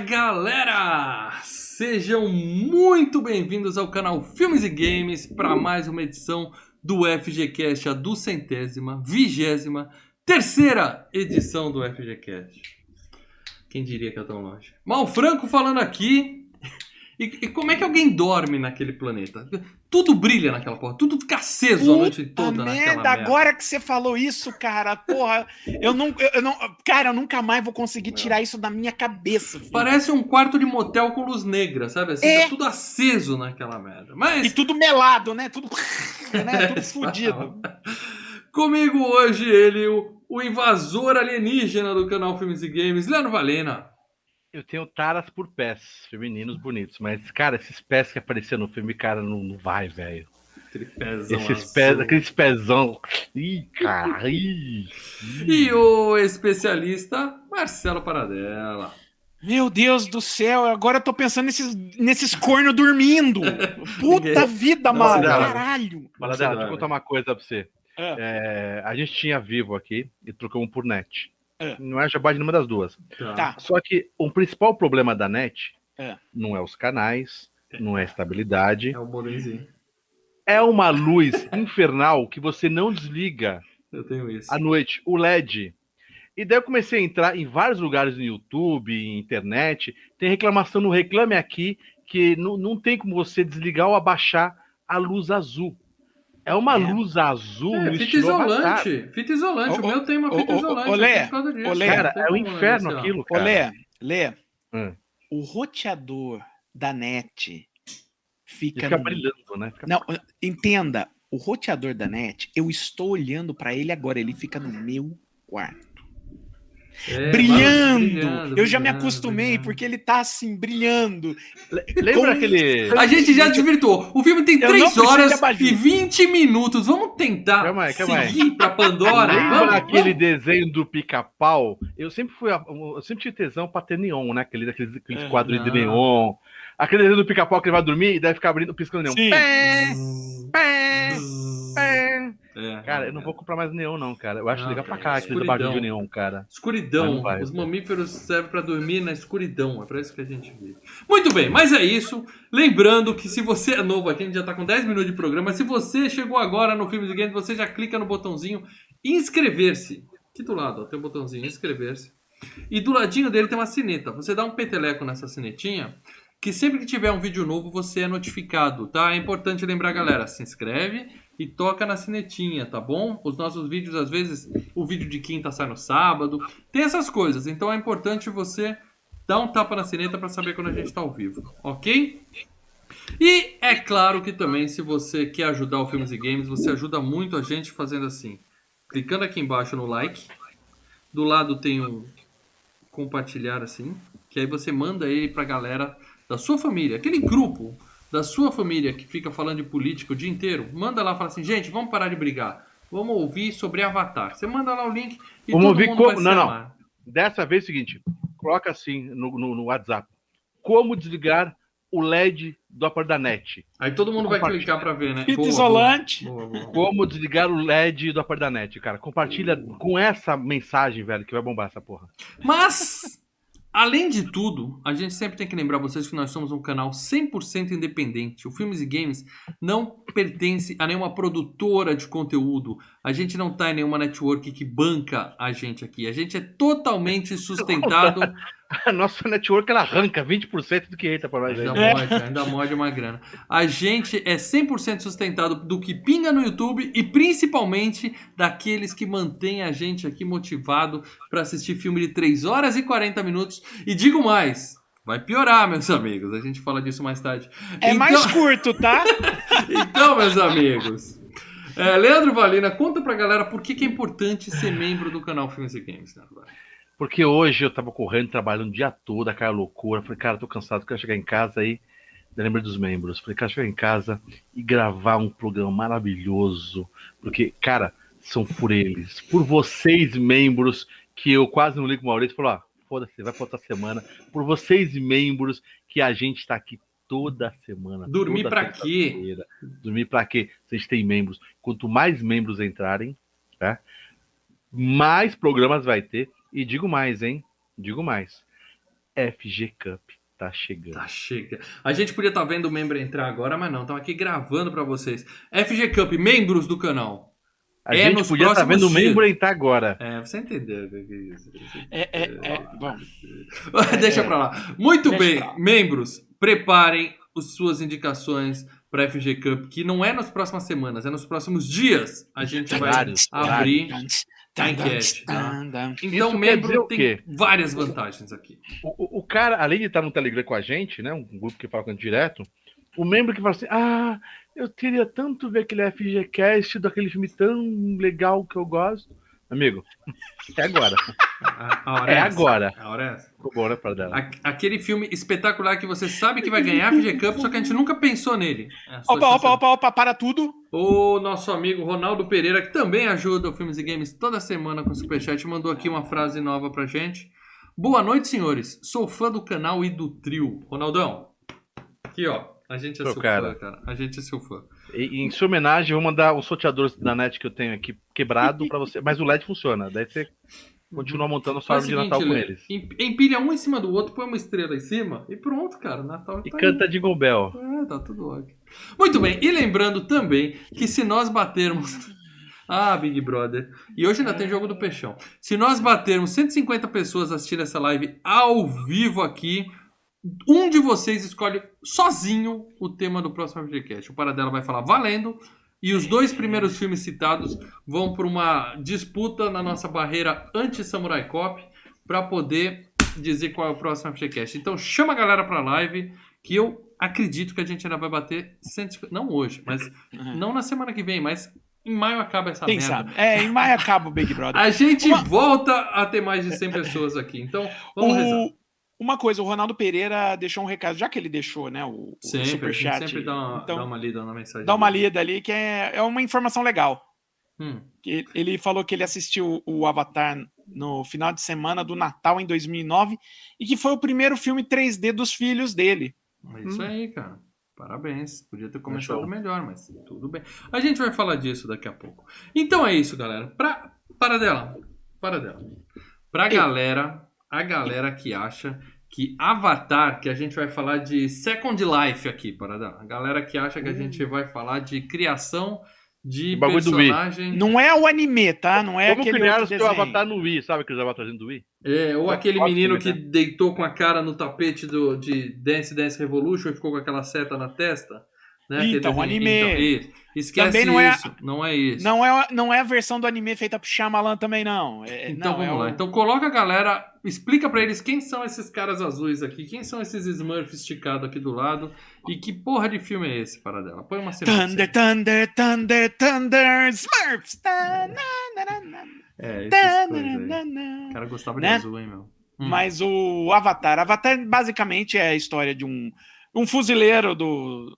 Galera! Sejam muito bem-vindos ao canal Filmes e Games para mais uma edição do FGCast, a duzentésima, vigésima, terceira edição do FGCast. Quem diria que é tão longe? Mal Franco falando aqui. E, e como é que alguém dorme naquele planeta? Tudo brilha naquela porra, tudo fica aceso a noite toda naquela merda, merda. agora que você falou isso, cara, porra, eu não, eu, eu não, cara, eu nunca mais vou conseguir tirar isso da minha cabeça. filho. Parece um quarto de motel com luz negra, sabe? Assim, É. tá tudo aceso naquela merda. Mas E tudo melado, né? Tudo, né? Tudo fudido. comigo hoje ele, o, o invasor alienígena do canal Filmes e Games, Leandro Valena. Eu tenho taras por pés femininos bonitos, mas, cara, esses pés que apareceram no filme, cara, não, não vai, velho. Esses pés, aqueles pezão. Ih, cara, ih. E o especialista Marcelo Paradela. Meu Deus do céu, agora eu tô pensando nesses, nesses cornos dormindo. Puta vida, mano, caralho. Maladela, deixa eu contar uma coisa pra você. É. É, a gente tinha vivo aqui e trocamos por net. É. Não é jabá de nenhuma das duas. Tá. Só que o principal problema da net É. não é os canais, não é a estabilidade. É o modemzinho. É uma luz infernal que você não desliga Eu tenho isso. à noite, o LED. E daí eu comecei a entrar em vários lugares no YouTube, em internet. Tem reclamação no Reclame Aqui que não, não tem como você desligar ou abaixar a luz azul. É uma É. luz azul É, no fita isolante. Fita isolante. Ô, o meu tem uma fita ô, isolante. ô, Lé, é por causa disso. ô, Lé. Não Cara, é o como inferno negociar. aquilo, cara. Lé, Lé, Hum. o roteador da net fica, Fica no- brilhando, né? Fica- Não, entenda, o roteador da net, eu estou olhando pra ele agora, ele fica no meu quarto. É, brilhando. brilhando, Eu já me acostumei, brilhando. porque ele tá assim, brilhando. Lembra Com- aquele. A gente já desvirtuou. O filme tem Eu não 3 preciso de horas e 20 minutos. Vamos tentar Calma aí, calma aí. seguir pra Pandora? Lembra Vamos, aquele vamos. desenho do pica-pau? Eu sempre fui. a- Eu sempre tive tesão pra ter neon, né? Aqueles, aqueles, aqueles É, quadros de não. neon. Aquele desenho do pica-pau que ele vai dormir e deve ficar abrindo, piscando neon. Sim. Pé, pé, pé. É, Cara, eu não vou comprar mais neon, não, cara. Eu acho Não, legal pra cá aquele barulho de neon, cara. Escuridão. Vai, Os mamíferos servem pra dormir na escuridão. É pra isso que a gente vive. Muito bem, mas é isso. Lembrando que se você é novo aqui, a gente já tá com 10 minutos de programa. Se você chegou agora no Filmes e Games, você já clica no botãozinho inscrever-se. Aqui do lado, ó, tem o botãozinho inscrever-se. E do ladinho dele tem uma sineta. Você dá um peteleco nessa sinetinha, que sempre que tiver um vídeo novo você é notificado, tá? É importante lembrar, galera, se inscreve e toca na sinetinha, tá bom? Os nossos vídeos, às vezes, o vídeo de quinta sai no sábado. Tem essas coisas, então é importante você dar um tapa na sineta para saber quando a gente tá ao vivo, ok? E é claro que também, se você quer ajudar o Filmes e Games, você ajuda muito a gente fazendo assim. Clicando aqui embaixo no like. Do lado tem um compartilhar assim. Que aí você manda ele pra galera da sua família. Aquele grupo da sua família que fica falando de política o dia inteiro. Manda lá e fala assim, gente, vamos parar de brigar. Vamos ouvir sobre Avatar. Você manda lá o link e Vamos todo ouvir mundo como- vai se não, não. amar. Dessa vez é o seguinte: coloca assim no, no- no WhatsApp. Como desligar o LED do aparelho da net? Aí todo mundo vai clicar pra ver, né? Fita isolante. boa, boa, boa. Como desligar o LED do aparelho da net, cara? Compartilha com essa mensagem, velho, que vai bombar essa porra. Mas, além de tudo, a gente sempre tem que lembrar vocês que nós somos um canal 100% independente. O Filmes e Games não pertence a nenhuma produtora de conteúdo. A gente não tá em nenhuma network que banca a gente aqui. A gente é totalmente sustentado. A nossa network ela arranca 20% do que entra pra nós aí. Ainda morde, ainda morde uma grana. A gente é 100% sustentado do que pinga no YouTube e principalmente daqueles que mantêm a gente aqui motivado para assistir filme de 3 horas e 40 minutos. E digo mais, vai piorar, meus amigos. A gente fala disso mais tarde. É Então- mais curto, tá? Então, meus amigos. é, Leandro Valina, conta pra galera por que, que é importante ser membro do canal Filmes e Games. Leandro Valina. Porque hoje eu tava correndo, trabalhando o dia todo, aquela loucura. Falei, cara, tô cansado, quero chegar em casa aí. Eu dos membros. Falei, cara, chegar em casa e gravar um programa maravilhoso. Porque, cara, são por eles, por vocês, membros, que eu quase não ligo com o Maurício. Falou, ó, foda-se, vai pra outra semana. Por vocês, membros, que a gente tá aqui toda semana. Dormir pra quê? Dormir pra quê? Vocês têm membros. Quanto mais membros entrarem, tá? mais programas vai ter. E digo mais, hein? Digo mais. FG Cup tá chegando. Tá chega. A gente podia estar vendo o membro entrar agora, mas não. Estamos aqui gravando pra vocês. FG Cup, membros do canal. A É gente nos podia estar próximos vendo o dias. membro entrar agora. É, você entendeu o que é isso. É, é, bom, Deixa É. pra lá. Muito Deixa bem, lá. membros, preparem as suas indicações para FG Cup, que não é nas próximas semanas, é nos próximos dias. A gente vai abrir. Tá? tan, tan. Então, membro tem várias vantagens aqui. O, o- cara, além de estar no Telegram com a gente, né? Um grupo que fala com a gente direto, o membro que fala assim: Ah, eu queria tanto ver aquele FGCast daquele filme tão legal que eu gosto. Amigo, é agora. A, a É essa. agora. A hora é essa. Ficou bom, né, para dela? A- aquele filme espetacular que você sabe que vai ganhar FG Cup, só que a gente nunca pensou nele. É, Opa, opa, opa, opa, para tudo. O nosso amigo Ronaldo Pereira, que também ajuda o Filmes e Games toda semana com o Superchat, mandou aqui uma frase nova pra gente. Boa noite, senhores. Sou fã do canal e do trio. Ronaldão, aqui ó. A gente é Pô, seu cara. fã, cara. A gente é seu fã. E, em sua homenagem, eu vou mandar os sorteadores da net que eu tenho aqui quebrado pra você. Mas o LED funciona. Daí você continua montando a sua árvore de Natal com eles. em- Empilha um em cima do outro, põe uma estrela em cima e pronto, cara. Natal E tá canta Jingle Bell. É, tá tudo ótimo. Muito bem, e lembrando também que se nós batermos. Ah, Big Brother. E hoje ainda tem jogo do Peixão. Se nós batermos 150 pessoas assistindo essa live ao vivo aqui, um de vocês escolhe sozinho o tema do próximo FGCast. O Paradela vai falar valendo. E os dois primeiros filmes citados vão para uma disputa na nossa barreira anti-Samurai Cop para poder dizer qual é o próximo FGCast. Então chama a galera para live que eu acredito que a gente ainda vai bater 150, não hoje, mas não na semana que vem, mas em maio acaba essa Quem merda. sabe? É, em maio acaba o Big Brother. A gente Uma- volta a ter mais de 100 pessoas aqui. Então, vamos rezar. O- Uma coisa, o Ronaldo Pereira deixou um recado, já que ele deixou, né, o, o Sempre, a gente superchat. sempre dá uma, então, dá uma lida na mensagem. dá uma lida ali, que é, é uma informação legal. Hum, Ele falou que ele assistiu o Avatar no final de semana do Natal em 2009 e que foi o primeiro filme 3D dos filhos dele. é isso Hum. aí, cara. Parabéns. Podia ter começado melhor, mas tudo bem. A gente vai falar disso daqui a pouco. Então é isso, galera. Pra, para dela. Para dela. Pra Eu. galera, a galera que acha que Avatar, que a gente vai falar de Second Life aqui, para dela. A galera que acha que a gente vai falar de criação de O bagulho do Wii. personagem. Não é o anime, tá? Não é Como aquele criaram o seu avatar no Wii? Sabe aqueles avatares do Wii? É, ou É aquele menino né? que deitou com a cara no tapete do, de Dance Dance Revolution e ficou com aquela seta na testa. Né? Então, Aquele- anime. Então. Esquece Também não é isso. Não é isso. Não é, não é a versão do anime feita por Shyamalan também, não. É, Então não, vamos é lá. o- Então coloca a galera, explica pra eles quem são esses caras azuis aqui, quem são esses Smurfs esticados aqui do lado e que porra de filme é esse, para dela. Põe uma sinopse. Thunder, Thunder, Thunder, Thunder, Smurfs! Tá, É. O cara gostava Né? de azul, hein, meu? Hum. Mas o Avatar. Avatar basicamente é a história de um, um fuzileiro do,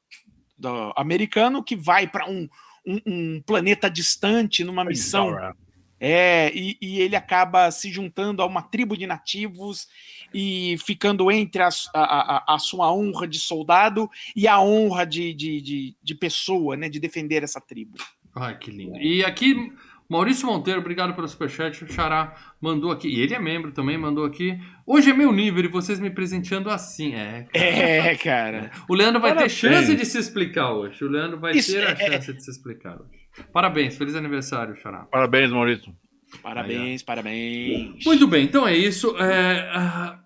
do americano que vai para um, um, um planeta distante numa missão. É, e, e ele acaba se juntando a uma tribo de nativos e ficando entre a, a, a sua honra de soldado e a honra de, de, de, de pessoa, né? De defender essa tribo. Ai, que lindo. E aqui, Maurício Monteiro, obrigado pelo superchat. O Xará mandou aqui, e ele é membro também, mandou aqui. Hoje é meu nível e vocês me presenteando assim. É, cara. É, cara. O Leandro vai Parabéns. ter chance de se explicar hoje. O Leandro vai Isso, ter a é- é- chance de se explicar hoje. Parabéns, feliz aniversário, Xará. Parabéns, Maurício. Parabéns, parabéns. Muito bem, então é isso. É, ah,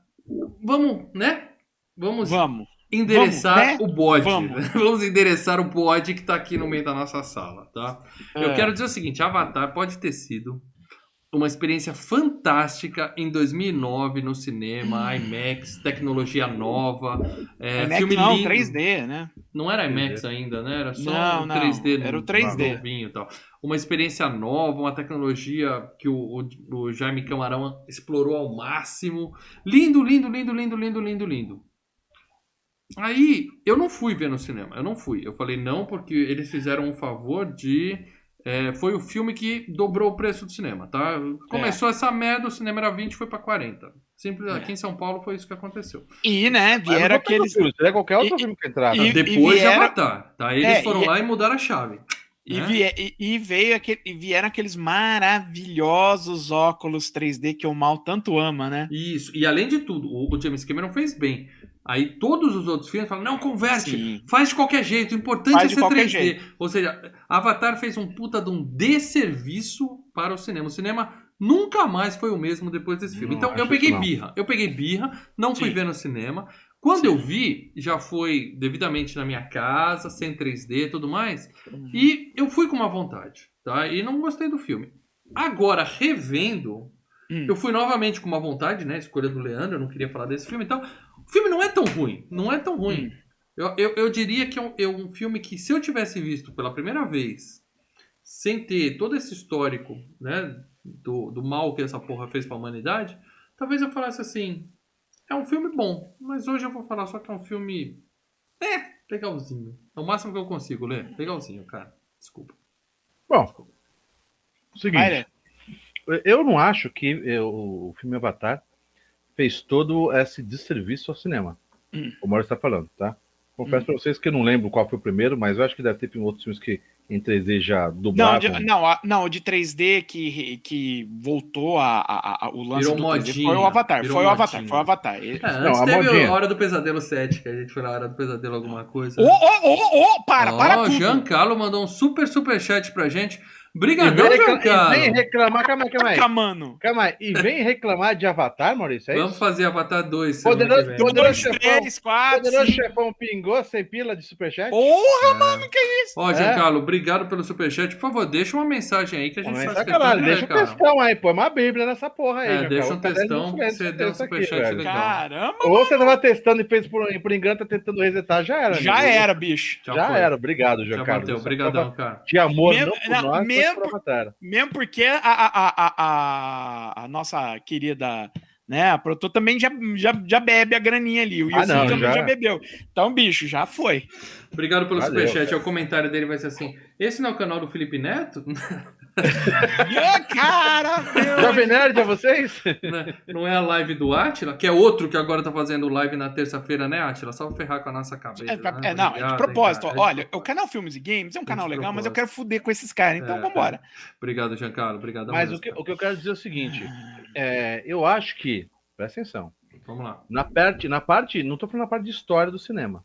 vamos, né? Vamos Vamos. Endereçar vamos, né? o bode. Vamos. Vamos endereçar o bode que tá aqui no meio da nossa sala, tá? Eu É. quero dizer o seguinte, Avatar pode ter sido uma experiência fantástica em 2009 no cinema, IMAX, tecnologia nova, é, IMAX filme não, lindo. 3D, né? Não era IMAX ainda, né? Era só Não, o não, 3D. era o no- 3D. novinho tal. Uma experiência nova, uma tecnologia que o, o, o Jaime Camarão explorou ao máximo. Lindo, lindo, lindo, lindo, lindo, lindo, lindo. Aí, eu não fui ver no cinema. Eu não fui. Eu falei não porque eles fizeram um favor de... é, foi o filme que dobrou o preço do cinema, tá? Começou essa merda, o cinema era 20, foi pra 40. Simples, É. aqui em São Paulo foi isso que aconteceu. E, né, vieram aqueles. Seria qualquer outro E- filme que entrar. e-? Depois de vieram- Avatar, tá? Eles É, foram e- lá e mudaram a chave. E, né? vie- e- e veio aquele, e vieram aqueles maravilhosos óculos 3D que o mal tanto ama, né? Isso. E além de tudo, o, o James Cameron fez bem. Aí todos os outros filmes falam, não, converte, Sim. faz de qualquer jeito, o importante Faz é ser qualquer 3D. jeito. Ou seja, Avatar fez um puta de um desserviço para o cinema. O cinema nunca mais foi o mesmo depois desse filme. Não, então, eu peguei birra. Eu peguei birra, não fui Sim. ver no cinema. Quando eu vi, já foi devidamente na minha casa, sem 3D e tudo mais. E eu fui com uma vontade, tá? E não gostei do filme. Agora, revendo, Hum. eu fui novamente com uma vontade, né? Escolha do Leandro, eu não queria falar desse filme. Então, o filme não é tão ruim. Não é tão ruim. Hum. Eu, eu, eu diria que é um, é um filme que, se eu tivesse visto pela primeira vez, sem ter todo esse histórico, né? Do, do mal que essa porra fez pra humanidade, talvez eu falasse assim: é um filme bom, mas hoje eu vou falar só que é um filme. É, legalzinho. É o máximo que eu consigo ler. Legalzinho, cara. Desculpa. Bom, o seguinte, né? eu não acho que eh, o filme Avatar fez todo esse desserviço ao cinema. Hum. O Mauro está falando, tá? Confesso pra vocês que eu não lembro qual foi o primeiro, mas eu acho que deve ter outros filmes que em 3D já Não, dublavam. de, não, a- não, o de 3D que, que voltou a, a- a- o lance Virou do 3D modinha, foi o Avatar, virou foi o Avatar, modinha. foi o Avatar. Ele- É, Não, antes a teve modinha. a Hora do Pesadelo 7, que a gente foi na Hora do Pesadelo alguma coisa. Ô, ô, ô, ô, para, Ó, para tudo. Giancarlo mandou um super, super chat pra gente. E Brigadão, vem, recla- e vem reclamar, calma aí, calma aí. Calma aí. E vem reclamar de Avatar, Maurício, é Vamos fazer Avatar 2 semana Poderoso- poderoso- Dois, chefão. três, quatro, Poderoso cinco. chefão pingou sem pila de superchat? Porra, mano, que isso? Ó, É? Giancarlo, obrigado pelo superchat. Por favor, deixa uma mensagem aí que a gente é faz questão de deixa cara. textão aí, pô. É uma bíblia nessa porra aí, É, deixa um caderno textão que você deu um aqui, superchat velho. legal. Caramba, Ou você tava testando e fez por, por engano, tá tentando resetar, já era. já amigo. era, bicho. Já, era, obrigado, Já Giancarlo. bateu. Você Obrigadão, cara. De amor, não por nós, mesmo- por. Mesmo porque a, a, a, a, a nossa querida, né, a produtora também já, já, já bebe a graninha ali. O Ah, Wilson não, também já. já. bebeu. Então, bicho, já foi. Obrigado pelo Valeu, superchat. cara. O comentário dele vai ser assim: Esse não é o canal do Felipe Neto? Ah, cara, meu. Jovem Nerd, é vocês? Né? Não é a live do Atila, que é outro que agora tá fazendo live na terça-feira, né, Atila? Só ferrar com a nossa cabeça. É, né? é, não, é Obrigado, de propósito. hein. Olha, o canal Filmes e Games é um canal legal, mas eu quero fuder com esses caras, então É, vambora. Obrigado, Giancarlo. Obrigado. Mas mesmo, o que, o que eu quero dizer é o seguinte: é, eu acho que, presta atenção, Vamos lá. na parte, na parte, não tô falando na parte de história do cinema?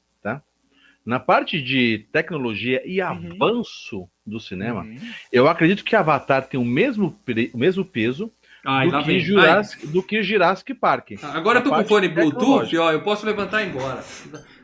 Na parte de tecnologia e Uhum. avanço do cinema, Uhum. eu acredito que Avatar tem o mesmo, o mesmo peso Ai, lá do, que. Jurassic, do que Jurassic Park. Ai, agora eu tô com fone Bluetooth, ó. Eu posso levantar e ir embora.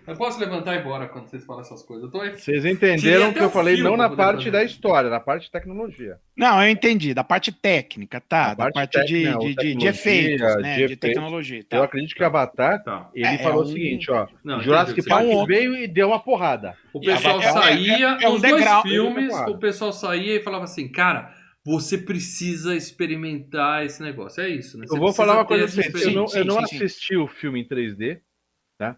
Eu posso levantar e ir embora quando vocês falam essas coisas. Eu tô Vocês entenderam até que eu o falei não na parte fazer. da história, na parte de tecnologia. Não, eu entendi. Da parte técnica, tá? A Da parte parte, de, técnica, de, de, efeitos, né? de De, tecnologia. Tá. Eu acredito que Avatar, Tá. ele É, falou é o um- seguinte, ó, Não, Jurassic entendi. Park É um veio e deu uma porrada. O pessoal É, é, saía, é, é um os dois degrau. filmes, o pessoal saía e falava assim, cara, você precisa experimentar esse negócio. É isso, né? Eu Você vou falar uma coisa pra vocês. Eu não, sim, eu não sim, sim. assisti o filme em 3D, tá?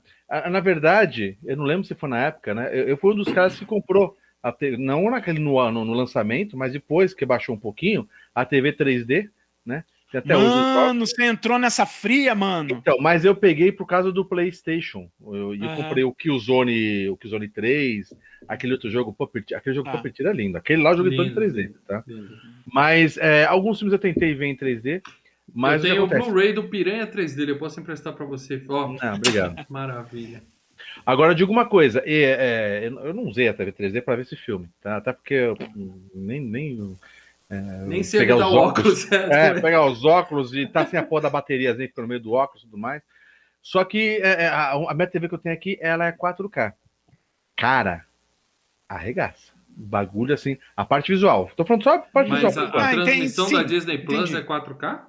Na verdade, eu não lembro se foi na época, né? Eu, eu fui um dos caras que comprou, a te- não naquele no, no, no lançamento, mas depois que baixou um pouquinho, a TV 3D, né? Que até. Mano, você entrou nessa fria, mano. Então, mas eu peguei por causa do PlayStation. Eu, eu Aham. comprei o Killzone, o Killzone 3, aquele outro jogo, Puppeteer. Aquele jogo Ah. Puppeteer é lindo. Aquele lá eu joguei todo em Lindo. 3D, tá? Mas é, alguns filmes eu tentei ver em 3D, mas eu o tenho o? Blu-ray do Piranha 3 dele, eu posso emprestar pra você. Ó, Não, obrigado. maravilha. Agora, eu digo uma coisa, e, é, eu não usei a TV 3D para ver esse filme, tá? Até porque eu nem, nem, Nem sei pegar os o óculos. óculos. é, pegar os óculos e tá sem a porra da bateria assim, fica no meio do óculos e tudo mais. Só que é, é, a, a minha TV que eu tenho aqui, ela é 4K. Cara, arregaça. Bagulho assim, a parte visual. Tô falando só a parte Mas visual. a, por a Ah, entendi, transmissão sim, da Disney Plus entendi. é 4K?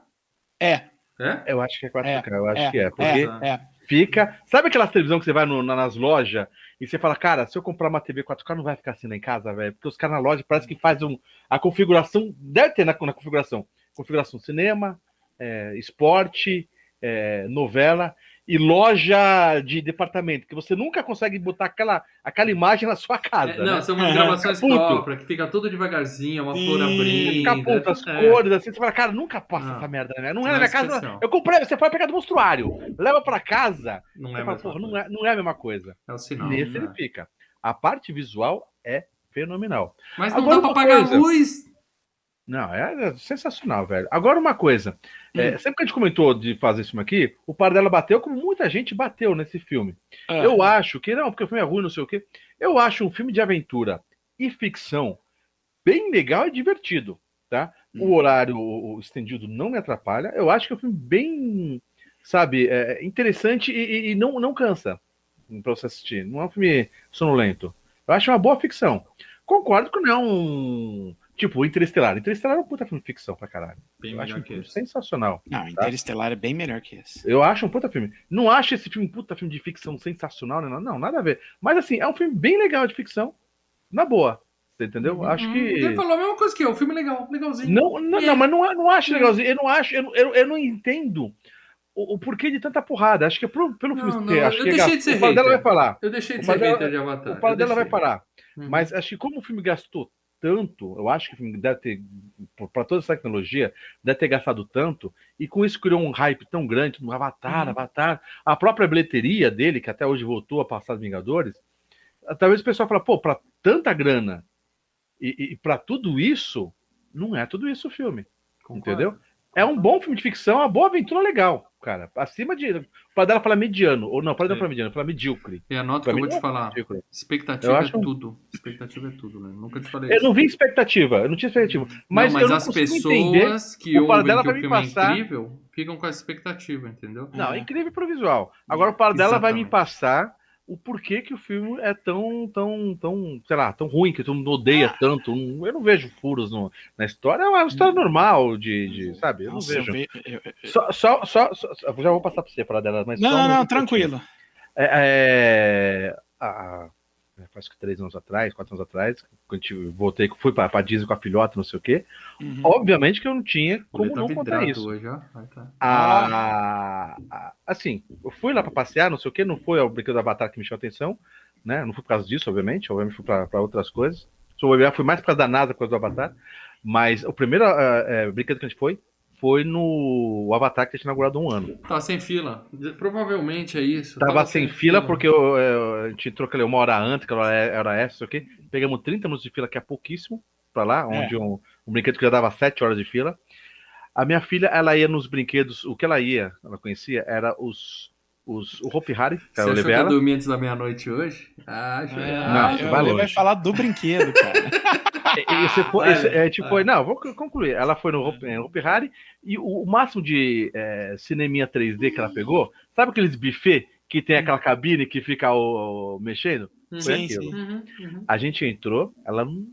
É, É? Eu acho que é 4K, eu acho que é. Porque é, é. fica. Sabe aquelas televisão que você vai no- na- nas lojas e você fala, cara, se eu comprar uma TV 4K, não vai ficar assim lá em casa, velho? Porque os caras na loja parece que fazem um, a configuração. Deve ter na, na configuração. Configuração cinema, é, esporte, é, novela e loja de departamento, que você nunca consegue botar aquela, aquela imagem na sua casa. É, não, né? são umas gravações próprias, que fica tudo devagarzinho, uma Sim, flor abrindo. Fica puta, as É. cores, assim, você fala, cara, nunca passa Não. essa merda, né? Não é na é minha casa. Eu comprei, você pode pegar do monstruário, leva pra casa, Não é, fala, porra, não é, não é a mesma coisa. é o sinal. Nesse ele fica. A parte visual é fenomenal. Mas não Agora dá pra pagar coisa. luz. Não, é, é sensacional, velho. Agora uma coisa. é, Hum. sempre que a gente comentou de fazer isso aqui, o par dela bateu como muita gente bateu nesse filme. Ah, Eu acho que, não, porque o filme é ruim, não sei o quê. Eu acho um filme de aventura e ficção bem legal e divertido, tá? O horário o- o estendido não me atrapalha. Eu acho que é um filme bem, sabe, é, interessante e, e- e não, não cansa pra você assistir. Não é um filme sonolento. Eu acho uma boa ficção. Concordo que não é um. Tipo, Interestelar. Interestelar é um puta filme de ficção pra caralho. Bem Eu acho um filme esse. sensacional. Não, Interestelar é bem melhor que esse. Eu acho um puta filme. Não acho esse filme um puta filme de ficção sensacional, né? Não, não, nada a ver. Mas assim, é um filme bem legal de ficção. Na boa. Você entendeu? Acho Hum, que. Ele falou a mesma coisa que eu. Filme legal, legalzinho. Não, não, É. não, mas não, não acho É. legalzinho. Eu não acho, eu, não- eu, eu não entendo o, o porquê de tanta porrada. Acho que é pro, pelo Não, filme não. Acho eu que é deixei gasto- de ser o hater. vai falar. Eu deixei de O ser hater de Avatar. O Paradela eu vai parar. Uhum. Mas acho que como o filme gastou tanto, eu acho que deve ter, para toda essa tecnologia, deve ter gastado tanto, e com isso criou um hype tão grande no Avatar, Uhum. Avatar. A própria bilheteria dele, que até hoje voltou a passar os Vingadores, talvez o pessoal fala, pô, para tanta grana e, e para tudo isso, não é tudo isso o filme. Concordo. Entendeu? É um bom filme de ficção, é uma boa aventura legal, cara. Acima de. O Paradela fala mediano, ou não, Paradela Sim. fala mediano, fala medíocre. E anota que Pra eu mim vou te é falar. medíocre. Expectativa Eu é acho- tudo. Expectativa é tudo, né? Nunca te falei Eu isso. não vi expectativa, eu não tinha expectativa. Mas, não, eu mas as pessoas que o ouvem Paradela que o filme passar- é incrível ficam com essa expectativa, entendeu? Não, É. é incrível pro visual. Agora o Paradela vai me passar o porquê que o filme é tão, tão, tão, sei lá, tão ruim, que todo mundo odeia Ah. tanto. Eu não vejo furos no- na história, é uma história normal de, de sabe? Eu não Nossa, eu vejo. ve- eu- eu- Só, só, só, só- eu já vou passar pra você, Paradela, mas Não, não, uma não, tranquilo. É, é, a- é, faz que três anos atrás, quatro anos atrás, quando eu voltei, fui pra, pra Disney com a filhota, não sei o quê. Uhum. Obviamente que eu não tinha como não contar isso. hoje, tá. A, a- assim, eu fui lá pra passear, não sei o quê, não foi o brinquedo do Avatar que me chamou a atenção, né? Não fui por causa disso, obviamente, obviamente fui pra outras coisas. Se eu olhar, fui mais por causa da NASA, por causa do Avatar. Mas o primeiro ah, é, brinquedo que a gente foi foi no Avatar que a gente inaugurado há um ano. Tá sem fila. Provavelmente é isso. Tava sem fila porque eu, eu- a gente entrou aquele uma hora antes, que era, era essa, sei o quê. Pegamos 30 minutos de fila, que é pouquíssimo, pra lá, onde um, um brinquedo que já dava 7 horas de fila. A minha filha, ela ia nos brinquedos, o que ela ia, ela conhecia, era os, os o Hopi Hari, que Você eu achou que levei eu ela. dormi antes da meia-noite hoje? Ah, acho É, Não, você eu- vai ele longe. vai falar do brinquedo, cara. Esse foi, esse, é, tipo, foi- não, vou concluir. Ela foi no Hopi, no Hopi Hari e o, o máximo de é, cineminha 3D que ela pegou, sabe aqueles buffet que tem aquela cabine que fica o, o- mexendo? Uhum. Foi Sim, aquilo. sim. Uhum, uhum. A gente entrou, ela não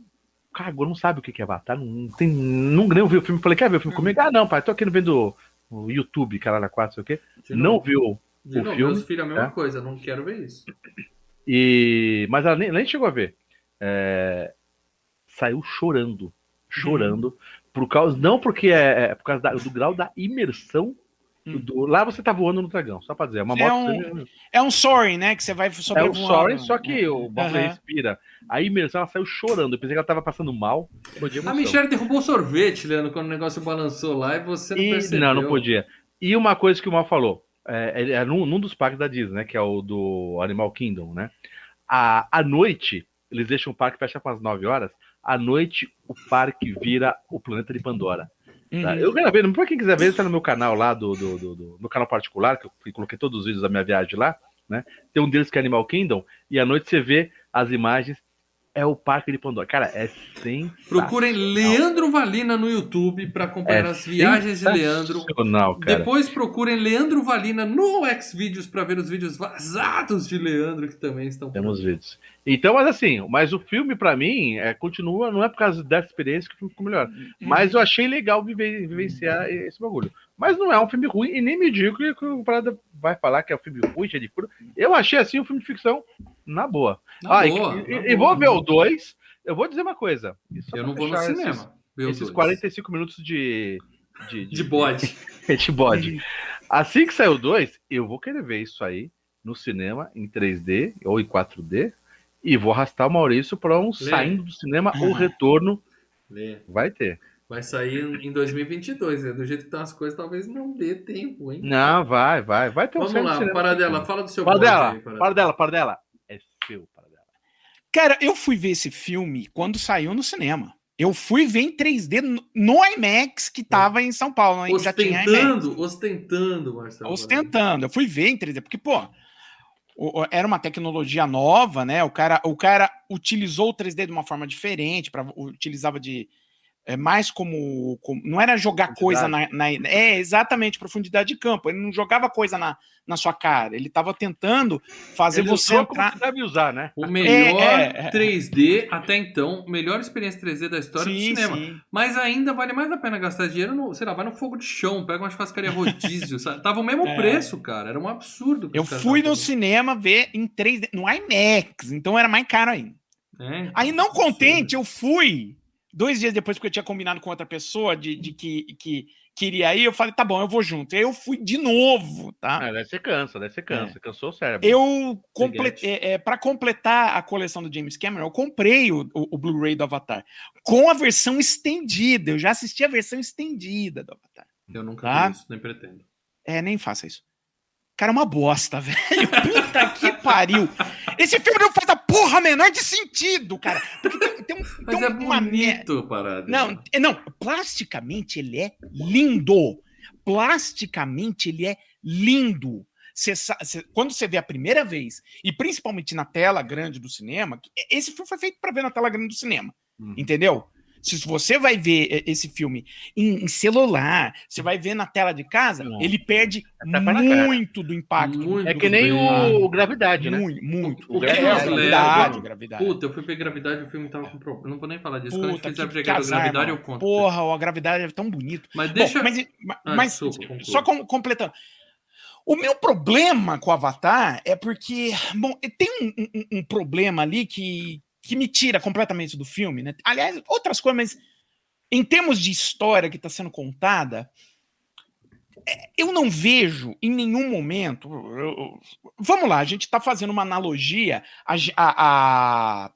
cagou, não sabe o que é Avatar, não, não tem, não nem viu o filme. Falei, quer ver o filme comigo? Ah, não, pai, tô aqui vendo o YouTube, caralho, 4, sei o quê. De Não novo, viu. o novo, filme, meus filhos a mesma é. coisa, não quero ver isso. E, mas ela nem, nem chegou a ver. É, saiu chorando, chorando, por causa, não porque é, é por causa da- do grau da imersão. Hum. do- lá você tá voando no dragão, só pra dizer. É uma É moto. um- É um Soaring, né? Que você vai É sobrevoando. o Soren, só que o Bob Aham. respira. A imersão, ela saiu chorando. Eu pensei que ela tava passando mal. Podia A emoção. Michelle derrubou o sorvete, Leandro, quando o negócio balançou lá e você não E- percebeu. não, não podia. E uma coisa que o Mal falou, é, é, é num, num dos parques da Disney, né? Que é o do Animal Kingdom, né? À, à noite, eles deixam o parque fechar para as 9 horas. À noite, o parque vira o planeta de Pandora. tá? Uhum. Eu gravei, pra quem quiser ver, tá no meu canal lá, do, do, do, do meu canal particular, que eu coloquei todos os vídeos da minha viagem lá, né? Tem um deles que é Animal Kingdom, e à noite você vê as imagens. É o parque de Pandora. Cara, é sem. Procurem Leandro Valina no YouTube para acompanhar É as viagens de Leandro. Sensacional, cara. Depois procurem Leandro Valina no Xvideos para ver os vídeos vazados de Leandro que também estão Temos vídeos. Então, mas assim, mas o filme, pra mim, é, continua, não é por causa dessa experiência que o filme ficou melhor. Uhum. Mas eu achei legal viver, vivenciar esse bagulho. Mas não é um filme ruim, e nem me digo que o Parada vai falar que é um filme ruim, cheio de furo. Eu achei assim um filme de ficção na boa. Na ah, e- boa, e, na e boa. vou ver o 2. Eu vou dizer uma coisa. Eu não vou no fechar cinema. Esses, esses dois. 45 minutos de. De, de bode. de bode. Assim que sair o 2, eu vou querer ver isso aí no cinema, em 3D ou em 4D. E vou arrastar o Maurício para um saindo do cinema, o retorno Lê. vai ter. Vai sair em 2022, né? Do jeito que estão as coisas, talvez não dê tempo, hein? Não, vai, vai. Vai ter um Vamos lá, cinema. Paradela, fala do seu Para dela, aí, Paradela. para dela, para dela. É seu, para dela. Cara, eu fui ver esse filme quando saiu no cinema. Eu fui ver em 3D no- IMAX que tava em São Paulo. Tinha IMAX. Ostentando, ostentando, Marcelo. Ostentando. Eu fui ver em 3D, porque, pô, era uma tecnologia nova, né? O cara, o cara utilizou o 3D de uma forma diferente, para utilizava de é, mais como, como- Não era jogar coisa na, na- É, exatamente, profundidade de campo. Ele não jogava coisa na, na sua cara. Ele estava tentando fazer Ele você usou como entrar. você deve usar, né? O melhor É, é, é. 3D até então, melhor experiência 3D da história do Sim, cinema. sim. Mas ainda vale mais a pena gastar dinheiro no, sei lá, vai no fogo de chão, pega uma churrascaria rodízio, sabe? Tava o mesmo É. preço, cara. Era um absurdo. Eu fui no cinema ver em 3D, no IMAX, então era mais caro ainda. É, Aí, não absurdo. contente, eu fui. Dois dias depois, porque eu tinha combinado com outra pessoa de, de que, que queria ir, eu falei, tá bom, eu vou junto. Aí eu fui de novo, tá? Ah, daí você cansa, daí você cansa, cansou o cérebro. Eu completei, Seguinte. é, para completar a coleção do James Cameron, eu comprei o, o- o Blu-ray do Avatar com a versão estendida. Eu já assisti a versão estendida do Avatar. Eu nunca Tá? vi isso, nem pretendo. É, nem faça isso. Cara, é uma bosta, velho. Puta que pariu. Esse filme não faz porra menor de sentido, cara. Porque tem, tem um- Mas tem é uma bonito, parada. Não, é- não, plasticamente ele é lindo. Plasticamente ele é lindo. Cê cê- quando você vê a primeira vez, e principalmente na tela grande do cinema, esse filme foi feito para ver na tela grande do cinema, Uhum. entendeu? Se você vai ver eh, esse filme em, em celular, você vai ver na tela de casa, Não. ele perde É muito do impacto. Muito É que nem bem. o, o Gravidade, né? Muito, muito. O que É, nos gravidade, gravidade. Puta, eu fui ver Gravidade e o filme tava com problema. Não vou nem falar disso. Quando a gente Puta, fizer pegar casar, Gravidade, eu conto. Porra, a gravidade é tão bonito. Mas Bom, deixa. mas ma- Ah, mas desculpa, só com- completando. O meu problema com o Avatar é porque, bom, tem um, um- um problema ali que, que me tira completamente do filme, né? Aliás, outras coisas, mas em termos de história que está sendo contada, é, eu não vejo em nenhum momento. eu- eu- vamos lá, a gente está fazendo uma analogia a, a, a-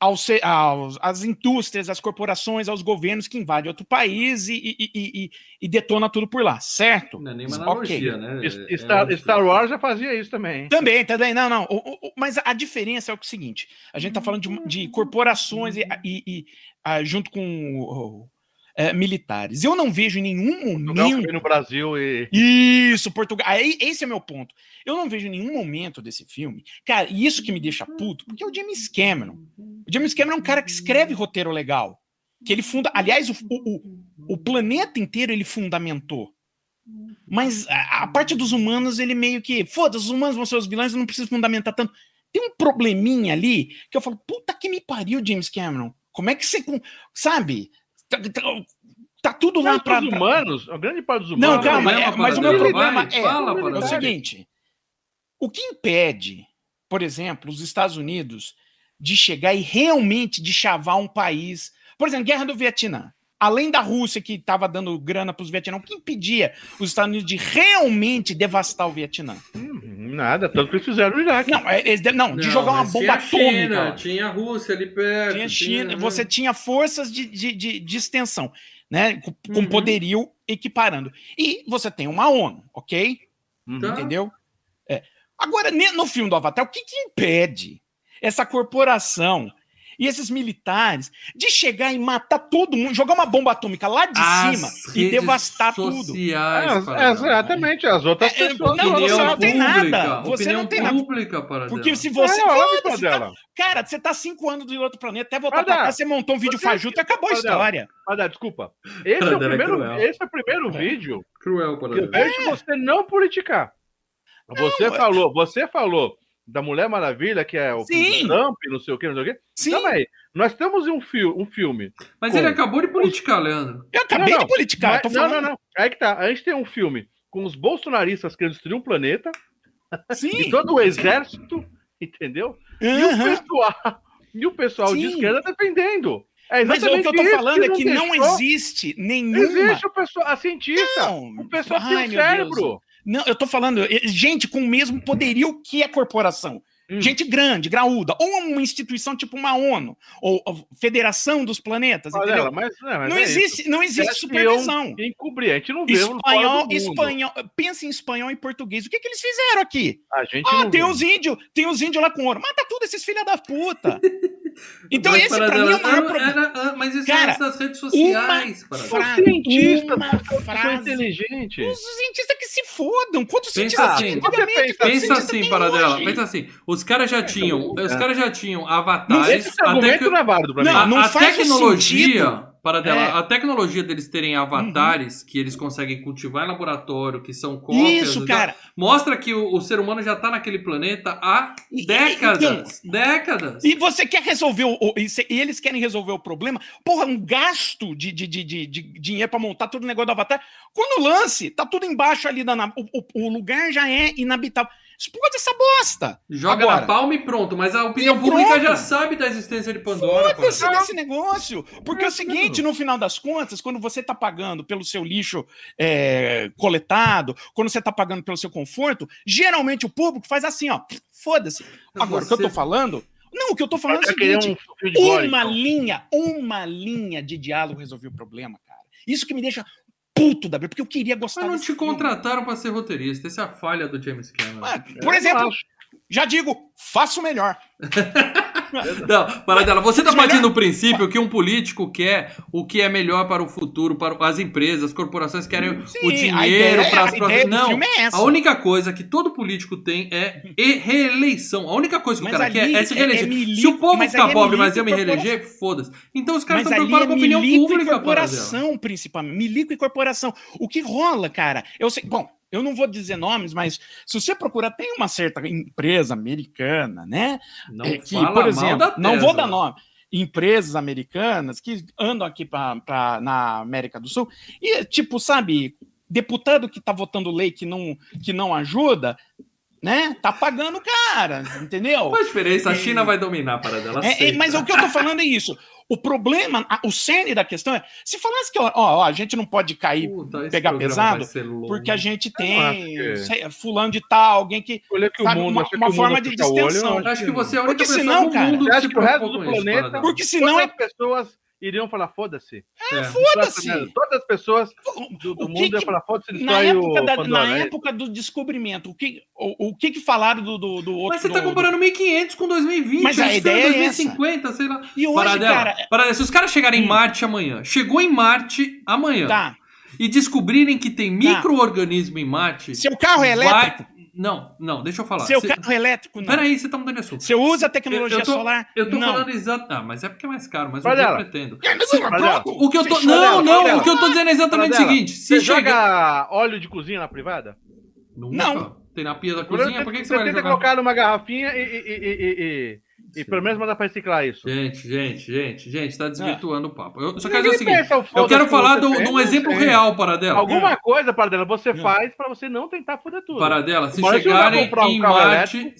aos, se- aos- às indústrias, às corporações, aos governos que invadem outro país e, e, e, e- e detona tudo por lá, certo? Não é nem uma Ok. analogia, né? S- É- Star, é Star Wars já fazia isso também. Também, também, não, não. O- o- o- mas a diferença é o seguinte: a gente está falando de, de corporações e, e- e, ah, junto com o- eh, militares. Eu não vejo em nenhum Portugal momento. foi no Brasil e. Isso, Portugal. Aí, esse é meu ponto. Eu não vejo nenhum momento desse filme. Cara, e isso que me deixa puto, porque é o James Cameron. O James Cameron é um cara que escreve roteiro legal. Que ele funda. Aliás, o, o, o- planeta inteiro ele fundamentou. Mas a, a parte dos humanos, ele meio que. Foda-se, os humanos vão ser os vilões, eu não preciso fundamentar tanto. Tem um probleminha ali que eu falo, puta que me pariu, James Cameron. Como é que você. Sabe? Tá, tá- tá tudo lá Mas pra. os pra- humanos, a grande parte dos Não, humanos. calma, problema, é, mas o meu problema é, fala, é o seguinte: o que impede, por exemplo, os Estados Unidos de chegar e realmente de chavar um país, por exemplo, guerra do Vietnã. Além da Rússia que estava dando grana para os Vietnã, o que impedia os Estados Unidos de realmente devastar o Vietnã? Hum, Nada, tanto que eles fizeram no Iraque. Não, é- eles de- não, de jogar uma bomba tinha a China, atômica. Tinha a Rússia ali perto. Tinha China, tinha- você tinha forças de, de, de, de extensão, né? Com, com Uhum. poderio equiparando. E você tem uma ONU, ok? Uhum. Tá. Entendeu? É. Agora, no filme do Avatar, o que, que impede essa corporação e esses militares de chegar e matar todo mundo, jogar uma bomba atômica lá de As cima e devastar tudo? sociais, É, Paradela. exatamente, as outras É, é, pessoas. não, não, você não tem pública, nada. Você opinião não tem nada. pública. Porque se você. É óbvio, Foda-se, tá- cara, você tá cinco anos do outro planeta, até voltar Paradela, pra cá, você montou um vídeo você- fajuto e acabou a história. Mas, ah, desculpa. Esse é, o é primeiro, cruel. esse é o primeiro vídeo Cruel, que eu vejo você não politicar. Você é- falou, você falou da Mulher Maravilha, que é o Sim. Trump, não sei o que, não sei o que. Sim, Calma aí. Nós temos um, fio, um filme. Mas com- ele acabou de politicar, Leandro. eu acabei Não, não, de politicar. Mas- tô não, falando. não, não. Aí que tá. A gente tem um filme com os bolsonaristas querendo destruir um planeta Sim. e todo o exército, entendeu? E o pessoal, e o pessoal de esquerda defendendo. É Mas o que eu tô falando é que não deixou- existe nenhuma. Existe o pessoal, a cientista. Não, o pessoal ai, tem um meu Deus. Não, eu tô falando, gente com o mesmo poderio que a corporação. Hum. Gente grande, graúda, ou uma instituição tipo uma ONU, ou Federação dos Planetas, Mas, entendeu? ela, mas, é, mas não, é existe, não existe supervisão. Quem cobrir, a gente não vê. Espanhol, espanhol, pensa em espanhol e português. O que, que eles fizeram aqui? A gente Ah, não tem vê. os índios, tem os índios lá com ouro. Mata tudo esses filha da puta. Então Mas, esse pra Paradela, mim é o maior era- problema. era- ah, mas isso Cara, é antes das redes sociais, Paradela. frase, cientista, uma frase. inteligente. Os cientistas que se fodam. Quantos Pensa cientistas assim, pensa Pensa assim, Paradela, hoje? pensa assim. Os caras já tinham, os É. caras já tinham Não, avatares. Esse argumento até que- não é válido pra Não, mim. a, não a faz tecnologia, sentido. Paradela, É. Uhum. a tecnologia deles terem avatares que eles conseguem cultivar em laboratório, que são cópias. Isso, e tal, cara. Mostra que o, o ser humano já tá naquele planeta há E- décadas. décadas. E você quer resolver o, o- e se- e eles querem resolver o problema? Porra, um gasto de, de, de, de, de dinheiro pra montar todo o negócio do Avatar. Quando lance, tá tudo embaixo ali, da, o- o lugar já é inabitável. Explode essa bosta. Joga Agora. na palma e pronto. Mas a opinião pública pronto. já sabe da existência de Pandora. Foda-se desse negócio. Porque é o seguinte, no final das contas, quando você tá pagando pelo seu lixo é, coletado, quando você tá pagando pelo seu conforto, geralmente o público faz assim, ó. Foda-se. Agora, o que eu tô Você- falando. Não, o que eu tô falando é o seguinte. um Uma então. linha, uma linha de diálogo resolveu o problema, cara. Isso que me deixa puto da vida, porque eu queria gostar Mas não desse te filme. contrataram pra ser roteirista. Essa é a falha do James Cameron. Ah, Eu Por exemplo, acho. já digo, faço melhor. Não, Paradela, você tá partindo do princípio que um político quer o que é melhor para o futuro, para as empresas, as corporações querem Sim, o dinheiro para a as próprias. do Não, é a única coisa que todo político tem é e- reeleição. A única coisa que Mas o cara quer é se é- reeleger. é milico- se o povo ficar é pobre, mas milico eu me e reeleger, foda-se. Então os caras estão preocupados é com a opinião milico e pública, Paradela. corporação, principalmente. Milico e corporação. O que rola, cara? Eu sei. Bom, eu não vou dizer nomes, mas se você procurar, tem uma certa empresa americana, né? Não é, que, por exemplo, não vou dar nome. Empresas americanas que andam aqui pra, pra- na América do Sul e, tipo, sabe, deputado que tá votando lei que não, que não ajuda, né? Tá pagando cara, entendeu? Qual a diferença? A China vai dominar a Paradela. É, é, aceita. mas o que eu tô falando é isso. O problema, a- o cerne da questão é, se falasse que ó, ó, a gente não pode cair Puta, pegar pesado, porque a gente acho tem que- sei, fulano de tal, alguém que Olha que o Sabe, mundo, uma- que uma o mundo forma de olho, distensão. Eu acho que você é a única Porque pessoa senão, cara, mundo Você que o resto do planeta- porque senão é pessoas iriam falar, foda-se. É. foda-se. Todas as pessoas do, do que mundo iam falar, foda-se, Na época, o da- Pandora. na é época do descobrimento, o que, o, o que que falaram do, do, do outro... Mas você tá do- comparando 1500 com 2020. Mas a isso ideia é 2050, sei lá. E hoje, Paradela, cara... Paradela, se os caras chegarem em Hum. Marte amanhã, chegou em Marte amanhã, Tá. e descobrirem que tem micro-organismo em Marte. Seu carro é elétrico? vai- Não, não, deixa eu falar. Seu Cê- carro é elétrico, não. Peraí, você tá mudando de assunto. Você usa tecnologia Eu- eu tô- solar? Eu tô não. falando exato. Ah, mas é porque é mais caro, mas que eu pretendo. Pronto. O que eu tô. Não, não, o que eu tô dizendo é exatamente o seguinte: se Você chegar. joga óleo de cozinha na privada? Nunca. Não. Tem na pia da Você cozinha? Por que, que você você vai tenta jogar? colocar numa garrafinha e, e, pelo menos mandar pra reciclar isso. Gente, gente, gente, gente, tá desvirtuando o papo. Eu só quero dizer o seguinte: eu quero que falar de um exemplo real, Paradela. Alguma coisa, Paradela, você Não. faz pra você não tentar foder tudo. Paradela, se vai chegarem um em Marte.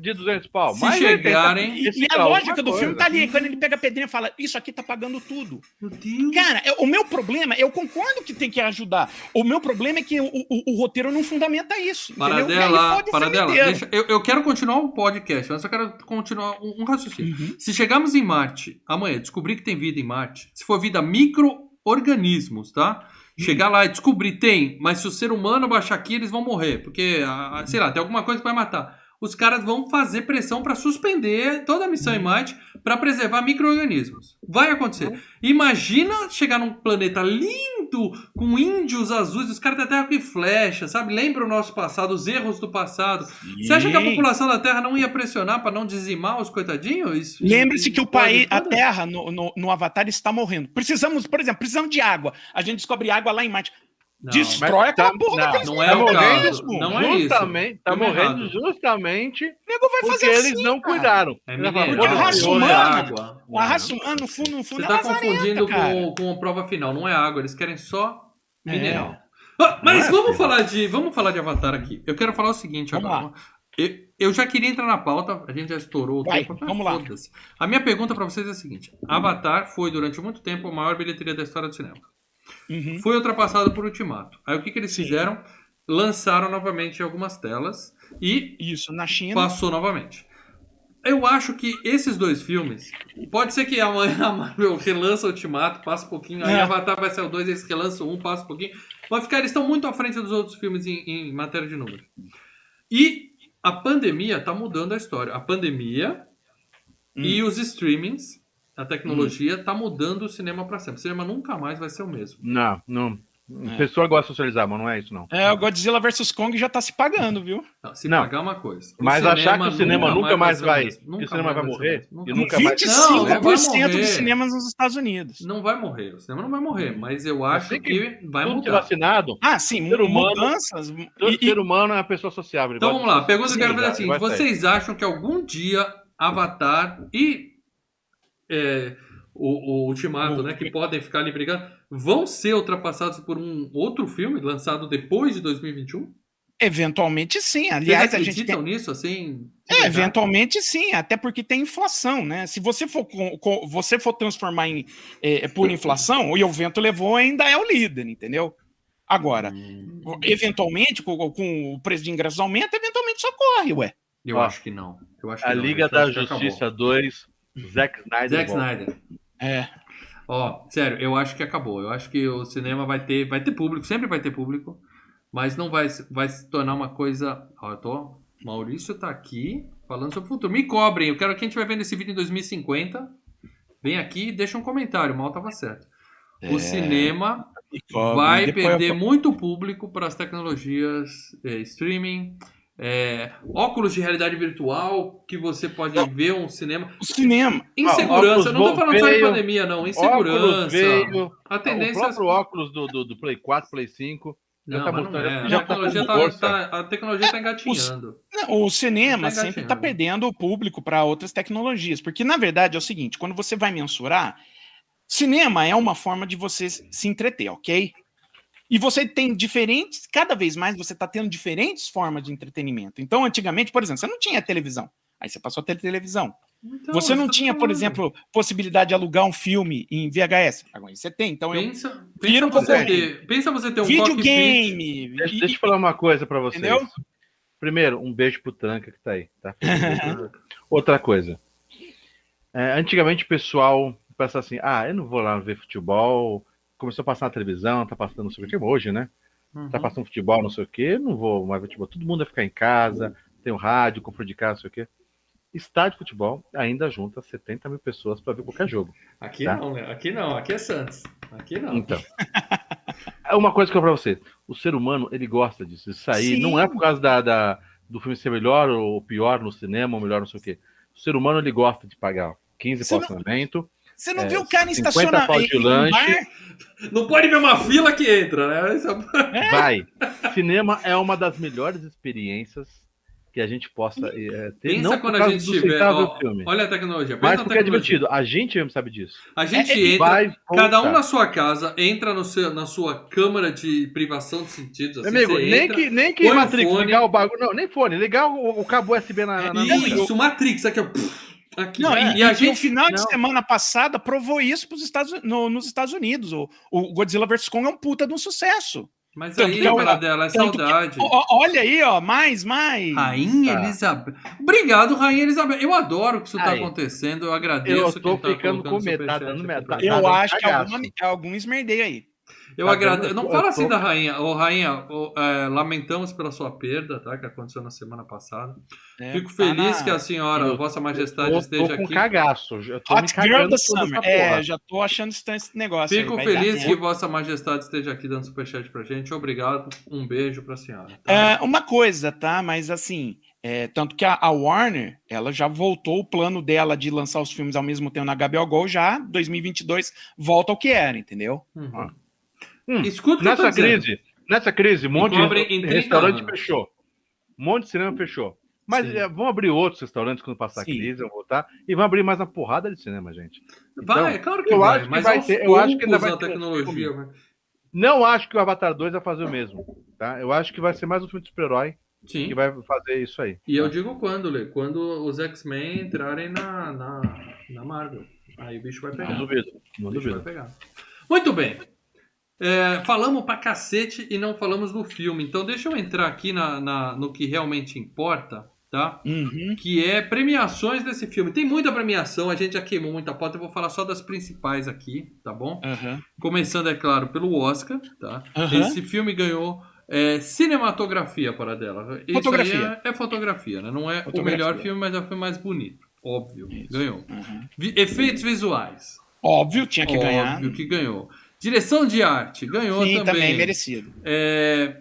De 200 pau. Se chegarem- E, a lógica do filme tá ali. Quando ele pega a pedrinha e fala, isso aqui tá pagando tudo. Meu Deus. Cara, eu- o meu problema, eu concordo que tem que ajudar. O meu problema é que o, o- o roteiro não fundamenta isso. entendeu? E aí Paradela, Paradela, deixa, eu, eu quero continuar o podcast, mas eu quero continuar um, raciocínio. Uhum. Se chegarmos em Marte amanhã, descobrir que tem vida em Marte, se for vida micro-organismos, tá? Chegar lá e descobrir, tem, mas se o ser humano baixar aqui, eles vão morrer, porque, ah, ah, sei lá, tem alguma coisa que vai matar. Os caras vão fazer pressão para suspender toda a missão em Marte para preservar micro-organismos. Vai acontecer. Imagina chegar num planeta lindo, com índios azuis, os caras da Terra com flecha, sabe? Lembra o nosso passado, os erros do passado. Você acha que a Sim. população da Terra não ia pressionar para não dizimar os coitadinhos? Isso- Lembre-se que o país, a. Terra no, no, no Avatar está morrendo. Precisamos, por exemplo, precisamos de água. A gente descobre água lá em Marte. Não, Destrói aquela tá- porra não, daqueles não é Tá o morrendo, caso. Não é isso. justamente, tá Filme morrendo errado. justamente O nego vai porque fazer eles assim, não cara. cuidaram. É Porque a "Foda-se, raça não é humana- água. A raça humana, no fundo, no fundo, Você é tá confundindo com, com a prova final, não é água, eles querem só É. mineral. Ah, mas é, vamos falar de vamos falar de Avatar aqui. Eu quero falar o seguinte Vamos agora. Eu, eu já queria entrar na pauta, a gente já estourou o Vai, tempo. mas vamos lá. A minha pergunta pra vocês é a seguinte: Avatar foi durante muito tempo a maior bilheteria da história do cinema. Uhum. Foi ultrapassado por Ultimato. Aí o que, que eles Sim. fizeram? Lançaram novamente algumas telas e Isso, na China. passou novamente. eu acho que esses dois filmes. Pode ser que amanhã a Marvel relança o Ultimato, passa um pouquinho, aí É. Avatar vai ser o 2, eles relançam um, passa um pouquinho. Vai ficar, eles estão muito à frente dos outros filmes em, em matéria de números. E a pandemia tá mudando a história. A pandemia e os streamings, a tecnologia, tá mudando o cinema para sempre. O cinema nunca mais vai ser o mesmo. Não, não. É. A pessoa gosta de socializar, mas não é isso, não. É, o Godzilla vs Kong já tá se pagando, viu? Não, se Não. pagar uma coisa. O Mas achar que o cinema nunca mais o vai. Que o Nunca cinema mais vai o morrer. mesmo. E Nunca nunca mais. 25% vai dos cinemas nos Estados Unidos. Não vai morrer. O cinema não vai morrer, mas eu acho que, que vai Tudo que mudar. vacinado, Ah, sim, Ser humano- mudanças. todo E- ser humano é uma pessoa sociável. Então vamos lá, a pergunta que eu quero fazer é a socializar, seguinte: ele vai sair. vocês acham que algum dia Avatar e é, o, o Ultimato, né, que podem ficar ali brigando, vão ser ultrapassados por um outro filme lançado depois de 2021? Eventualmente sim. Vocês Aliás, a gente acreditam tem... nisso, assim? É, eventualmente sim, até porque tem inflação, né? Se você for, com- com- você for transformar em é, por inflação, e o vento levou ainda é o líder, entendeu? Agora, Hum, eventualmente, com, com o preço de ingressos aumenta, eventualmente socorre, ué. eu Ó, acho que não. Eu acho que A não, Liga da acabou. Justiça 2, Zack Snyder. Zack volta. Snyder. É. Ó, sério, eu acho que acabou. Eu acho que o cinema vai ter, vai ter público, sempre vai ter público, mas não vai, se- vai se tornar uma coisa. Ó, eu tô. Maurício tá aqui falando sobre o futuro. Me cobrem, eu quero que a gente vai vendo esse vídeo em 2050. Vem aqui e deixa um comentário, o mal tava certo. O É, cinema e cobre. vai perder eu- muito público para as tecnologias é, streaming, é, óculos de realidade virtual, que você pode ver um cinema. O cinema. Insegurança, óculos não tô falando só de veio, pandemia, não. Insegurança. veio, A o tendência próprio óculos do, do, do Play 4, Play 5. já Não, tá não é. A já tecnologia tá tá, com força. tá- a tecnologia tá engatinhando. Não, O cinema Tá sempre está perdendo o público para outras tecnologias, porque na verdade é o seguinte: quando você vai mensurar, cinema é uma forma de você se entreter, ok? E você tem diferentes, cada vez mais você está tendo diferentes formas de entretenimento. Então, antigamente, por exemplo, você não tinha televisão. Aí você passou a ter televisão. Então, você não eu tinha, por exemplo, possibilidade de alugar um filme em VHS. Agora você tem. Então, eu, Pensa, Vira pensa, um você ter, pensa você ter um cockpit. videogame. Deixa, deixa eu falar uma coisa pra vocês. Entendeu? Primeiro, um beijo pro Tranca que tá aí. Tá? Outra coisa. É, antigamente o pessoal pensa assim: ah, eu não vou lá ver futebol. Começou a passar na televisão, tá passando não sei o que. Hoje, né? Uhum. Tá passando futebol, não sei o que. Não vou mais ver futebol. Todo mundo vai ficar em casa, tem o rádio, compra de casa, não sei o que. Estádio de futebol ainda junta 70 mil pessoas pra ver qualquer jogo. Aqui Tá. não, né? Aqui não, aqui é Santos. Aqui não. Então. É uma coisa que eu falo pra você. O ser humano, ele gosta disso. Isso aí Sim. não é por causa da, da- do filme ser melhor ou pior no cinema, ou melhor não sei o quê. O ser humano, ele gosta de pagar 15 Você para não-. Você não É, vê o cara em 50 estacionamento. Não pode ver uma fila que entra, né? Esse é- Vai. Cinema é uma das melhores experiências que a gente possa é, ter. Pensa não quando a gente tiver. ó, olha a tecnologia. Pensa Mas na porque é tecnologia. divertido. A gente mesmo sabe disso. A gente É, é, entra, Vai cada um na sua casa, entra no seu, na sua câmara de privação de sentidos. Assim, Amigo, você nem entra, que, nem que Matrix fone. ligar o bagulho. Não, nem fone. Ligar o, o cabo USB na. na, na Isso, Matrix, aqui, ó. Puf, Aqui. Não, e, e, a e gente. o final de não. semana passada provou isso pros Estados, no- nos Estados Unidos. O, o Godzilla vs. Kong é um puta de um sucesso. Mas Tanto aí, que dela, é que- saudade. Ó, olha aí, ó, mais, mais. Rainha Tá. Elizabeth. Obrigado, Rainha Elizabeth. Eu adoro que isso está Aí. acontecendo. Eu agradeço. Eu tô tá ficando colocando com tá dando tá- gente. Eu acho que alguma, algum esmerdei aí. Eu Tá agradeço. dando- Não eu fala tô- assim da rainha. Ô, rainha, ô, é, lamentamos pela sua perda, tá? Que aconteceu na semana passada. É, Fico tá feliz na- que a senhora, Eu- Vossa Majestade, Tô, esteja tô com aqui. cagaço. Eu tô me Hot Girl Summer. É, já tô achando estranho esse negócio. Fico aí, feliz que. Vossa Majestade esteja aqui dando superchat pra gente. Obrigado. Um beijo pra senhora. tá? É, uma coisa, tá? Mas assim, é, tanto que a, a Warner, ela já voltou o plano dela de lançar os filmes ao mesmo tempo na HBO Go, já 2022 volta ao que era, entendeu? Uhum. Hum, Escuta o que eu tô Nessa dizendo. crise, nessa crise, um monte de em 30 restaurante anos. fechou. Um monte de cinema fechou. Mas Sim. é, vão abrir outros restaurantes quando passar a crise, vão voltar. E vão abrir mais uma porrada de cinema, gente. Então, Vai, é claro que eu vai. acho que mas vai ter- eu acho que ainda vai ter tecnologia. vai- Não acho que o Avatar 2 vai fazer o mesmo. Tá? Eu acho que vai ser mais um filme de super-herói que vai fazer isso aí. E eu digo quando, Lê? Quando os X-Men entrarem na, na, na Marvel. Aí o bicho vai pegar. Não duvido. Não duvido. pegar. Muito bem. É, falamos pra cacete e não falamos do filme. Então deixa eu entrar aqui na, na- no que realmente importa, tá? Uhum. Que é premiações desse filme. Tem muita premiação, a gente já queimou muita pauta, eu vou falar só das principais aqui, tá bom? Aham. Começando, é claro, pelo Oscar, tá? Aham. Esse filme ganhou é, cinematografia para dela. Isso Fotografia. aí é, é fotografia, né? Não é o Fotografia. melhor filme, mas é o filme mais bonito. Óbvio, Isso. ganhou. Uhum. Vi- efeitos visuais. Óbvio, tinha que ganhar. Óbvio que ganhou. Direção de arte, ganhou Sim, também. também, merecido. É,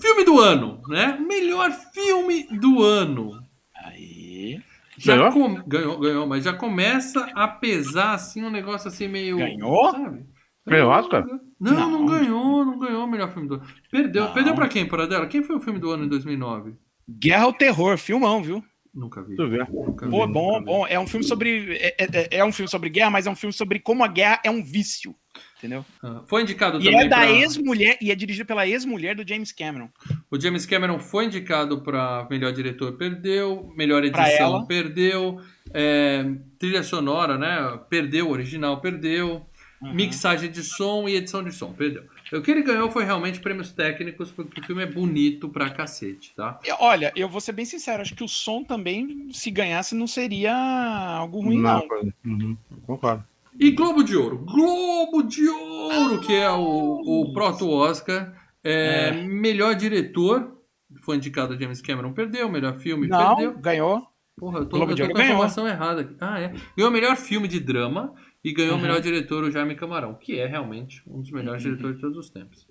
Filme do ano, né? Melhor filme do ano. Aí. Já Ganhou? com- ganhou, ganhou, mas já começa a pesar assim um negócio assim meio. Ganhou? Sabe? Ganhou Oscar? Não, não, Não. ganhou, não ganhou o melhor filme do ano. Perdeu, Não. perdeu pra quem, para dela? Quem foi o filme do ano em 2009? Guerra ao Terror, filmão, viu? Nunca vi. Nunca Pô, vi, bom, nunca vi. bom. É um filme sobre. É, é- é um filme sobre guerra, mas é um filme sobre como a guerra é um vício. Entendeu? Ah, Foi indicado E também é da pra... ex-mulher, e é dirigido pela ex-mulher do James Cameron. O James Cameron foi indicado para melhor diretor, perdeu. Melhor edição, perdeu. É, trilha sonora, né? Perdeu. Original, perdeu. Uhum. Mixagem de som e edição de som, perdeu. O que ele ganhou foi realmente prêmios técnicos, porque o filme é bonito pra cacete, tá? E, Olha, eu vou ser bem sincero, acho que o som também, se ganhasse, não seria algo ruim, não. Uhum. Concordo. E Globo de Ouro. Globo de Ouro, que é o, o proto-Oscar. É, É. Melhor diretor. Foi indicado James Cameron, perdeu. Melhor filme, Não, perdeu. ganhou. Porra, eu tô, Globo eu tô com a ganhou. informação errada aqui. Ah, é. Ganhou o melhor filme de drama e ganhou o Uhum. melhor diretor, o Jaime Camarão, que é realmente um dos melhores Uhum. diretores de todos os tempos.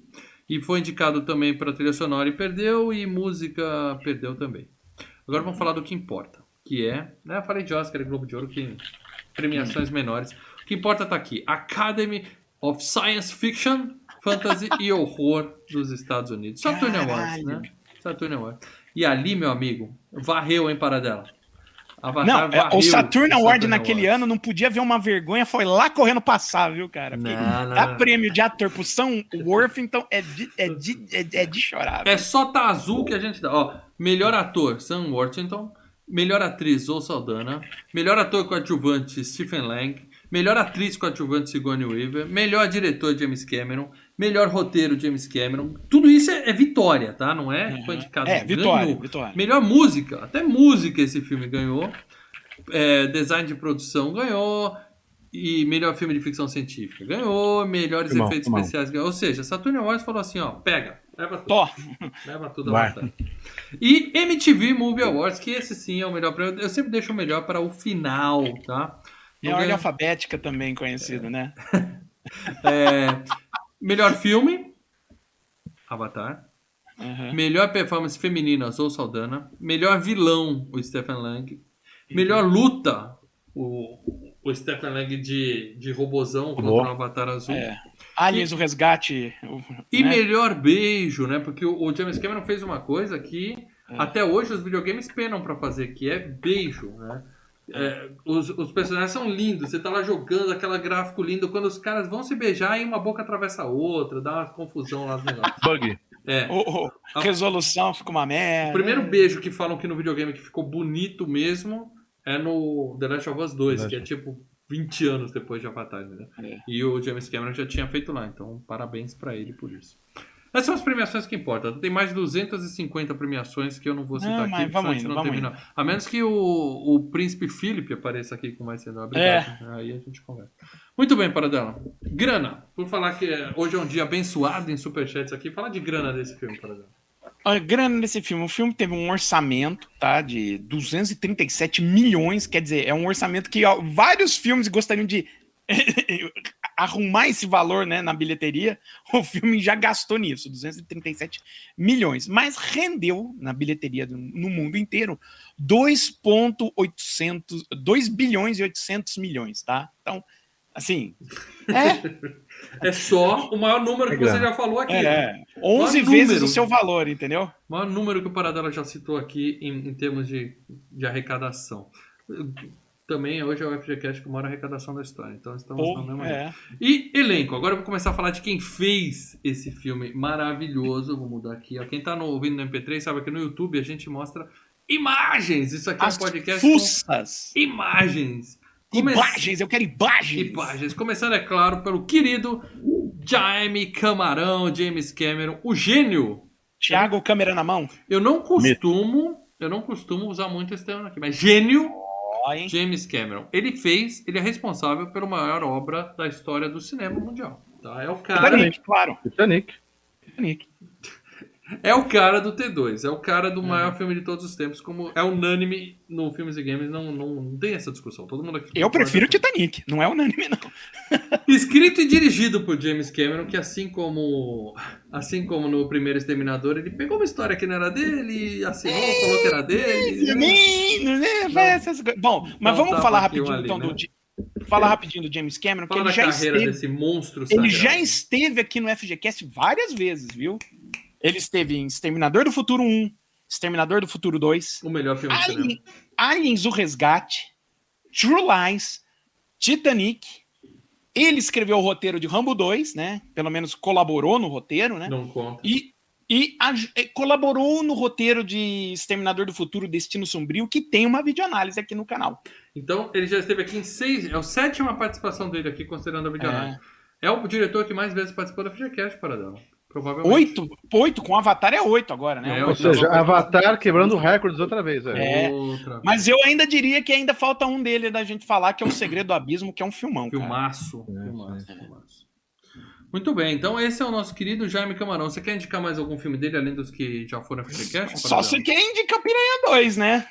E foi indicado também para trilha sonora e perdeu, e música perdeu também. Agora vamos falar do que importa, que é, né, eu falei de Oscar e Globo de Ouro, que premiações menores. Que importa tá aqui, Academy of Science Fiction, Fantasy e Horror dos Estados Unidos. Saturn Awards, Caralho. né? Saturn Awards. E ali, meu amigo, varreu, hein, Paradela? Avatar Não, é, varreu o Saturn Award naquele Awards. ano não podia ver uma vergonha, foi lá correndo passar, viu, cara? Porque Não, não, Dá não. prêmio de ator pro Sam Worthington é de, é de, é, é de chorar. É só tá azul que a gente dá. Ó, melhor ator, Sam Worthington. Melhor atriz, Zoe Saldana. Melhor ator coadjuvante, Stephen Lang. Melhor atriz coadjuvante, Sigourney Weaver. Melhor diretor, James Cameron. Melhor roteiro, James Cameron. Tudo isso é, é vitória, tá? Não é que foi indicado. É, vitória, ganhou. vitória. Melhor música, até música esse filme ganhou. É, design de produção ganhou. E melhor filme de ficção científica ganhou. Melhores Irmão, efeitos irmão. especiais ganhou. Ou seja, Saturn Awards falou assim: ó, pega, leva tudo. Tó. Leva tudo à vontade. E MTV Movie Awards, que esse sim é o melhor prêmio. Eu sempre deixo o melhor para o final, tá? É a ordem alfabética também conhecido, né? é, melhor filme, Avatar. Uhum. Melhor performance feminina, Zoe Saldana. Melhor vilão, o Stephen Lang. Melhor luta, o, o Stephen Lang de, de robozão contra o Avatar Azul. É. Aliens, o resgate. E né? melhor beijo, né? Porque o, o James Cameron fez uma coisa que É. até hoje os videogames penam pra fazer, que é beijo, né? É, os, os personagens são lindos, você tá lá jogando aquela gráfico lindo, quando os caras vão se beijar e uma boca atravessa a outra, dá uma confusão lá no negócio. Bug. É. O- o- resolução fica uma merda. O primeiro beijo que falam que no videogame que ficou bonito mesmo é no The Last of Us 2, que é tipo 20 anos depois de Avatar, né? É. E o James Cameron já tinha feito lá, então parabéns pra ele por isso. Essas são as premiações que importam. Tem mais de 250 premiações que eu não vou citar Não, aqui, vamos a gente indo, não terminou. A menos que o, o príncipe Philip apareça aqui com mais cedo. Obrigado. Aí a gente conversa. Muito bem, Paradela. Grana. Por falar que é- hoje é um dia abençoado em superchats aqui, fala de grana desse filme, Paradela. A grana desse filme. O filme teve um orçamento, tá? De 237 milhões. Quer dizer, é um orçamento que ó, vários filmes gostariam de arrumar esse valor né, na bilheteria. O filme já gastou nisso, 237 milhões. Mas rendeu na bilheteria do- no mundo inteiro 2,800, 2 bilhões e 800 milhões, tá? Então, assim, é, É só o maior número que você já falou aqui. é 11 Qual vezes número? o seu valor, entendeu? O maior número que o Paradela já citou aqui em, em termos de, de arrecadação. Também hoje é o FGCast com a maior arrecadação da história. Então estamos Pô, mesmo nível. é. E elenco. Agora eu vou começar a falar de quem fez esse filme maravilhoso. Vou mudar aqui. ó. Quem tá no, ouvindo no MP3 sabe que no YouTube a gente mostra imagens. Isso aqui é As um podcast fuças. com imagens. Come- Imagens, eu quero imagens. Imagens. Começando, é claro, pelo querido Jaime Camarão, James Cameron, o gênio Thiago, câmera na mão. eu não costumo eu não costumo usar muito esse termo aqui, mas gênio Ó, hein? James Cameron. Ele fez, ele é responsável pela maior obra da história do cinema mundial. Tá? É o cara, Titanic, claro. Titanic. Titanic. É o cara do T2, é o cara do Uhum. maior filme de todos os tempos, como é unânime no Filmes e Games, não, não, não tem essa discussão. Todo mundo aqui Eu prefiro com- Titanic, não é unânime, não. Escrito e dirigido por James Cameron, que assim como assim como no primeiro Exterminador, ele pegou uma história que não era dele, assinou, falou que era dele. Menino, né? Vai essas coisas. Bom, mas vamos tapa falar rapidinho ali, então né? do falar rapidinho do James Cameron, que Fala ele da já carreira esteve, desse monstro ele já esteve aqui no FGCast várias vezes, viu? Ele esteve em Exterminador do Futuro 1, Exterminador do Futuro 2, O melhor filme do. Alien- Aliens o Resgate, True Lies, Titanic. Ele escreveu o roteiro de Rambo 2, né? Pelo menos colaborou no roteiro, né? Não conta. E, e aj- eh, colaborou no roteiro de Exterminador do Futuro Destino Sombrio, que tem uma videoanálise aqui no canal. Então, ele já esteve aqui em seis. É a sétima participação dele aqui, considerando a videoanálise. É. o diretor que mais vezes participou da FGCast, Paradela. Provavelmente. Oito, oito, com Avatar é oito agora, né? É, Ou seja, Avatar quebrando recordes outra vez, velho. É. Outra. Mas eu ainda diria que ainda falta um dele da gente falar, que é o Segredo do Abismo, que é um filmão. Cara. Filmaço. É, filmaço, filmaço. Muito bem, então esse é o nosso querido Jaime Camarão. Você quer indicar mais algum filme dele, além dos que já foram FGCast? Só se quer indicar Piranha 2, né?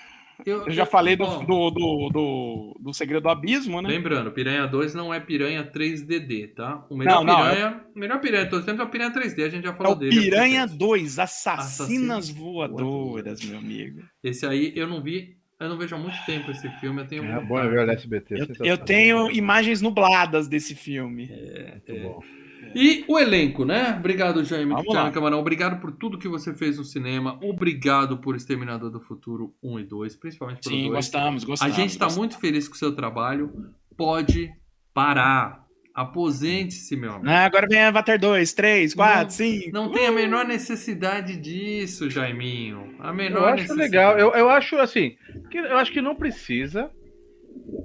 Eu, Eu já falei do, do, do, do, do Segredo do Abismo, né? Lembrando, Piranha 2 não é Piranha 3DD, tá? O melhor Não, não, Piranha. O melhor Piranha de todos os tempos é o Piranha 3D, a gente já É falou o dele. Piranha aqui. 2, Assassinas Assassinas Voadoras, meu amigo. Esse aí eu não vi, eu não vejo há muito tempo esse filme. Eu tenho É bom ver o SBT. Eu, eu tenho imagens nubladas desse filme. Muito bom. E o elenco, né? Obrigado, Jaime, lá. Camarão. Obrigado por tudo que você fez no cinema. Obrigado por Exterminador do Futuro 1 e 2, principalmente pelo Sim, 2. gostamos, A gostamos. gente está muito feliz com o seu trabalho. Pode parar. Aposente-se, meu amigo. Ah, agora vem Avatar 2, 3, 4, Não, 5. Não tem a menor necessidade disso, Jaiminho. A menor Eu acho necessidade. legal. Eu, eu acho assim. que eu acho que não precisa.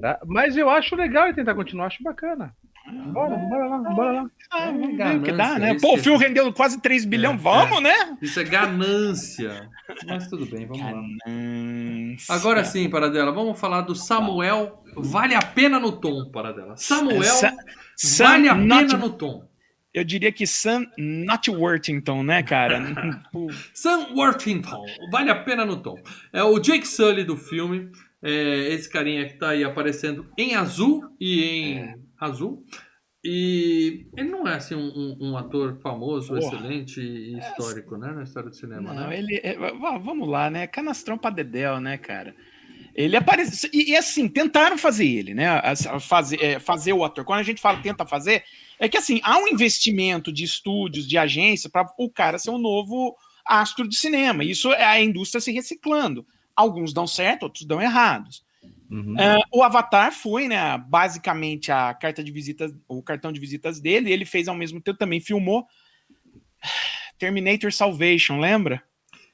tá? Mas eu acho legal ele tentar continuar, acho bacana. Bora, bora lá, bora lá. Ah, ganância, que dá, né? Pô, o filme rendeu quase 3 bilhões, É, vamos, né? Isso é ganância. Mas tudo bem, vamos lá. Ganância. Agora sim, Paradela, vamos falar do Samuel. Vale a pena no tom, Paradela. Samuel Sa- vale a pena Not- no tom. Eu diria que Sam Not Worthington, né, cara? Sam Worthington, vale a pena no tom. É o Jake Sully do filme. É esse carinha que tá aí aparecendo em azul e em azul. E ele não é assim um, um- ator famoso, Porra. excelente e histórico, né? Na história do cinema, Não, né? ele. é, va- vamos lá, né? Canastrão pra Dedel, né, cara? Ele aparece. E, e, assim, tentaram fazer ele, né? Fazer, é, fazer o ator. Quando a gente fala tenta fazer, é que assim, há um investimento de estúdios, de agência, para o cara ser um novo astro de cinema. Isso é a indústria se reciclando. Alguns dão certo, outros dão errados. Uhum. É, o Avatar foi, né, basicamente a carta de visitas, o cartão de visitas dele. Ele fez ao mesmo tempo também filmou Terminator Salvation, lembra?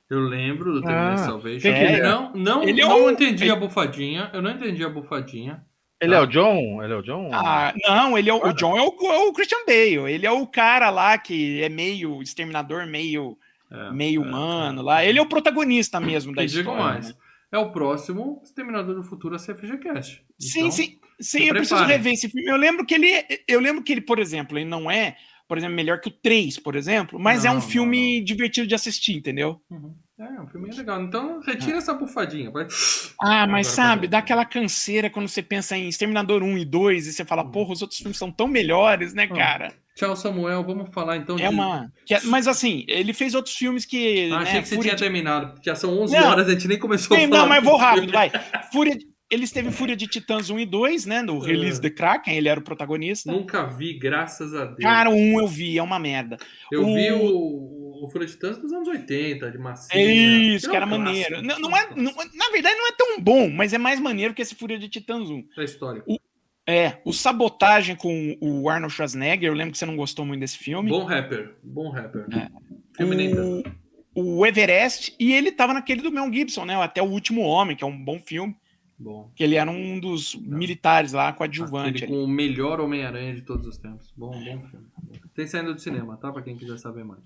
Eu lembro do Terminator Ah, Salvation. é? Não, não, Ele é não o- entendi ele- a bufadinha. Eu não entendi a bufadinha. Ele é o John? Ele é o John? Ah, não, ele é o, o John é o, é o Christian Bale. Ele é o cara lá que é meio exterminador, meio, É, meio é, humano lá. Ele é o protagonista mesmo da E digo história. mais. né? É o próximo Exterminador do Futuro a ser FGCast. Sim, Então, sim, sim. se Eu preciso rever esse filme. Eu lembro que ele, eu lembro que ele, por exemplo, ele não é, por exemplo, melhor que o 3, por exemplo, mas é Não, um não, filme divertido de assistir, entendeu? Uhum. É, um filme legal. Então, retira essa bufadinha. Vai... Ah, mas Agora sabe, dá aquela canseira quando você pensa em Exterminador 1 e 2 e você fala, porra, os outros filmes são tão melhores, né, Hum. cara? Tchau, Samuel. Vamos falar então de. É uma. é- mas assim, ele fez outros filmes que. Ah, né, achei que você Fúria tinha de- terminado. Já são 11 Não. horas, a gente nem começou Sim, a falar. Não, mas vou do rápido, vai. Fúria Ele esteve Fúria de Titãs 1 e 2, né? No Release É. the Kraken, ele era o protagonista. Nunca vi, graças a Deus. Cara, o 1 eu vi, é uma merda. eu o- vi o, o Fúria de Titãs dos anos 80, de massinha. É isso, que é um era clássico. maneiro. Não, não é, não- na verdade, não é tão bom, mas é mais maneiro que esse Fúria de Titãs 1. É história. É, o Sabotagem com o Arnold Schwarzenegger, eu lembro que você não gostou muito desse filme. Bom rapper. Bom rapper. É. Filme o, o Everest, e ele tava naquele do Mel Gibson, né? Até o Último Homem, que é um bom filme. Bom. Que ele era um dos militares lá, coadjuvante. Com o melhor Homem-Aranha de todos os tempos. Bom, bom filme. Tem saindo do cinema, tá? Pra quem quiser saber mais.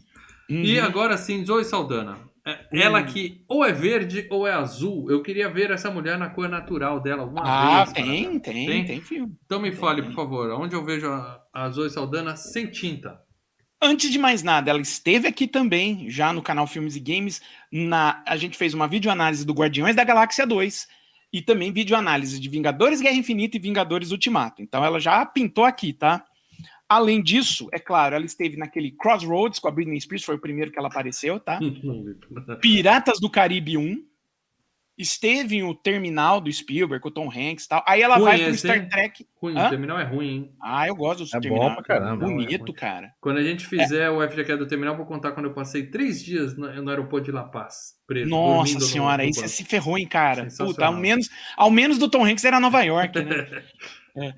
Uhum. E agora sim, Zoe Saldana. É, Ela que ou é verde ou é azul. Eu queria ver essa mulher na cor natural dela alguma Ah, vez. tem, cara. tem, Tem? tem, filme. Então me fale, por favor, onde eu vejo a, a Zoe Saldana sem tinta? Antes de mais nada, ela esteve aqui também, já no canal Filmes e Games. Na, a gente fez uma videoanálise do Guardiões da Galáxia 2 e também videoanálise de Vingadores Guerra Infinita e Vingadores Ultimato. Então ela já pintou aqui, tá? Além disso, é claro, ela esteve naquele Crossroads com a Britney Spears, foi o primeiro que ela apareceu, tá? Piratas do Caribe 1. Esteve em o Terminal do Spielberg com o Tom Hanks e tal. Aí ela Ruim vai pro esse, Star? Trek. Ruim, Hã? o terminal é ruim, hein? Ah, eu gosto do É bom Terminal. pra caramba. Bonito, É cara. Quando a gente fizer o FGQ do terminal, vou contar quando eu passei três dias no, no aeroporto de La Paz. Preso, Nossa dormindo no- senhora, no aí você se ferrou, hein, cara. Puta, ao menos, ao menos do Tom Hanks era Nova York, né? É.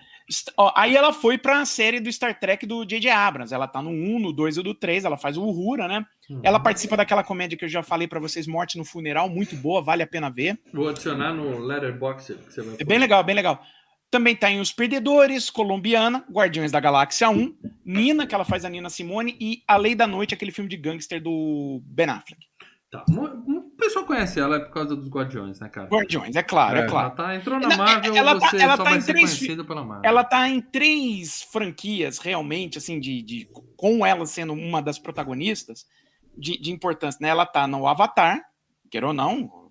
Ó, aí ela foi pra série do Star Trek do J.J. Abrams. Ela tá no 1, no 2 e no 3. Ela faz o Uhura, né? Uhum. Ela participa daquela comédia que eu já falei pra vocês, Morte no Funeral. Muito boa, vale a pena ver. Vou adicionar no Letterboxd que você vai É bem legal, bem legal. Também tá em Os Perdedores, Colombiana, Guardiões da Galáxia 1, Nina, que ela faz a Nina Simone, e A Lei da Noite, aquele filme de gangster do Ben Affleck. Tá. O pessoal conhece ela por causa dos Guardiões, né, cara? Guardiões, é claro, é, Ela claro. tá, entrou na Não, Marvel, ela tá- você ela só tá vai em ser três conhecido pela Marvel. Ela tá em três franquias, realmente, assim, de, de- com ela sendo uma das protagonistas de, de importância, né? Ela tá no Avatar, quer ou não,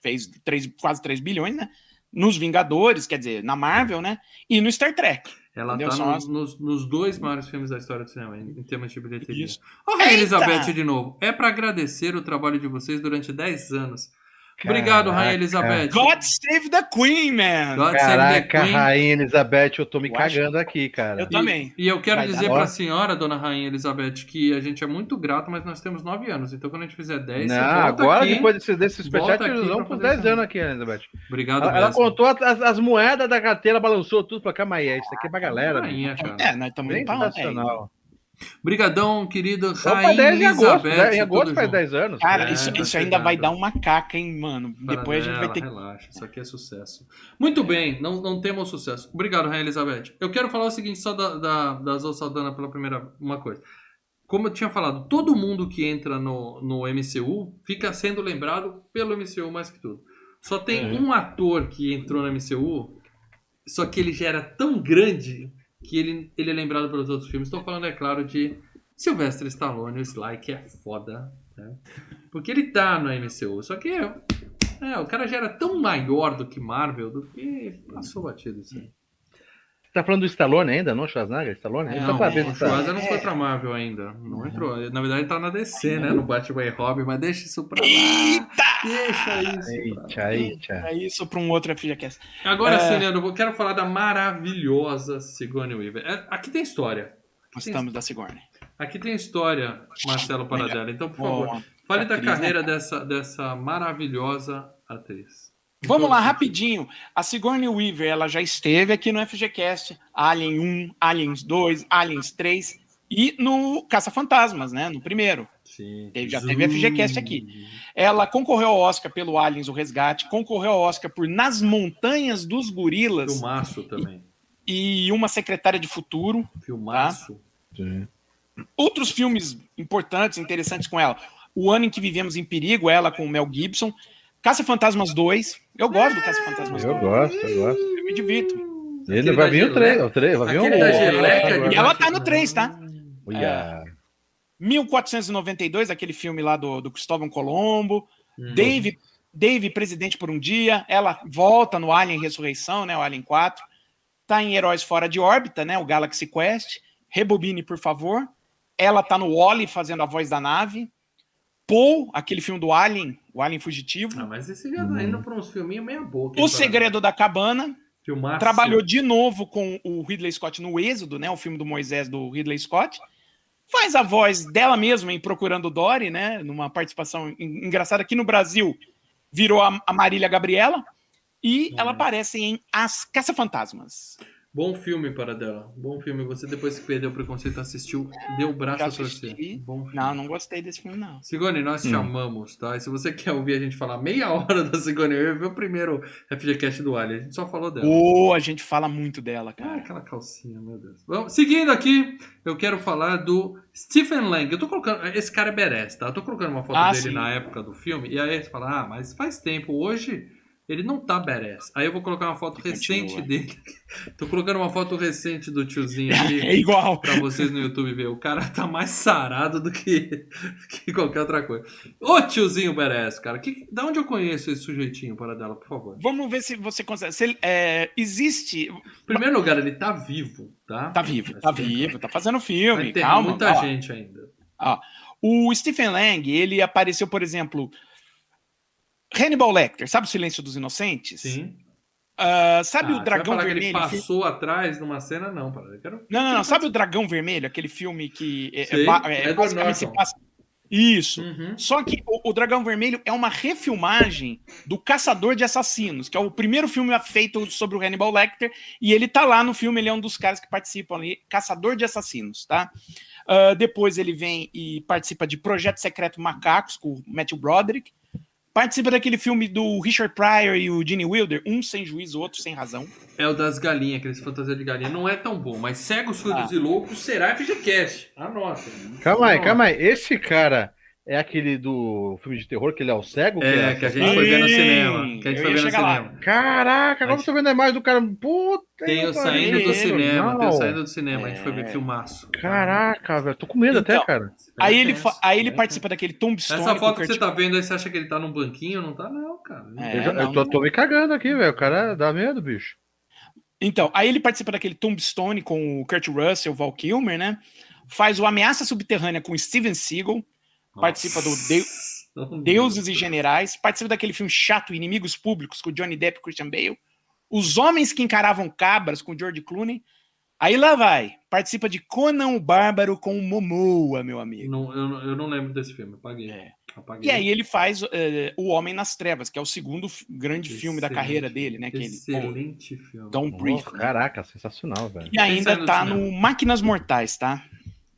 fez três, quase 3 bilhões, né? Nos Vingadores, quer dizer, na Marvel, né? E no Star Trek. Ela Entendeu? tá no- as- nos, nos dois maiores filmes da história do cinema, em, em termos de bilheteria. Isso. Rainha Eita! Elizabeth, de novo. É pra agradecer o trabalho de vocês durante 10 anos. Obrigado, Rainha. Elizabeth. God Save the Queen, man! God save the Caraca, Queen. Rainha Elizabeth, eu tô me Eu acho- cagando aqui, cara. Eu também. E eu quero Vai dizer pra senhora, dona Rainha Elizabeth, que a gente é muito grato, mas nós temos 9 anos. Então quando a gente fizer 10, Não, você volta agora aqui. depois desse, desse Volta superchat, eles aqui vão pra com fazer 10 isso. anos aqui, Elizabeth. Obrigado Ela, ela contou as, as moedas da carteira, balançou tudo pra cá, mas é, isso aqui é pra galera. Rainha, cara. É, nós estamos Bem indo pra sensacional. Brigadão, querido Então Rainha faz 10 em agosto, Elizabeth. né? Em agosto faz junto. 10 anos. Cara, É, isso, isso ainda chegando. vai dar uma caca, hein, mano? Depois a gente vai Para ter que. dela, Relaxa, isso aqui é sucesso. Muito bem, não, não temos sucesso. Obrigado, Rainha Elizabeth. Eu quero falar o seguinte só da, da, da Zoe Saldana pela primeira uma coisa. Como eu tinha falado, todo mundo que entra no, no MCU fica sendo lembrado pelo MCU mais que tudo. Só tem Uhum. um ator que entrou no MCU, só que ele já era tão grande que ele, ele é lembrado pelos outros filmes. Estou falando, é claro, de Sylvester Stallone, o Sly, que é foda. Né? Porque ele tá no MCU, só que é, é, o cara já era tão maior do que Marvel, do que passou batido isso aí. Você tá falando do Stallone ainda, não? Schwarzenegger? Stallone? É, Só não, pra o ver tá... Schwarzer não foi pra Marvel ainda. Não entrou. Na verdade, ele tá na DC, né? No Batman e Robin, mas deixa isso pra lá. Eita! Deixa isso. pra. Eita, eita. É isso para um outro FGCast. Agora É. sim, Leandro, eu quero falar da maravilhosa Sigourney Weaver. É, Aqui tem história. Nós Sim. estamos da Sigourney. Aqui tem história, Marcelo Paradela. Então, por favor, Bom, fale da atriz, né, carreira cara? dessa, dessa maravilhosa atriz. Vamos lá, rapidinho. A Sigourney Weaver, ela já esteve aqui no FGCast, Alien 1, Aliens 2, Aliens 3 e no Caça-Fantasmas, né? No primeiro. Sim. Teve- já teve FGCast aqui. Ela concorreu ao Oscar pelo Aliens, o Resgate, concorreu ao Oscar por Nas Montanhas dos Gorilas Filmaço também. e Uma Secretária de Futuro. Filmaço. Sim. Outros filmes importantes, interessantes com ela. O Ano em que Vivemos em Perigo, ela com o Mel Gibson. Caça-Fantasmas 2. Eu gosto do Caça-Fantasmas 2. Eu gosto, eu gosto. Eu me divirto. Ele vai vir o 3, o 3, vai vir um... da geleca E ela tá no 3, tá? Uia. 1492, aquele filme lá do, do Cristóvão Colombo. Hum. Dave, Dave, presidente por um dia. Ela volta no Alien Ressurreição, né? O Alien 4. Tá em Heróis Fora de Órbita, né? O Galaxy Quest. Rebobine, por favor. Ela tá no Wally fazendo a voz da nave. Paul, aquele filme do Alien, o Alien Fugitivo. Ah, mas esse já tá indo pra uns filminhos meia boca. o Segredo da Cabana. Filmaço. Trabalhou de novo com o Ridley Scott no Êxodo, né? O filme do Moisés do Ridley Scott. Faz a voz dela mesma em Procurando Dory, né? Numa participação en- engraçada aqui no Brasil. Virou a, a Marília Gabriela. E ela aparece em As Caça-Fantasmas. Bom filme, para dela. Bom filme. Você, depois que perdeu o preconceito, assistiu, deu o braço a torcer. Bom filme. Não, não gostei desse filme, não. Sigone, nós te Hum. amamos, tá? E se você quer ouvir a gente falar meia hora da Sigone, eu vi o primeiro FGCast do Ali. A gente só falou dela. Ô, a gente fala muito dela, Ah, cara. aquela calcinha, meu Deus. Vamos, seguindo aqui, eu quero falar do Stephen Lang. Eu tô colocando. Esse cara é badass, tá? Eu tô colocando uma foto Ah, dele sim. na época do filme. E aí você fala, ah, mas faz tempo. Hoje ele não tá badass. Aí eu vou colocar uma foto Ele recente continua. dele. tô colocando uma foto recente do tiozinho aqui. É igual. Pra vocês no YouTube ver, o cara tá mais sarado do que, que qualquer outra coisa. Ô tiozinho badass, cara, que, da onde eu conheço esse sujeitinho para dela, por favor? Vamos ver se você consegue. Se ele, é, existe. Em primeiro lugar, ele tá vivo, tá? Tá vivo, Acho tá vivo, tá fazendo Vai filme. ter Calma. muita ó. gente ainda. O Stephen Lang, ele apareceu, por exemplo. Hannibal Lecter, sabe o Silêncio dos Inocentes? Sim. Ah, sabe Ah, o você Dragão vai falar que Vermelho? ele passou atrás numa cena, não, para. Quero... Não, não, não. Sabe o Dragão Vermelho? Aquele filme que é, é Sei, é, basicamente se passa. Isso. Uhum. Só que o, o Dragão Vermelho é uma refilmagem do Caçador de Assassinos, que é o primeiro filme feito sobre o Hannibal Lecter, e ele tá lá no filme, ele é um dos caras que participam ali, Caçador de Assassinos, tá? Ah, depois ele vem e participa de Projeto Secreto Macacos, com o Matthew Broderick, participa daquele filme do Richard Pryor e o Gene Wilder, um sem juízo, outro sem razão. É o das galinhas, aqueles fantasia de galinha. Não é tão bom, mas Cegos, Surdos Ah. e Loucos será FGCast. Anota. Calma aí, calma aí. Esse cara é aquele do filme de terror que ele é o cego? É, que a gente foi ver no cinema. Que a gente eu foi ver no chegar lá. cinema. Caraca, agora Mas- eu tô vendo a imagem do cara. Puta Tem que saindo pariu. do cinema, tem saindo do cinema. A gente foi ver É. filmaço. Caraca, velho. Tô com medo Então, até, cara. Aí ele, aí ele participa daquele Tombstone Essa foto que Kurt você tá vendo aí, você acha que ele tá num banquinho? Não tá, não, cara. É, eu já- eu não, tô, não. tô me cagando aqui, velho. O cara dá medo, bicho. Então, aí ele participa daquele Tombstone com o Kurt Russell, o Val Kilmer, né? Faz o Ameaça Subterrânea com o Steven Seagal, participa do Nossa. Deuses e Generais, participa daquele filme chato Inimigos Públicos com Johnny Depp e Christian Bale, Os Homens que Encaravam Cabras com o George Clooney. Aí lá vai, participa de Conan o Bárbaro com o Momoa, meu amigo. Não, eu, não- eu não lembro desse filme, apaguei. É. apaguei. E aí ele faz eh, O Homem nas Trevas, que é o segundo grande filme da Excelente. carreira dele, né? Que ele, pô, Excelente filme. Don't Breathe. Nossa, caraca, sensacional, velho. E ainda tá cinema. no Máquinas Mortais, tá?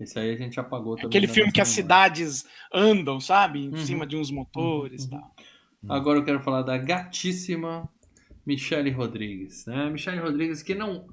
Esse aí a gente apagou também. Aquele da filme que as cidades andam, sabe? Em Uhum. cima de uns motores e Uhum. tal. Agora eu quero falar da gatíssima Michelle Rodrigues, né? Michelle Rodrigues que não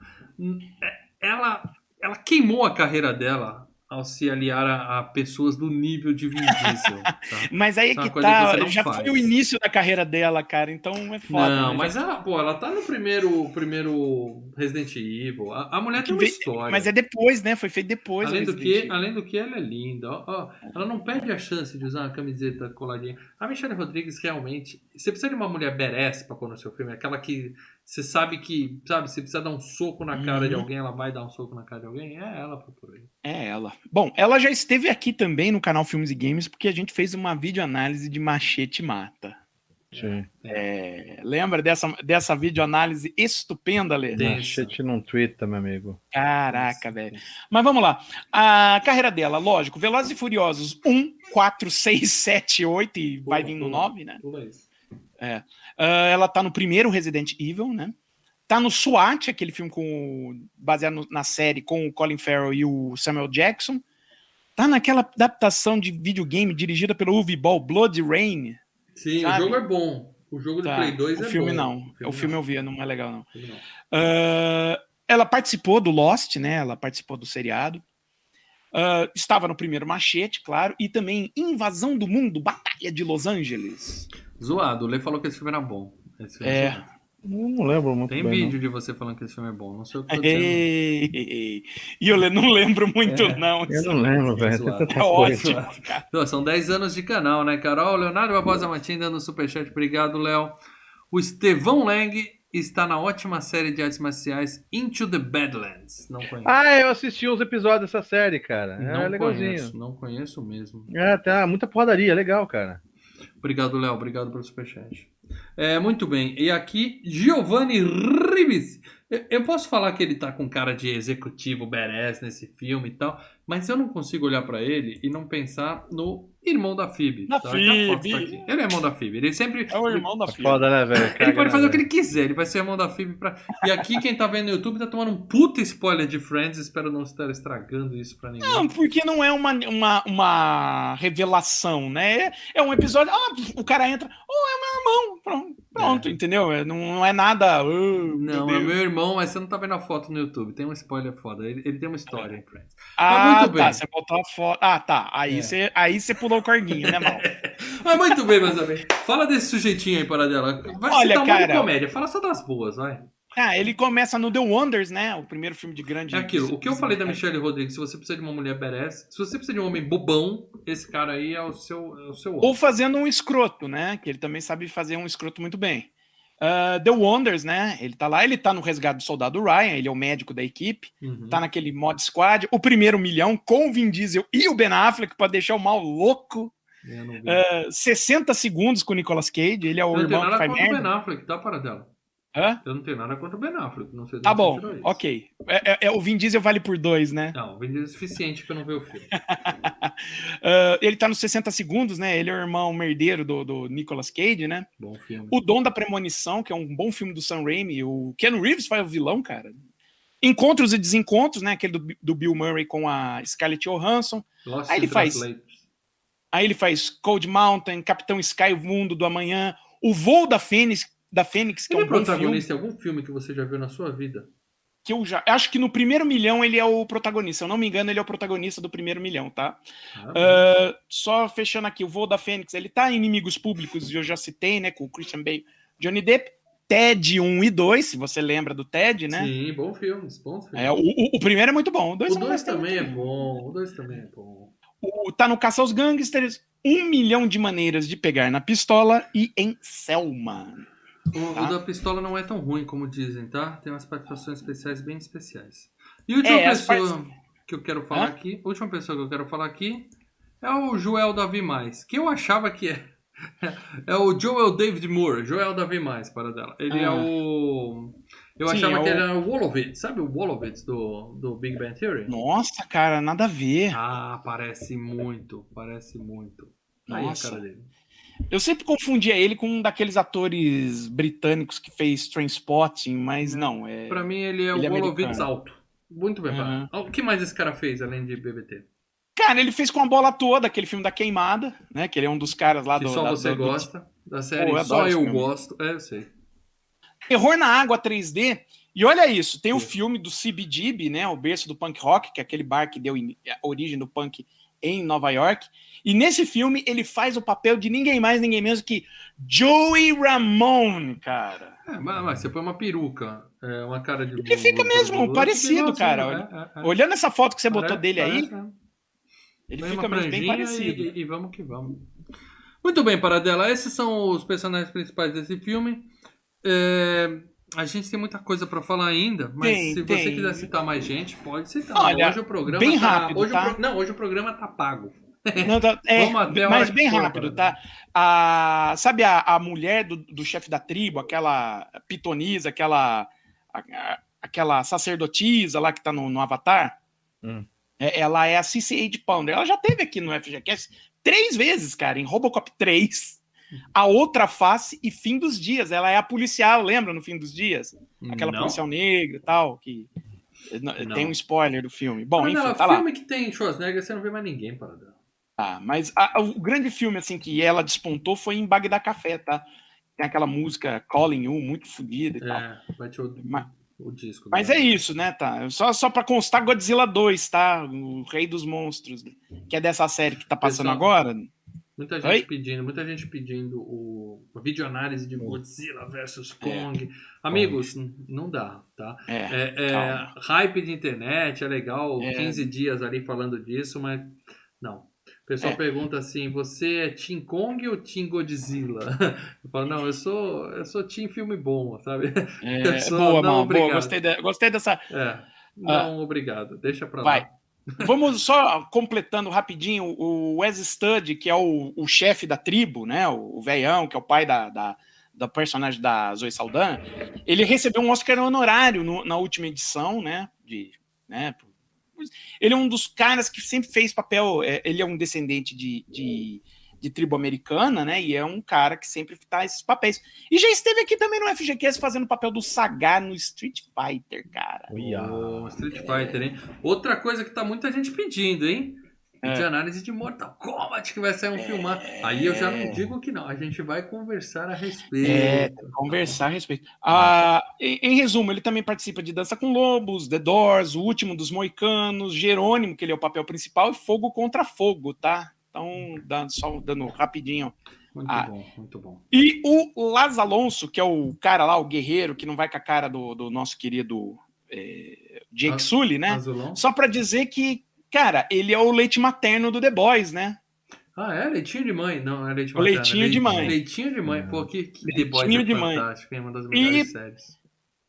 ela ela queimou a carreira dela ao se aliar a, a pessoas do nível de Vin Diesel, tá? Mas aí é que que tá, não já faz. foi o início da carreira dela, cara, então é foda. não, né? mas ela, pô, ela tá no primeiro, primeiro Resident Evil. A, a mulher tem uma Ve- história. Mas é depois, né? Foi feito depois. além do que, além do que ela é linda. ó, ó, ela não perde a chance de usar uma camiseta coladinha. A Michelle Rodrigues realmente, você precisa de uma mulher badass para pôr no seu filme, aquela que você sabe que, sabe, você precisa dar um soco na cara de Uhum. alguém, ela vai dar um soco na cara de alguém. É ela por aí. É ela. Bom, ela já esteve aqui também no canal Filmes e Games, porque a gente fez uma videoanálise de Machete Mata. Sim. É, lembra dessa, dessa videoanálise estupenda, Lê? Tem. Machete não twitta, meu amigo. Caraca, velho. Mas vamos lá. A carreira dela, lógico, Velozes e Furiosos 1, 4, 6, 7, 8 e vai vir no 9, né? Pula isso. Ah, ela tá no primeiro Resident Evil, né? Tá no SWAT, aquele filme com, baseado no- na série com o Colin Farrell e o Samuel Jackson. Tá naquela adaptação de videogame dirigida pelo Uwe Ball, Blood Rain. Sim, Sabe? o jogo é bom. O jogo do Tá, Play 2 o é filme bom. não. O filme eu vi, não é legal não. O filme não. Ah, ela participou do Lost, né? Ela participou do seriado. Ah, estava no primeiro Machete, claro, e também Invasão do Mundo, Batalha de Los Angeles. Zoado, o Lê falou que esse filme era bom. Filme É. zoado. Eu não lembro muito Tem bem, vídeo de você falando que esse filme é bom. Não sei o que eu tô dizendo. Ei, E eu não lembro muito, É, não. não. Eu não lembro, velho. É ótimo. Pô, São 10 anos de canal, né, o Leonardo Barbosa Martins dando superchat. Obrigado, Léo. O Estevão Lang está na ótima série de artes marciais Into the Badlands. Não conheço. Ah, eu assisti uns episódios dessa série, cara. não É legalzinho. conheço, não conheço mesmo. É, tá muita porradaria, legal, cara. Obrigado, Léo. Obrigado pelo superchat. É, muito bem. E aqui, Giovanni Ribisi. Eu, posso falar que ele tá com cara de executivo badass nesse filme e tal, mas eu não consigo olhar pra ele e não pensar no irmão da Phoebe. Da tá? Phoebe. Tá. Ele é irmão da Phoebe. Ele sempre. É o irmão da É filha. foda, né, velho? Ele pode né, fazer o que ele quiser, ele vai ser irmão da Phoebe pra. E aqui, quem tá vendo no YouTube tá tomando um puta spoiler de Friends, espero não estar estragando isso pra ninguém. Não, porque não é uma, uma, uma revelação, né? É um episódio. Ah, o cara entra. Oh, é meu irmão. Pronto, pronto, entendeu? É, Não, não é nada. "Oh, meu Não, é Deus." meu irmão, mas você não tá vendo a foto no YouTube. Tem um spoiler foda. Ele, ele tem uma história em Friends. Ah, muito bem. tá. Você botou a foto. Ah, tá. Aí É. você aí você pulou o corguinho, né, mal? Mas muito bem, meus amigos. Fala desse sujeitinho aí, Paradela. Vai Olha, citar um de cara. comédia. Fala só das boas, vai. Ah, ele começa no The Wonders, né? O primeiro filme de grande. É aquilo. O que eu falei da Michelle Rodrigues, se você precisa de uma mulher badass, se você precisa de um homem bobão, esse cara aí é o seu, é o seu homem. Ou fazendo um escroto, né? Que ele também sabe fazer um escroto muito bem. Ah, The Wonders, né? Ele tá lá, ele tá no resgate do soldado Ryan, ele é o médico da equipe, Uhum. tá naquele mod squad, o primeiro milhão com o Vin Diesel e o Ben Affleck pra deixar o mal louco. Vi. Ah, 60 segundos com o Nicolas Cage, ele é o não irmão que nada faz contra o merda. Ben Affleck, tá, Paradela? Hã? Eu não tenho nada contra o Ben Affleck. Não sei Tá bom, ok. É, é- é- o Vin Diesel vale por dois, né? Não, o suficiente pra eu não ver o filme. Ah, ele tá nos 60 segundos, né? Ele é o irmão merdeiro do, do Nicolas Cage, né? Bom filme. O Dom da Premonição, que é um bom filme do Sam Raimi. O Ken Reeves faz o vilão, cara. Encontros e Desencontros, né? Aquele do, do Bill Murray com a Scarlett Johansson. Lost Aí ele faz-. Aí ele faz Cold Mountain, Capitão Sky, o Mundo do Amanhã, O Voo da Fênix, da Fênix que Ele é é um filme. protagonista em algum filme que você já viu na sua vida? Que eu já. Acho que no primeiro milhão ele é o protagonista. Se eu não me engano, ele é o protagonista do primeiro milhão, tá? Ah, Ah, só fechando aqui, o Voo da Fênix, ele tá em Inimigos Públicos, eu já citei, né? Com o Christian Bale, Johnny Depp. Ted 1 e 2, se você lembra do Ted, né? Sim, bom filme, bom filme. É, o, o- primeiro é muito bom. O dois, o eu não 2 gostei também é bom, o 2 também é bom. O- tá no Caça aos Gangsters, um milhão de maneiras de pegar na pistola e em Selma. O, Tá. o da pistola não é tão ruim como dizem, tá? Tem umas participações especiais bem especiais. E a última É, as pessoa que eu quero falar Hã? aqui, a última pessoa que eu quero falar aqui é o Joel Davi Mais, que eu achava que é. É o Joel David Moore, Joel Davi Mais, para dela. Ele é Ah. o. Eu Sim, achava é que o- ele era o Wolowitz, sabe o Wolowitz do, do Big Bang Theory? Nossa, cara, nada a ver. Ah, parece muito, parece muito. Aí Nossa. a cara dele. Eu sempre confundia ele com um daqueles atores britânicos que fez Trainspotting, mas não, é. Pra mim ele é Ele é o Wolowitz americano. alto. Muito bem, parado. O que mais esse cara fez além de BBT? Cara, ele fez com a bola toda aquele filme da queimada, né? Que ele é um dos caras lá Que do. só da- você do- do- gosta da série Pô, eu Só Eu. Gosto. É, eu sei. Terror na Água 3D. E olha isso, tem o Sim. filme do CBGB, né? O berço do punk rock, que é aquele bar que deu in- a origem do punk em Nova York. E nesse filme ele faz o papel de ninguém mais, ninguém menos que Joey Ramone, cara. É, mas, mas você põe uma peruca, é, uma cara de. Ele fica mesmo parecido, cara. É, é, é. Olhando essa foto que você botou Parece, dele aí, é. ele Põe fica mesmo bem parecido. E, e vamos que vamos. Muito bem, Paradela. Esses são os personagens principais desse filme. É, a gente tem muita coisa pra falar ainda, mas Tem, se você tem. quiser citar mais gente, pode citar. Olha, hoje o programa bem tá- rápido, hoje o tá? pro- Não, hoje o programa tá pago. Não, tá- é, mas bem rápido, tá? A, sabe a, a mulher do, do chefe da tribo, aquela pitonisa, aquela, a- a- aquela sacerdotisa lá que tá no, no Avatar? Hum. É, ela é a CC8 Pounder. Ela já teve aqui no FGCast três vezes, cara, em Robocop 3. A outra face e fim dos dias. Ela é a policial, lembra no fim dos dias? Aquela Não. policial negra e tal, que Não. tem um spoiler do filme. Bom, Paradela, enfim, tá lá. filme que tem Schwarzenegger, você não vê mais ninguém, Paradela. Ah, mas a- o grande filme assim que ela despontou foi em Bagdá Café, tá? Tem aquela música Calling You, muito fodida e tal. É, vai te o, Mas- o disco. Mas dela. é isso, né, tá? Só, só pra constar, Godzilla 2, tá? O Rei dos Monstros, que é dessa série que tá passando Pessoal, agora. Muita gente Oi? pedindo, muita gente pedindo o a videoanálise de Godzilla vs Kong. Amigos, n- não dá, tá? É, É, é, hype de internet, é legal, É. 15 dias ali falando disso, mas não. O pessoal É. pergunta assim: você é Team Kong ou Team Godzilla? Eu falo, não, eu sou, eu sou Team filme bom, sabe? é, só- boa, não, obrigado. boa. Gostei, de- gostei dessa. É. Não, obrigado. Deixa pra lá. Vai. Vamos só completando rapidinho o Wes Studd, que é o, o chefe da tribo, né? O, o velhão, que é o pai da, da, da personagem da Zoe Saldanha, ele recebeu um Oscar honorário no, na última edição, né? De, né ele é um dos caras que sempre fez papel. É, ele é um descendente de, de, de tribo americana, né? E é um cara que sempre faz esses papéis. E já esteve aqui também no FGQS fazendo o papel do Sagar no Street Fighter, cara. Oh, Street Fighter, hein? Outra coisa que tá muita gente pedindo, hein? é. de análise de Mortal Kombat que vai sair um é. filmar. Aí eu já não digo que não, a gente vai conversar a respeito. É, conversar a respeito. Ah, em, em, resumo, ele também participa de Dança com Lobos, The Doors, O Último dos Moicanos, Jerônimo, que ele é o papel principal, e Fogo contra Fogo, tá? Então, dando, só dando rapidinho. Muito ah, bom, muito bom. E o Laz Alonso, que é o cara lá, o guerreiro, que não vai com a cara do, do nosso querido é, Jake Sully, né? Só para dizer que Cara, ele é o leite materno do The Boys, né? Ah, é? Leitinho de mãe? Não, é leite materno. Leitinho leite, de mãe. Leitinho de mãe. Pô, que, que The Boys é de fantástico, mãe. é uma das melhores e, séries.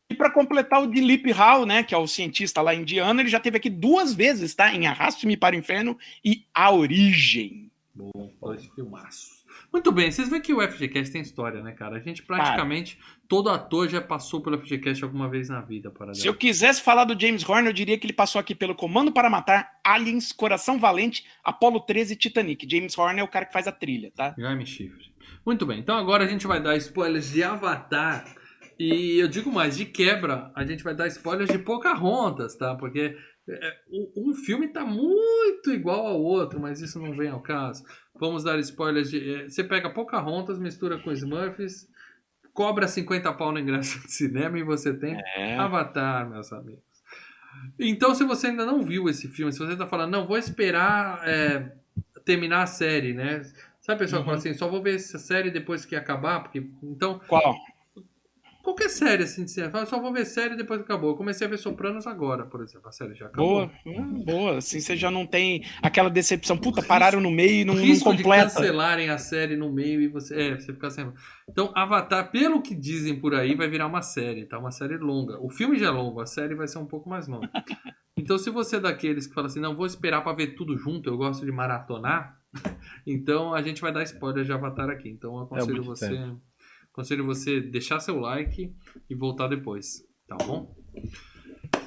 E para completar o Dilip Hall, né, que é o cientista lá indiano, ele já teve aqui duas vezes, tá? Em Arraste-me para o Inferno e A Origem. Bom, dois filmaços. Muito bem, vocês veem que o FGCast tem história, né, cara? A gente praticamente, cara, todo ator já passou pelo FGCast alguma vez na vida. Para se eu quisesse falar do James Horner, eu diria que ele passou aqui pelo Comando para Matar, Aliens, Coração Valente, Apollo 13 e Titanic. James Horner é o cara que faz a trilha, tá? Jaime Chifre. Muito bem, então agora a gente vai dar spoilers de Avatar. E eu digo mais, de quebra, a gente vai dar spoilers de Pocahontas, tá? Porque é, um filme tá muito igual ao outro, mas isso não vem ao caso. Vamos dar spoilers de. É, você pega Pocahontas, mistura com Smurfs, cobra 50 pau no ingresso de cinema e você tem é. Avatar, meus amigos. Então, se você ainda não viu esse filme, se você tá falando, não, vou esperar é, terminar a série, né? Sabe, a pessoa uhum. fala assim, só vou ver essa série depois que acabar, porque. Então. Qual? Qualquer série, assim, de cinema. Eu só vou ver série depois que acabou. Eu comecei a ver Sopranos agora, por exemplo. A série já acabou. Boa, hum, boa. Assim você já não tem aquela decepção. Puta, pararam no meio e não, não completa. de cancelarem a série no meio e você. É, você ficar sem. Então, Avatar, pelo que dizem por aí, vai virar uma série, tá? Uma série longa. O filme já é longo, a série vai ser um pouco mais longa. Então, se você é daqueles que fala assim, não, vou esperar para ver tudo junto, eu gosto de maratonar, então a gente vai dar spoiler de Avatar aqui. Então, eu aconselho é você. Tempo Aconselho você deixar seu like e voltar depois, tá bom?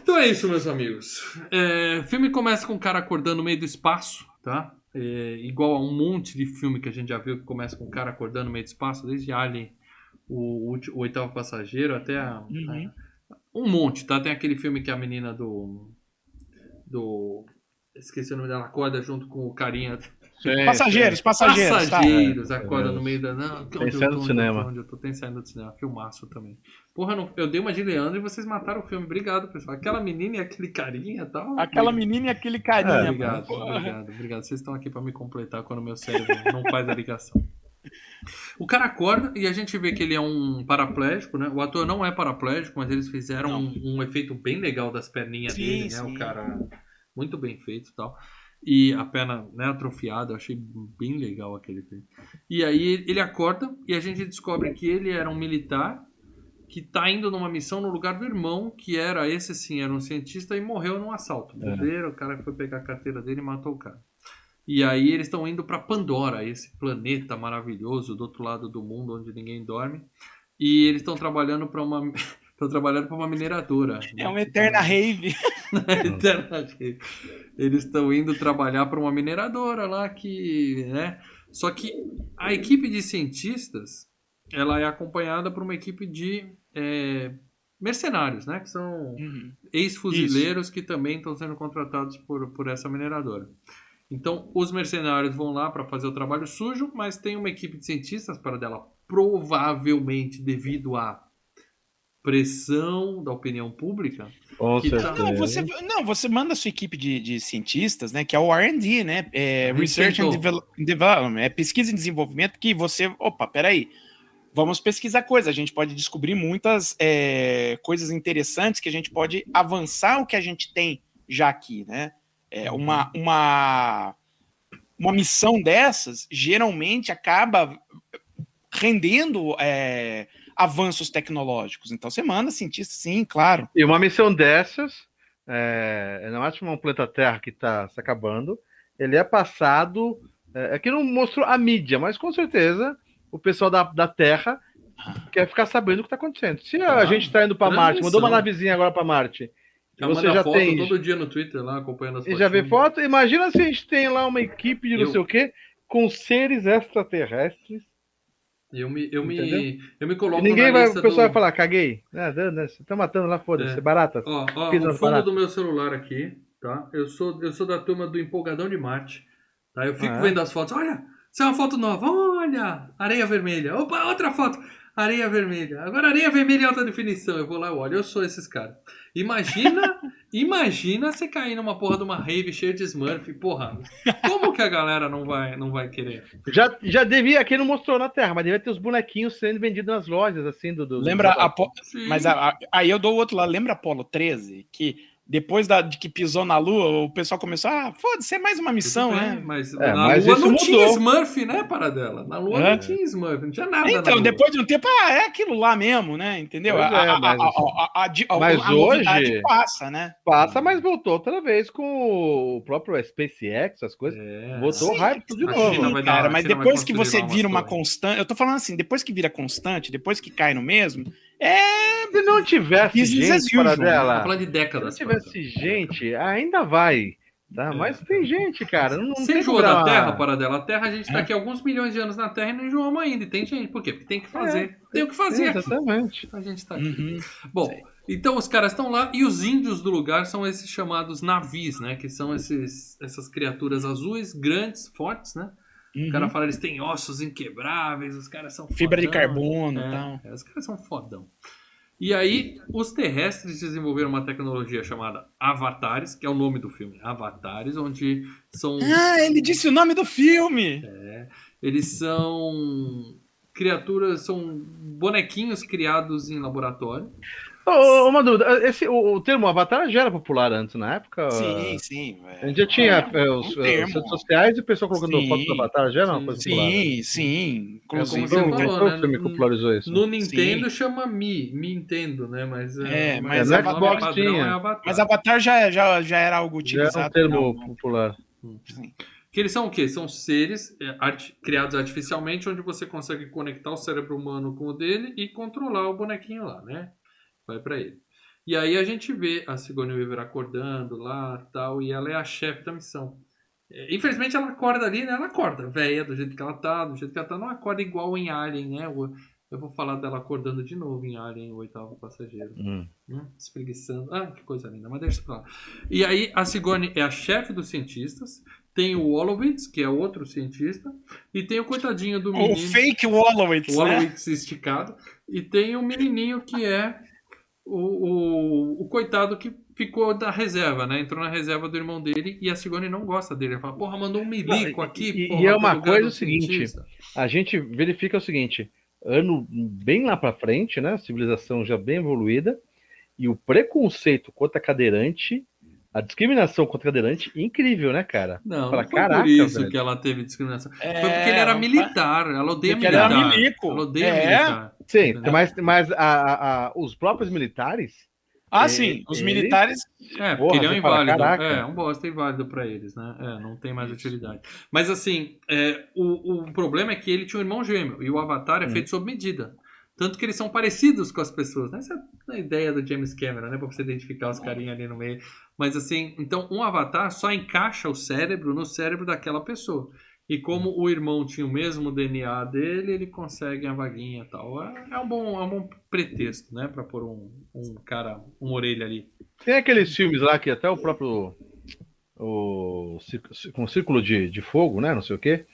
Então é isso, meus amigos. É, o filme começa com o cara acordando no meio do espaço, tá? É, igual a um monte de filme que a gente já viu que começa com o cara acordando no meio do espaço, desde Alien, o, o, o oitavo passageiro, até a, uhum. a, um monte, tá? Tem aquele filme que a menina do. do. Esqueci o nome dela, acorda junto com o carinha Sim, passageiros, sim. passageiros. Passageiros, tá? acorda é. no meio da. Não, tem saindo do cinema. Onde eu tô, tem saindo do cinema. Filmaço também. Porra, não, eu dei uma de Leandro e vocês mataram o filme. Obrigado, pessoal. Aquela menina e aquele carinha tal. Aquela menina e aquele carinha. É, obrigado, obrigado, obrigado. Vocês estão aqui para me completar quando o meu cérebro não faz a ligação. O cara acorda e a gente vê que ele é um paraplégico, né? O ator não é paraplégico, mas eles fizeram um, um, efeito bem legal das perninhas sim, dele, né? Sim. O cara muito bem feito e tal. E a perna né, atrofiada, eu achei bem legal aquele filme. E aí ele acorda e a gente descobre que ele era um militar que está indo numa missão no lugar do irmão, que era esse sim, era um cientista e morreu num assalto. É. O cara foi pegar a carteira dele e matou o cara. E aí eles estão indo para Pandora, esse planeta maravilhoso do outro lado do mundo onde ninguém dorme. E eles estão trabalhando para uma Tô trabalhando para uma mineradora. É uma eterna rave. eterna rave. Eles estão indo trabalhar para uma mineradora lá que, né? Só que a equipe de cientistas, ela é acompanhada por uma equipe de é, mercenários, né? Que são uhum. ex-fuzileiros que também estão sendo contratados por, por essa mineradora. Então, os mercenários vão lá para fazer o trabalho sujo, mas tem uma equipe de cientistas para dela, provavelmente devido a pressão da opinião pública. Tá... Não, você, não, você manda a sua equipe de, de cientistas, né? Que é o RD, né? É Research and Development, é pesquisa e desenvolvimento que você. Opa, peraí. Vamos pesquisar coisas. A gente pode descobrir muitas é, coisas interessantes que a gente pode avançar o que a gente tem já aqui, né? É, uma, uma, uma missão dessas geralmente acaba rendendo é, avanços tecnológicos. Então você manda cientista, sim, claro. E uma missão dessas, é, não acho um planeta Terra que está se acabando, ele é passado. É, aqui é não mostrou a mídia, mas com certeza o pessoal da, da Terra quer ficar sabendo o que tá acontecendo. Se a ah, gente tá indo para Marte, mandou uma navezinha agora para Marte. Já você já foto tem todo dia no Twitter lá acompanhando as E já vê foto? Imagina se a gente tem lá uma equipe de não eu... sei o quê com seres extraterrestres. Eu me, eu me, eu me coloco. E ninguém vai, o pessoal do... vai falar, caguei. Ah, você tá matando lá, foda-se, é. barata. Ó, ó, o fundo do meu celular aqui, tá? Eu sou, eu sou da turma do Empolgadão de Marte. Tá? Eu fico ah, é? vendo as fotos. Olha, isso é uma foto nova. Olha, areia vermelha. Opa, outra foto. Areia vermelha. Agora areia vermelha em alta definição. Eu vou lá, olha, eu sou esses caras. Imagina, imagina você cair numa porra de uma rave cheia de Smurf. Porra, como que a galera não vai, não vai querer? Já, já devia, aqui não mostrou na Terra, mas devia ter os bonequinhos sendo vendidos nas lojas, assim, do. do Lembra, do... A, mas a, a, aí eu dou outro lá. Lembra Apolo 13? Que depois da, de que pisou na Lua, o pessoal começou, ah, foda-se, é mais uma missão, bem, né? Mas é, na mas Lua não mudou. tinha Smurf, né, Paradela? Na Lua é. não tinha Smurf, não tinha nada. Então, depois de um tempo, ah, é aquilo lá mesmo, né? Entendeu? É, a, mas, a, a, mas hoje passa, né? Passa, mas voltou outra vez com o próprio SpaceX, as coisas. É. Voltou Sim, rápido de novo. cara, mas depois que você vira uma constante, eu tô falando assim, depois que vira constante, depois que cai no mesmo, é. Se não tivesse gente para dela. falando de décadas. Se não tivesse gente, ainda vai. Tá? É. Mas tem gente, cara. Não, não Você enjoou da Terra, para dela? A Terra, a gente está é. aqui alguns milhões de anos na Terra e não enjoamos ainda. E tem gente. Por quê? Porque tem que fazer. É. Tem o que fazer. Aqui. Exatamente. A gente está aqui. Uhum. Bom, Sim. então os caras estão lá e os índios do lugar são esses chamados navios, né? Que são esses, essas criaturas azuis, grandes, fortes, né? Uhum. O cara fala, eles têm ossos inquebráveis, os caras são Fibra fodão, de carbono e é, tal. É, os caras são fodão. E aí, os terrestres desenvolveram uma tecnologia chamada Avatares, que é o nome do filme, Avatares, onde são. Ah, ele disse o nome do filme! É, eles são criaturas, são bonequinhos criados em laboratório. Oh, uma dúvida, esse, o, o, termo avatar já era popular antes, na época? Sim, sim. A gente já tinha é, os, um redes sociais e o pessoal colocando sim, fotos do avatar, já era uma coisa sim, popular. Sim, sim. Inclusive, é como você falou, né? filme popularizou isso? No Nintendo sim. chama Mi, Nintendo, né? Mas, é, mas, mas é, Xbox tinha. É avatar. Mas avatar já, já, já era algo utilizado. Já era um termo não, popular. Sim. Que eles são o quê? São seres art, criados artificialmente, onde você consegue conectar o cérebro humano com o dele e controlar o bonequinho lá, né? Vai para ele. E aí a gente vê a Sigourney Weaver acordando lá tal, e ela é a chefe da missão. É, infelizmente ela acorda ali, né? Ela acorda, velha, do jeito que ela tá, do jeito que ela tá, não acorda igual em Alien, né? Eu vou falar dela acordando de novo em Alien, o oitavo passageiro. Hum. Hum, espreguiçando. Ah, que coisa linda, mas deixa eu falar. E aí a Sigourney é a chefe dos cientistas, tem o Wolowitz, que é outro cientista, e tem o coitadinho do menino. O fake Wolowitz, o Wolowitz né? esticado, e tem o menininho que é o, o, o, coitado que ficou da reserva, né? Entrou na reserva do irmão dele e a Sigourney não gosta dele. Ela fala, porra, mandou um milico aqui. E, porra, e é uma coisa o seguinte: cientista. a gente verifica o seguinte, ano bem lá para frente, né? Civilização já bem evoluída, e o preconceito contra cadeirante a discriminação contra cadeirante, incrível, né, cara? Não, Fala, não foi caraca, por isso velho. que ela teve discriminação. É, foi porque ele era militar, ela odeia porque militar. Ele era milico. Ela odeia é. militar. Sim, mas, mas a, a, a, os próprios militares... Ah, sim, os militares... É, porque Porra, ele é um inválido. Fala, é, um bosta inválido para eles, né? É, não tem mais utilidade. Mas assim, é, o, o problema é que ele tinha um irmão gêmeo, e o Avatar é hum. feito sob medida. Tanto que eles são parecidos com as pessoas. Né? Essa é a ideia do James Cameron, né? Pra você identificar os carinhas ali no meio. Mas assim, então um avatar só encaixa o cérebro no cérebro daquela pessoa. E como o irmão tinha o mesmo DNA dele, ele consegue a vaguinha e tal. É, é, um, bom, é um bom pretexto, né? Pra pôr um, um cara, uma orelha ali. Tem aqueles filmes lá que até o próprio. O, com o Círculo de, de Fogo, né? Não sei o quê.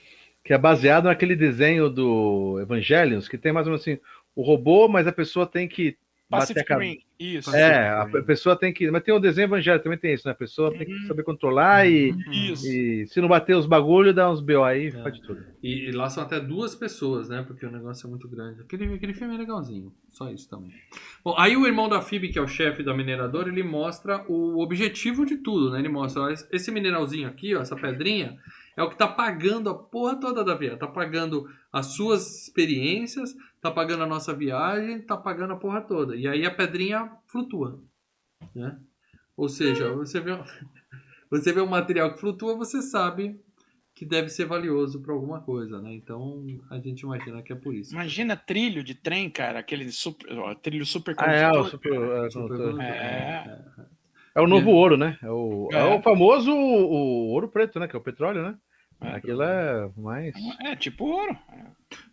Que é baseado naquele desenho do Evangelions, que tem mais ou menos assim o robô, mas a pessoa tem que Pacific a... Rim, isso. É, a pessoa tem que. Mas tem o desenho evangélico também tem isso, né? A pessoa uhum. tem que uhum. saber controlar e, uhum. e se não bater os bagulhos, dá uns BO aí, é. faz tudo. E, e, lá são até duas pessoas, né? Porque o negócio é muito grande. Aquele, aquele filme é legalzinho, só isso também. Bom, aí o irmão da Phoebe, que é o chefe da mineradora, ele mostra o objetivo de tudo, né? Ele mostra, ó, esse mineralzinho aqui, ó, essa pedrinha, é o que tá pagando a porra toda da vida. Tá pagando as suas experiências, tá pagando a nossa viagem, tá pagando a porra toda. E aí a pedrinha flutua, né? Ou seja, você vê, você vê um material que flutua, você sabe que deve ser valioso para alguma coisa, né? Então a gente imagina que é por isso. Imagina trilho de trem, cara, aquele super, ó, trilho super Ah, é, o super, é, Super. É. É o novo ouro, né? É o, é É. o famoso o ouro preto, né? Que é o petróleo, né? É. Aquilo é mais. É, tipo ouro.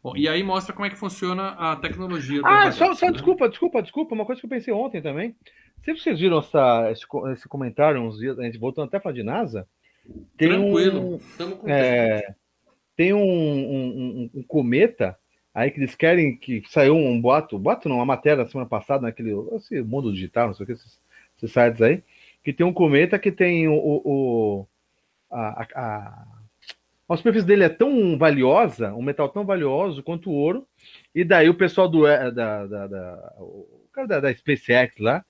Bom, e aí mostra como é que funciona a tecnologia. Ah, só, só né? desculpa, desculpa, desculpa. Uma coisa que eu pensei ontem também. Se vocês viram essa, esse, esse comentário uns dias, a gente voltando até a falar de NASA, tem Tranquilo. um, com tempo. é, tem um, um- um- um cometa aí que eles querem que saiu um boato, boato não, uma matéria na semana passada naquele esse mundo digital, não sei o que, esses, esses sites aí, que tem um cometa que tem o, o, o- a, a, a, superfície dele é tão valiosa, um metal tão valioso quanto o ouro, e daí o pessoal do é, da, da, da- o cara da, da SpaceX lá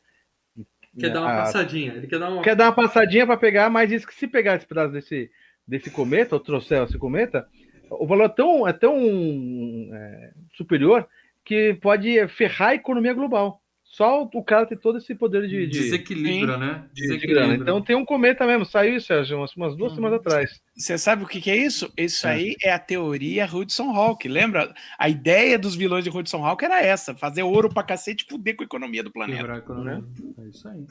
Quer dar uma a- passadinha. Ele quer dar uma. quer dar uma passadinha para pegar, mas diz que se pegar esse pedaço desse, desse cometa, ou trouxer esse cometa, o valor é tão, é tão é, superior que pode ferrar a economia global. Só o cara tem todo esse poder de, de, Desequilibra, né? de- de Desequilibra. grana. Então tem um cometa mesmo, saiu, Sérgio, umas, umas duas Uhum. semanas atrás. Você sabe o que, que é isso? Isso É. aí é a teoria Hudson Hawk. Lembra? A ideia dos vilões de Hudson Hawk era essa: fazer ouro pra cacete e fuder com a economia do planeta. Economia. É isso aí.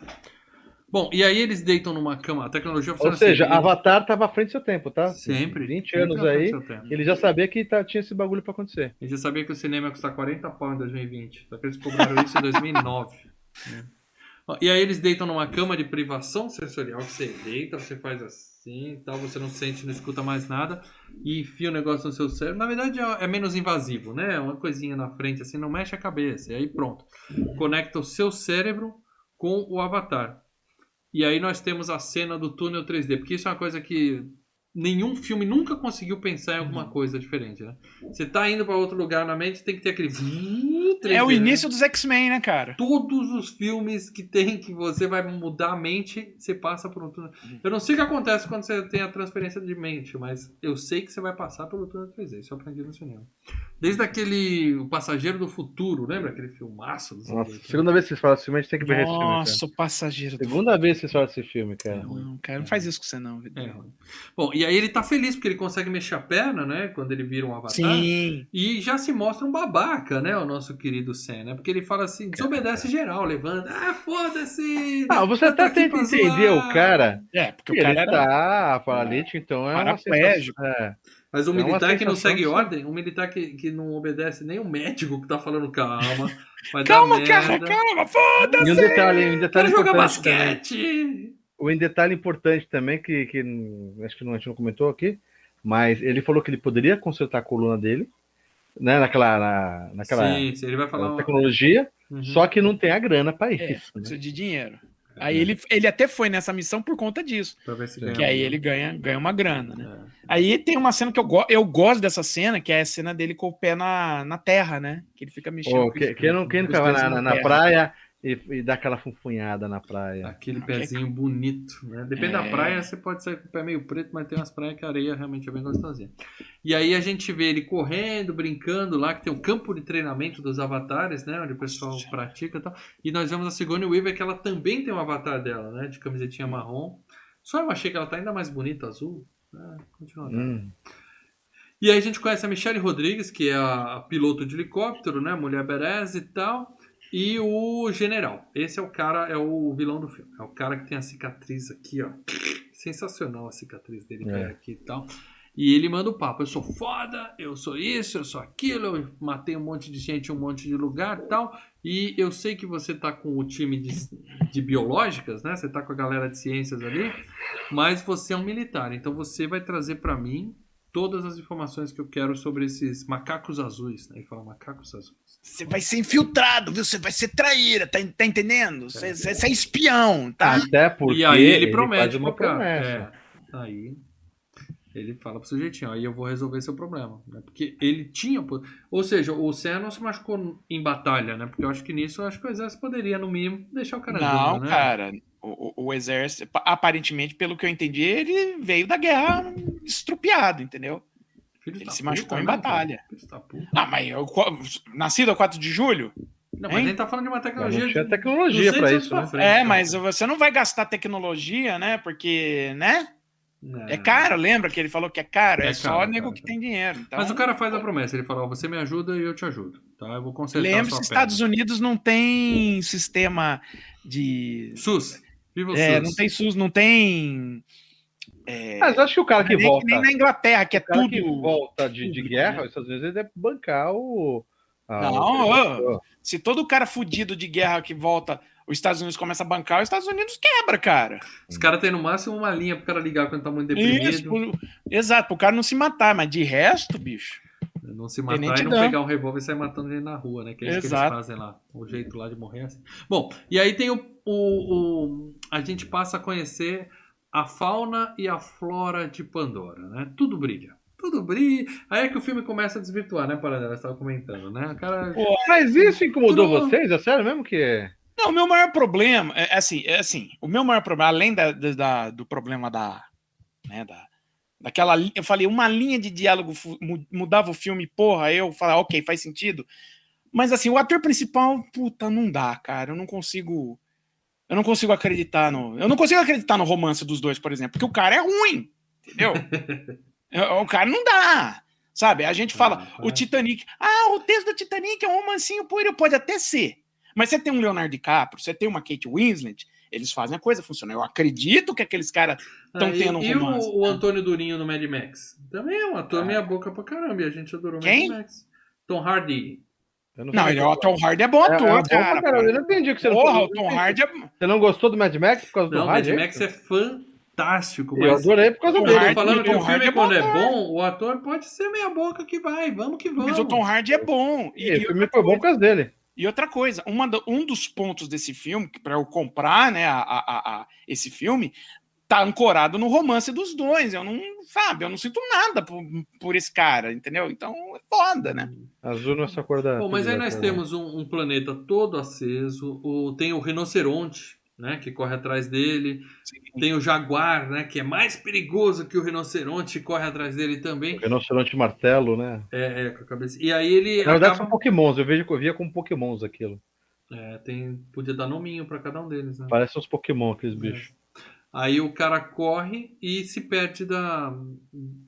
Bom, e aí eles deitam numa cama. A tecnologia Ou funciona seja, assim, Avatar estava à frente do seu tempo, tá? Sempre. 20 sempre anos aí, ele já sabia que tá- tinha esse bagulho para acontecer. Gente já sabia que o cinema ia custar 40 pau em 2020. Só que eles cobraram isso em 2009. né? E aí eles deitam numa cama de privação sensorial, que você deita, você faz assim e tal, você não sente, não escuta mais nada, e enfia o negócio no seu cérebro. Na verdade é é menos invasivo, né? Uma coisinha na frente assim, não mexe a cabeça. E aí pronto. Conecta o seu cérebro com o avatar. E aí nós temos a cena do túnel 3D, porque isso é uma coisa que nenhum filme nunca conseguiu pensar em alguma coisa diferente, né? Você tá indo para outro lugar na mente, tem que ter aquele 3D, É o né? início dos X-Men, né, cara? Todos os filmes que tem que você vai mudar a mente, você passa por um túnel. Eu não sei o que acontece quando você tem a transferência de mente, mas eu sei que você vai passar pelo túnel 3D. Isso eu aprendi no cinema. Desde aquele O Passageiro do Futuro, lembra aquele filmaço? dos anos Nossa, 80? segunda vez que vocês falam desse filme, a gente tem que ver esse filme. Nossa, o passageiro do. Segunda vez que vocês falam desse filme, cara. Não, cara, não faz isso com você, não. Vitor. É. Bom, e aí ele tá feliz porque ele consegue mexer a perna, né? Quando ele vira um avatar. Sim. E já se mostra um babaca, né? O nosso querido Sam, né? Porque ele fala assim, desobedece geral, levanta. Ah, foda-se! Ah, você Eu até tenta entender zoar." o cara. É, porque o ele cara era. tá paralítico, então é Paraplégico. sensação- É. Mas o É uma militar que não segue ordem, um militar que, que não obedece nem o médico que tá falando calma. Vai Calma, dar cara, merda. calma, foda-se! E um detalhe, um Quero detalhe jogar importante também. basquete! Um detalhe importante também, que, que acho que não- a gente não comentou aqui, mas ele falou que ele poderia consertar a coluna dele, né, naquela, na, naquela Sim, ele vai falar uma... tecnologia, Uhum. só que não tem a grana para É, isso. né? precisa de dinheiro. Aí ele, ele até foi nessa missão por conta disso. Pra ver se Que ganha Que aí ele ganha, ganha uma grana, né? É. Aí tem uma cena que eu, go eu gosto dessa cena, que é a cena dele com o pé na, na terra, né? Que ele fica mexendo. Com que- quem, não, quem pés na, na, na terra. praia e, e dá aquela funfunhada na praia? Aquele Não, pezinho bonito, né? Depende da É. praia, você pode sair com o pé meio preto, mas tem umas praias que a areia realmente é bem gostosinha. E aí a gente vê ele correndo, brincando lá, que tem um campo de treinamento dos avatares, né? Onde o pessoal pratica e tal. E nós vemos a Sigourney Weaver, que ela também tem um avatar dela, né? De camisetinha marrom. Só eu achei que ela tá ainda mais bonita, azul. Ah, continua. Hum. E aí a gente conhece a Michelle Rodrigues, que é a, a piloto de helicóptero, né? Mulher berez e tal. E o general. Esse é o cara, é o vilão do filme. É o cara que tem a cicatriz aqui, ó. Sensacional a cicatriz dele É. aqui e tal. E ele manda o papo. Eu sou foda, eu sou isso, eu sou aquilo, eu matei um monte de gente em um monte de lugar e tal. E eu sei que você tá com o time de, de biológicas, né? Você tá com a galera de ciências ali, mas você é um militar. Então você vai trazer pra mim todas as informações que eu quero sobre esses macacos azuis. Né? Ele fala macacos azuis. Você vai ser infiltrado, viu? Você vai ser traíra, tá, tá entendendo? Você, é espião, tá? Até porque e aí ele faz promete uma promessa. É. Aí ele fala pro sujeitinho, aí eu vou resolver seu problema. Né? Porque ele tinha. Ou seja, o Senna não se machucou em batalha, né? Porque eu acho que nisso eu acho que o exército poderia, no mínimo, deixar o cara Não, né? cara. O, o- o exército, aparentemente, pelo que eu entendi, ele veio da guerra estrupiado, entendeu? Filho Ele se puta, machucou em né, batalha. cara? Ah, mas eu, nascido a 4 de julho? Não, mas Hein? a gente tá falando de uma tecnologia. tinha de tecnologia 200 para isso, né? frente, É, cara. mas você não vai gastar tecnologia, né? Porque, né? É caro, lembra que ele falou que é caro? É, É só caro, nego caro, que caro. tem dinheiro. Então, Mas o cara faz a promessa, ele fala, ó, você me ajuda e eu te ajudo, tá? Eu vou consertar a Lembre-se, sua que perna. Estados Unidos não tem sistema de. SUS, viva o É, SUS. não tem SUS, não tem. É, Mas acho que o cara que nem, volta. nem na Inglaterra, que é O cara tudo. que volta de, de guerra, né? os Estados Unidos, ele deve bancar o. a- Não, o- Se todo cara fudido de guerra que volta, os Estados Unidos começa a bancar, os Estados Unidos quebra, cara. Os caras têm no máximo uma linha pro cara ligar quando tá muito deprimido. Isso, pro- exato, pro cara não se matar, mas de resto, bicho. Não se matar Tenente e não Dan. pegar um revólver e sair matando gente na rua, né? Que é isso que eles Exato. fazem lá. O jeito lá de morrer é assim. Bom, e aí tem o, o, o- A gente passa a conhecer a fauna e a flora de Pandora, né? Tudo brilha. Tudo brilha. Aí é que o filme começa a desvirtuar, né, Paranela? Você estava comentando, né? O cara. Pô, Mas isso incomodou Tudo- vocês? É sério mesmo que é? Não, o meu maior problema é é assim, é assim, o meu maior problema, além da, da- do problema da, né, da, daquela, eu falei, uma linha de diálogo mudava o filme, porra, eu falei, ok, faz sentido. Mas assim, o ator principal, puta, não dá, cara, eu não consigo, eu não consigo acreditar no, eu não consigo acreditar no romance dos dois, por exemplo, porque o cara é ruim, entendeu? É, o cara não dá. Sabe, a gente fala, Ah, o é. Titanic. Ah, o texto do Titanic é um romancinho puro, pode até ser. Mas você tem um Leonardo DiCaprio, você tem uma Kate Winslet, eles fazem a coisa funcionar. Eu acredito que aqueles caras estão Ah, e- tendo um e romance. o, o Antônio Durinho no Mad Max? Também é um ator meia boca pra caramba e a gente adorou Quem? Mad Max. Tom Hardy. Eu Não, ele, qual o Tom Hardy é bom é. É, ator, é bom pra cara. caramba. Eu não entendi o que você não Porra, falou. o Tom Hardy é. Você não gostou do Mad Max por causa do Não, Hardy? Mad é Max isso? é fantástico, Eu adorei por causa Eu tô Hardy- falando que Tom o filme, é quando é bom bom, o ator pode ser meia boca que vai. Vamos que vamos. Mas o Tom Hardy é bom. E, E, e o filme foi bom por causa dele. E outra coisa, uma do- um dos pontos desse filme, para eu comprar né, a- a- a- esse filme, tá ancorado no romance dos dois. Eu não, sabe, eu não sinto nada por, por esse cara, entendeu? Então é foda, né? Azul não é cor da. Bom, mas aí nós da- temos um, um planeta todo aceso, o, tem o rinoceronte, né, que corre atrás dele, tem o jaguar, né, que é mais perigoso que o rinoceronte, corre atrás dele também, Rinoceronte martelo, né? é, é, com a cabeça. E aí ele Na verdade, acaba... são pokémons. Eu vejo que eu via como pokémons aquilo. É, tem, podia dar nominho pra cada um deles, né? Parecem uns pokémon, aqueles bichos. Aí o cara corre e se perde da,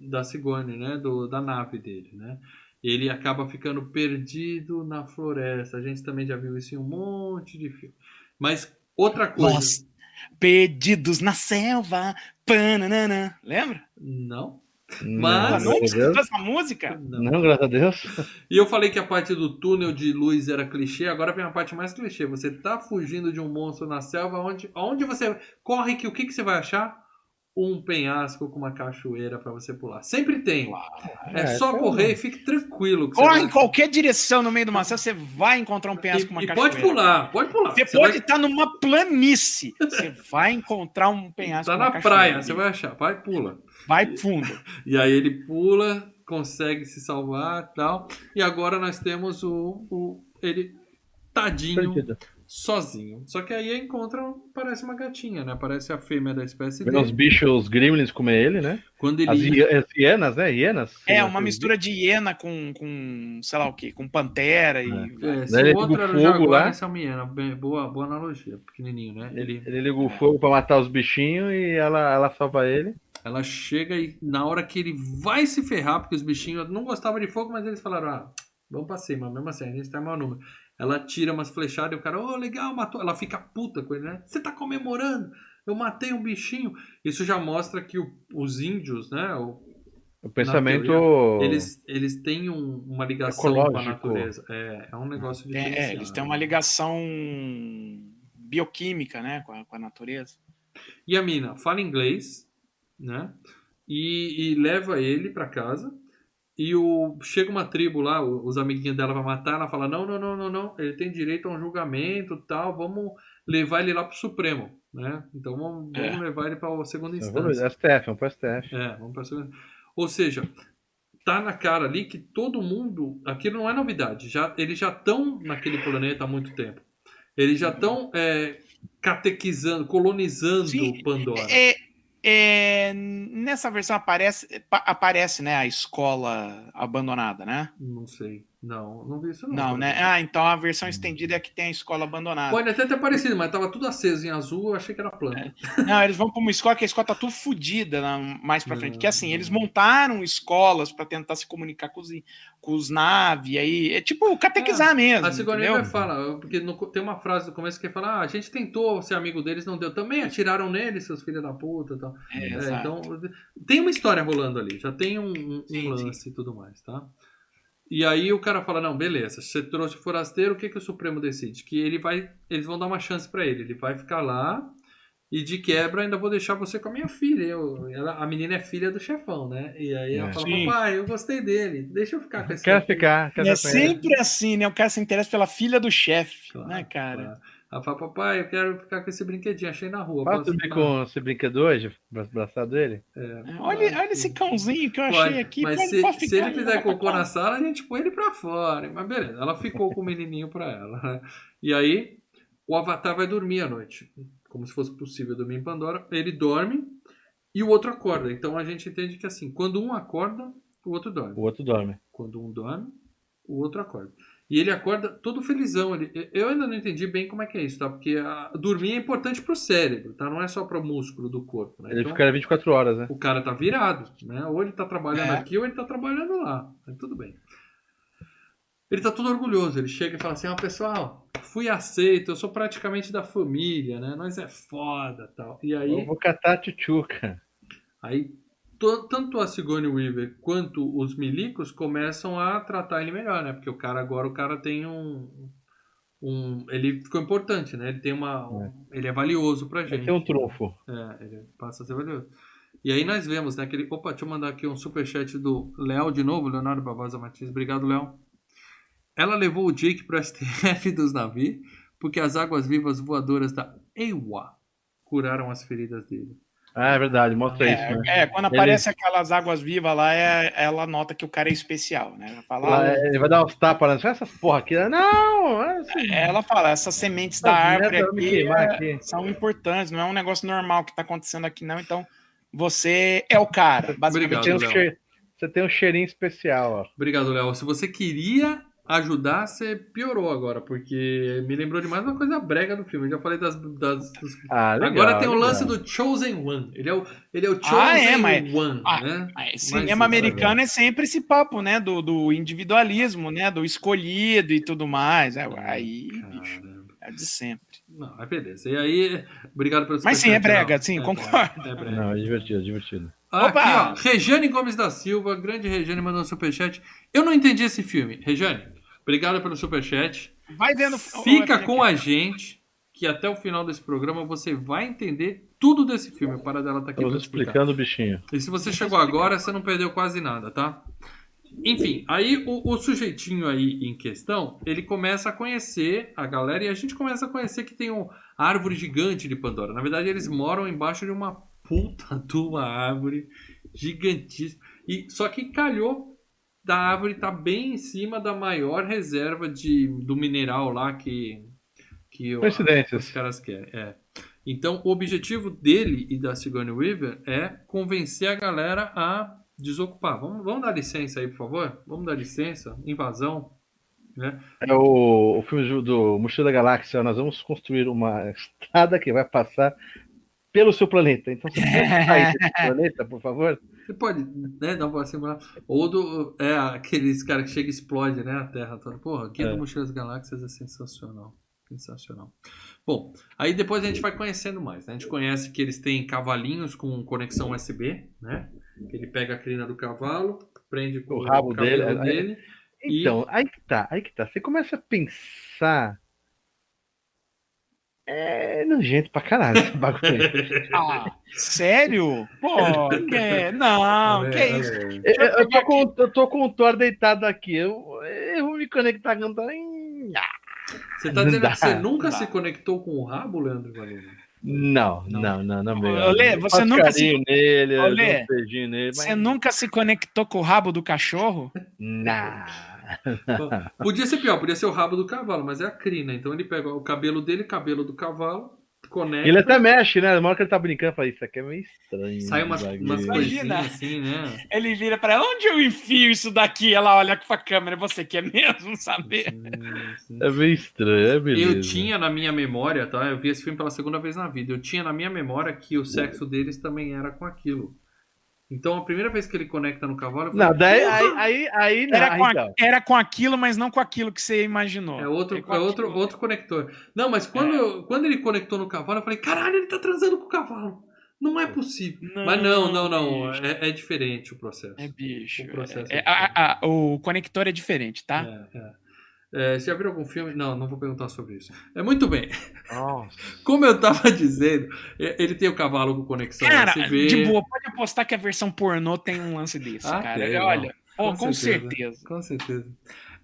da Sigourney, né? Do, da nave dele, né? Ele acaba ficando perdido na floresta. A gente também já viu isso em um monte de filme. Mas outra coisa. Nós, perdidos na selva, pananana. Lembra? Não. Não, Mas- Não, graças a Deus. escutou essa música? não. Não, graças a Deus. E eu falei que a parte do túnel de luz era clichê, agora vem a parte mais clichê. Você tá fugindo de um monstro na selva, onde, onde você corre, que o que, que você vai achar? Um penhasco com uma cachoeira pra você pular. Sempre tem. É, É, só então- correr e fique tranquilo. Corre em qualquer direção no meio do céu, você vai encontrar um penhasco com uma e, e cachoeira. pode pular, pode pular. Você, Você pode vai- estar numa planície. Você vai encontrar um penhasco. Tá com uma na cachoeira. praia, você vai achar. Vai, pula. Vai fundo. E aí ele pula, consegue se salvar e tal. E agora nós temos o. o ele tadinho, Perdido. sozinho. Só que aí encontra, parece uma gatinha, né? Parece a fêmea da espécie os dele. bichos, os gremlins comer ele, né? Quando As, ele. as hienas, né? Hienas. É, uma mistura de hiena com, com sei lá o que, com pantera e. É, se ele o outro era fogo jaguar, lá. esse é uma hiena. Boa, boa analogia, pequenininho, né? Ele, Ele, ele liga o fogo pra matar os bichinhos e ela, ela salva ele. Ela chega e na hora que ele vai se ferrar, porque os bichinhos não gostavam de fogo, mas eles falaram: ah, vamos pra cima, mesmo assim, a gente tá em maior número. Ela tira umas flechadas e o cara, ô, legal, matou. Ela fica puta com ele, né? Você tá comemorando? Eu matei um bichinho. Isso já mostra que o- os índios, né? o- O pensamento. eles, eles têm um- uma ligação com a Ecológico. natureza. É, é um negócio de É, é, eles têm uma ligação bioquímica, né, com a, com a natureza. E a mina fala inglês, né? E, e leva ele pra casa. E o chega uma tribo lá, os amiguinhos dela pra matar, ela fala: "Não, não, não, não, não, ele tem direito a um julgamento, tal, vamos levar ele lá pro Supremo", né? Então vamos, vamos É. levar ele para a segunda Vamos, instância. STF, vamos pro STF. É, vamos para segunda. Ou seja, tá na cara ali que todo mundo, aquilo não é novidade, já eles já estão naquele planeta há muito tempo. Eles já estão catequizando, colonizando Sim, Pandora. É, é, nessa versão aparece, pa- aparece né, a escola abandonada, né? Não sei. Não, não vi isso não. Não, né? Ah, então a versão estendida é que tem a escola abandonada. Pode até ter parecido, mas tava tudo aceso em azul, eu achei que era plano. Não, eles vão pra uma escola que a escola tá tudo fodida mais pra frente. Não, Que assim, não. eles montaram escolas pra tentar se comunicar com os, com os naves, aí é tipo catequizar mesmo. A Sigourney entendeu? Weaver fala, porque no- tem uma frase no começo que fala: ah, a gente tentou ser amigo deles, não deu. Também atiraram nele, seus filhos da puta e tal. É, É, então, tem uma história rolando ali, já tem um, um- Sim, lance e tudo mais, tá? E aí o cara fala, não, beleza, você trouxe o forasteiro, o que, que o Supremo decide? Que ele vai, eles vão dar uma chance pra ele, ele vai ficar lá e de quebra ainda vou deixar você com a minha filha. Eu, ela- a menina é filha do chefão, né? E aí ela É. fala, Sim. papai, eu gostei dele, deixa eu ficar com esse Quer filho." ficar, quer E é sempre assim, né? O cara se interessa pela filha do chefe, Claro, né, cara? claro. Ela fala, papai, eu quero ficar com esse brinquedinho, achei na rua. Posso Posso dormir ficar?" com esse brinquedo hoje? Abraçado dele? É, Olha, pode. olha esse cãozinho que eu achei Pode, aqui. Mas pode- se, pode se ele fizer cocô na sala, a gente põe ele pra fora. Mas beleza, ela ficou com o menininho pra ela. né? E aí, o Avatar vai dormir à noite. Como se fosse possível dormir em Pandora. Ele dorme e o outro acorda. Então a gente entende que assim, quando um acorda, o outro dorme. O outro dorme. Quando um dorme, o outro acorda. E ele acorda todo felizão. Ele, eu ainda não entendi bem como é que é isso, tá? Porque a- dormir é importante pro cérebro, tá? Não é só pro músculo do corpo, né? Ele Então- fica 24 horas, né? o cara tá virado, né? Ou ele tá trabalhando É. aqui ou ele tá trabalhando lá. Mas tudo bem. Ele tá todo orgulhoso. Ele chega e fala assim: Ó, pessoal, fui aceito, eu sou praticamente da família, né? Nós é foda tal. E aí, Eu vou catar a tchutchuca. aí tanto a Sigourney Weaver quanto os milicos começam a tratar ele melhor, né? Porque o cara agora, o cara tem um. um ele ficou importante, né? Ele tem uma. um- ele é valioso pra gente. ter um trunfo. É, ele passa a ser valioso. E aí nós vemos, né? Aquele... Opa, deixa eu mandar aqui um superchat do Léo de novo, Leonardo Bavaza Martins. Obrigado, Léo. Ela levou o Jake pro STF dos navios porque as águas vivas voadoras da EWA curaram as feridas dele. Ah, é verdade, mostra isso, É, né? é, quando Ele- aparece aquelas águas vivas lá, é, ela nota que o cara é especial, né? Ela fala, ah, é, Ele vai dar uns tapas, né? Só essas porra aqui. né? Não! é assim, ela fala, essas sementes da árvore aqui, é, aqui. são importantes, não é um negócio normal que tá acontecendo aqui, não. Então, você é o cara, basicamente. Obrigado, Você tem um cheirinho especial, ó. Obrigado, Léo. Se você queria ajudar, você piorou agora, porque me lembrou demais uma coisa brega do filme. Eu já falei das. das- dos- Ah, legal, agora tem o legal. lance do Chosen One. Ele é o, ele é o Chosen Ah, é, mas- One, Ah, né? Isso cinema é americano é sempre esse papo, né? Do, do individualismo, né? Do escolhido e tudo mais. É, aí, bicho, Caramba. é de sempre. Não, mas beleza. E aí, obrigado pelo Mas sim, é brega, sim, É concordo. brega, É brega. Não, é divertido, é divertido. Aqui, Opa! ó, Rejane Gomes da Silva, grande Rejane mandou um superchat. Eu não entendi esse filme. Rejane, obrigado pelo superchat. Vai vendo. Fica com a gente, que até o final desse programa você vai entender tudo desse filme. Para dela tá aqui Estamos explicar. explicando o bichinho. E se você chegou agora, você não perdeu quase nada, tá? Enfim, aí o, o sujeitinho aí em questão, ele começa a conhecer a galera e a gente começa a conhecer que tem uma árvore gigante de Pandora. Na verdade, eles moram embaixo de uma puta de uma árvore gigantíssima. E, só que calhou da árvore tá bem em cima da maior reserva de, do mineral lá que, que o- Coincidências. os caras querem. É. Então, o objetivo dele e da Sigourney Weaver é convencer a galera a desocupar. Vamos, vamos dar licença aí, por favor? Vamos dar licença. Invasão. Né? É o, o filme do- do Mochila da Galáxia. Nós vamos construir uma estrada que vai passar pelo seu planeta. Então, você pode sair desse planeta, por favor? Você pode né, dar uma simular. Ou do, é aqueles caras que chega e explode né, a Terra toda. Porra, Guia É. do Mochila das Galáxias é sensacional. Sensacional. Bom, aí depois a gente vai conhecendo mais. né? A gente conhece que eles têm cavalinhos com conexão USB, né? Que ele pega a crina do cavalo, prende com O rabo dele, cabelo aí- dele. E- Então, aí que tá, aí que tá. Você começa a pensar. É nojento pra caralho esse bagulho. Ah, sério? Pô, que... não, que isso? Eu, eu- eu tô com, eu tô com o Thor deitado aqui. Eu, eu vou me conectar com o Thor. Hum, Você tá dizendo dá, que você nunca dá. se conectou com o rabo, Leandro Valente? Não, Não. não, não, não, meu. Ô, Lê, Eu você nunca se- carinho nele, Ô, eu Lê, dou um beijinho nele, Você mas... nunca se conectou com o rabo do cachorro? Não. Podia ser pior, podia ser o rabo do cavalo, mas é a crina. Então ele pega o cabelo dele, cabelo do cavalo, conectam. Ele até mexe, né? Na hora que ele tá brincando, fala, isso aqui é meio estranho. Sai umas, umas bagulho." coisinhas assim, né? Ele vira pra ela, onde eu enfio isso daqui? Ela olha pra câmera, você quer mesmo saber? É meio estranho, é beleza. Eu tinha na minha memória, tá? Eu vi esse filme pela segunda vez na vida. Eu tinha na minha memória que o sexo deles também era com aquilo. Então a primeira vez que ele conecta no cavalo, eu falei, Não, daí, aí, aí, aí, não, Era com, a- não. era com aquilo, mas não com aquilo que você imaginou. É outro, com é outro, outro conector. Não, mas quando, quando ele conectou no cavalo, eu falei, caralho, ele tá transando com o cavalo. Não é possível. mas não, não, não. É, é diferente o processo. É bicho. O processo É- é é- a- a- o conector é diferente, tá? É, é. É, você já viu algum filme? Não, não vou perguntar sobre isso. É muito bem. Nossa. Como eu tava dizendo, é, ele tem o cavalo com conexão Cara, USB. de boa, pode apostar que a versão pornô tem um lance desse, Ah, cara. tem, Olha, Com com, certeza. certeza. Com certeza.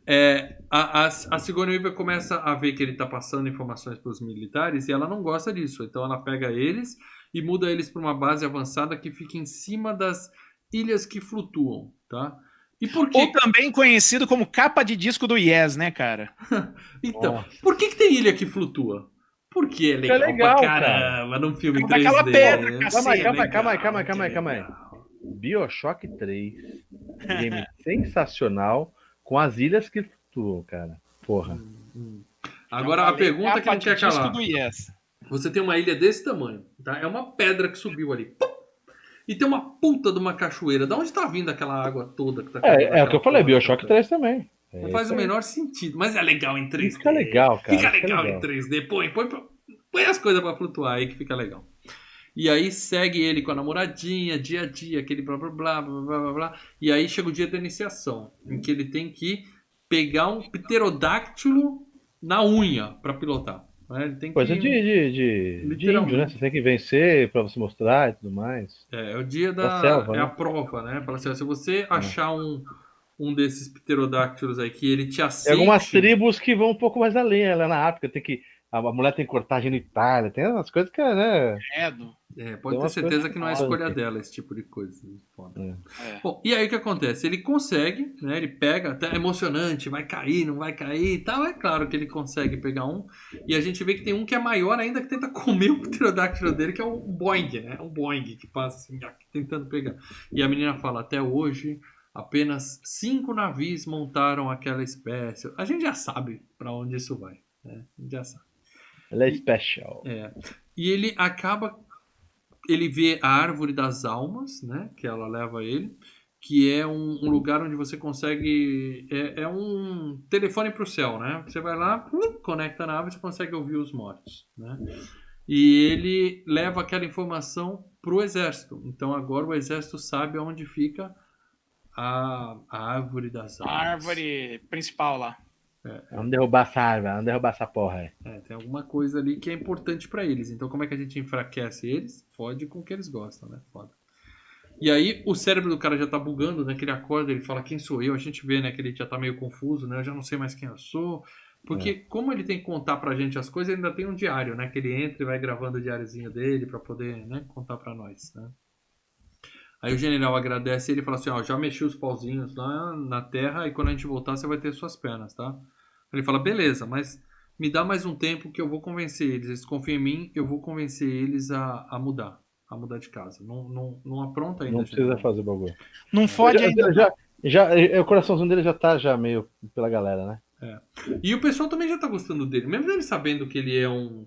É, a, a, a Sigourney Weaver começa a ver que ele está passando informações para os militares e ela não gosta disso. Então ela pega eles e muda eles para uma base avançada que fica em cima das ilhas que flutuam, tá? E por Ou que? também conhecido como capa de disco do Yes, né, cara? Então, Nossa. por que, que tem ilha que flutua? Porque é legal, legal, pra cara. caramba num filme daquela 3D. pedra, né? Calma aí, calma calma aí, calma aí, calma calma aí. Bioshock 3. Game sensacional com as ilhas que flutuam, cara. Porra. Agora Eu a falei, pergunta que capa não quer de disco calar. do Yes. Você tem uma ilha desse tamanho, tá? É uma pedra que subiu ali. Pum! E tem uma puta de uma cachoeira. Da onde tá vindo aquela água toda que tá É, é o que eu falei? Bioshock 3 também. É Não faz isso o menor sentido, mas é legal em 3D. Fica legal, cara. Fica legal em 3D. Põe, põe, põe, as coisas pra flutuar aí que fica legal. E aí segue ele com a namoradinha, dia a dia, aquele blá blá blá blá blá blá blá. E aí chega o dia da iniciação, em que ele tem que pegar um pterodáctilo na unha pra pilotar. Né? Ele tem que... Coisa de, de, de, de índio, né? Você tem que vencer pra você mostrar e tudo mais. É, é o dia da. Da selva, é né? a prova, né? Fala assim, se você achar um, um desses pterodáctilos aí que ele te Tem aceite. algumas tribos que vão um pouco mais além. Lá na África tem que. A a mulher tem que cortar genitália, tem umas coisas que é, né? Credo. É, pode Tem ter certeza que não é escolha dela esse tipo de coisa. Foda. É. Bom, e aí o que acontece? Ele consegue, né? Ele pega, até é emocionante, vai cair, não vai cair e tal. É claro que ele consegue pegar um. E a gente vê que tem um que é maior ainda que tenta comer o pterodáctilo dele, que é um Boeing, né? Um Boeing que passa assim, tentando pegar. E a menina fala: até hoje, apenas cinco navios montaram aquela espécie. A gente já sabe para onde isso vai. Né? A gente já sabe. Ela é special. É. E ele acaba. Ele vê a árvore das almas, né? Que ela leva ele. Que é um, um lugar onde você consegue. É, é um telefone para o céu, né? Você vai lá, conecta na árvore e você consegue ouvir os mortos, né? E ele leva aquela informação para o exército. Então agora o exército sabe onde fica a, a árvore das A almas. árvore principal lá. Vamos derrubar essa árvore, vamos derrubar essa porra. É, tem alguma coisa ali que é importante pra eles. Então, como é que a gente enfraquece eles? Fode com o que eles gostam, né? Foda. E aí, o cérebro do cara já tá bugando, né? Que ele acorda, ele fala, quem sou eu? A gente vê, né? Que ele já tá meio confuso, né? Eu já não sei mais quem eu sou. Porque, como ele tem que contar pra gente as coisas, ele ainda tem um diário, né? Que ele entra e vai gravando o diáriozinho dele pra poder, né? Contar pra nós, né? Aí o general agradece ele e fala assim, ó, já mexi os pauzinhos lá na terra e quando a gente voltar você vai ter suas pernas, tá? Ele fala, beleza, mas me dá mais um tempo que eu vou convencer eles. Eles confiam em mim, eu vou convencer eles a, a mudar. A mudar de casa. Não, não, não apronta ainda. Não precisa general. fazer o bagulho. Não fode já, ainda. já, já, já- o coraçãozinho dele já tá já meio pela galera, né? E o pessoal também já tá gostando dele. Mesmo ele sabendo que ele é um...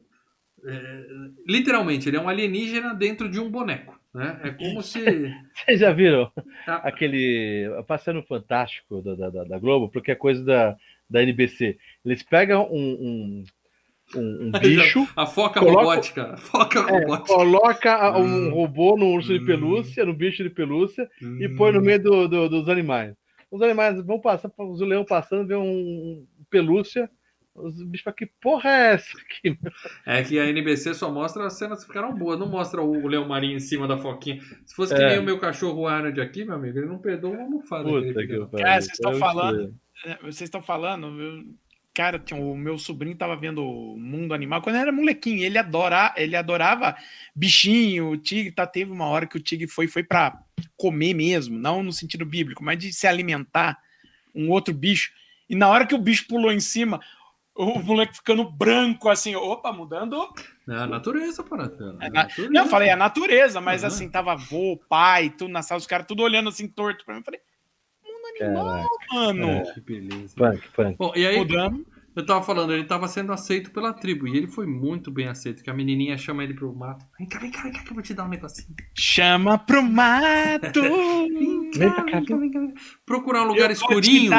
é, literalmente, ele é um alienígena dentro de um boneco. Né? É como se... Vocês já viram Ah. aquele Passeio no Fantástico da, da, da- Globo? Porque é coisa da, da NBC. Eles pegam um, um, um- um bicho, A foca Coloca- robótica. A foca é, robótica. coloca a- um Hum. robô no urso de Hum. pelúcia, no bicho de pelúcia, e Hum. põe no meio do- do- dos animais. Os animais vão passar, os leão passando, vê um pelúcia. Os bichos falam, que porra é essa aqui? É que a NBC só mostra as cenas que ficaram boas, não mostra o leão marinho em cima da foquinha. Se fosse que É. nem o meu cachorro Arnold aqui, meu amigo, ele não perdoa uma almofada. Puta que. Cara, vocês estão É falando-. É, Vocês estão falando, eu- cara, tinha- o meu sobrinho tava vendo o mundo animal quando era molequinho. Ele, adora, ele adorava bichinho, o tigre. Tá, teve uma hora que o tigre foi, foi para comer mesmo, não no sentido bíblico, mas de se alimentar um outro bicho. E na hora que o bicho pulou em cima, o moleque ficando branco, assim, opa, mudando. É a natureza, Paratana. É na... Não, eu falei, é a natureza, mas uhum. assim, tava avô, pai, tudo na sala, os caras tudo olhando assim, torto pra mim. Eu falei, mundo animal, Caraca. mano. É. Que beleza. Punk, punk. Bom, e aí, Mudando. eu tava falando, ele tava sendo aceito pela tribo, e ele foi muito bem aceito, que a menininha chama ele pro mato. Vem cá, vem cá, vem cá, que eu vou te dar um negocinho. Chama pro mato! vem cá, vem cá, vem cá, vem cá. Procurar um lugar eu escurinho.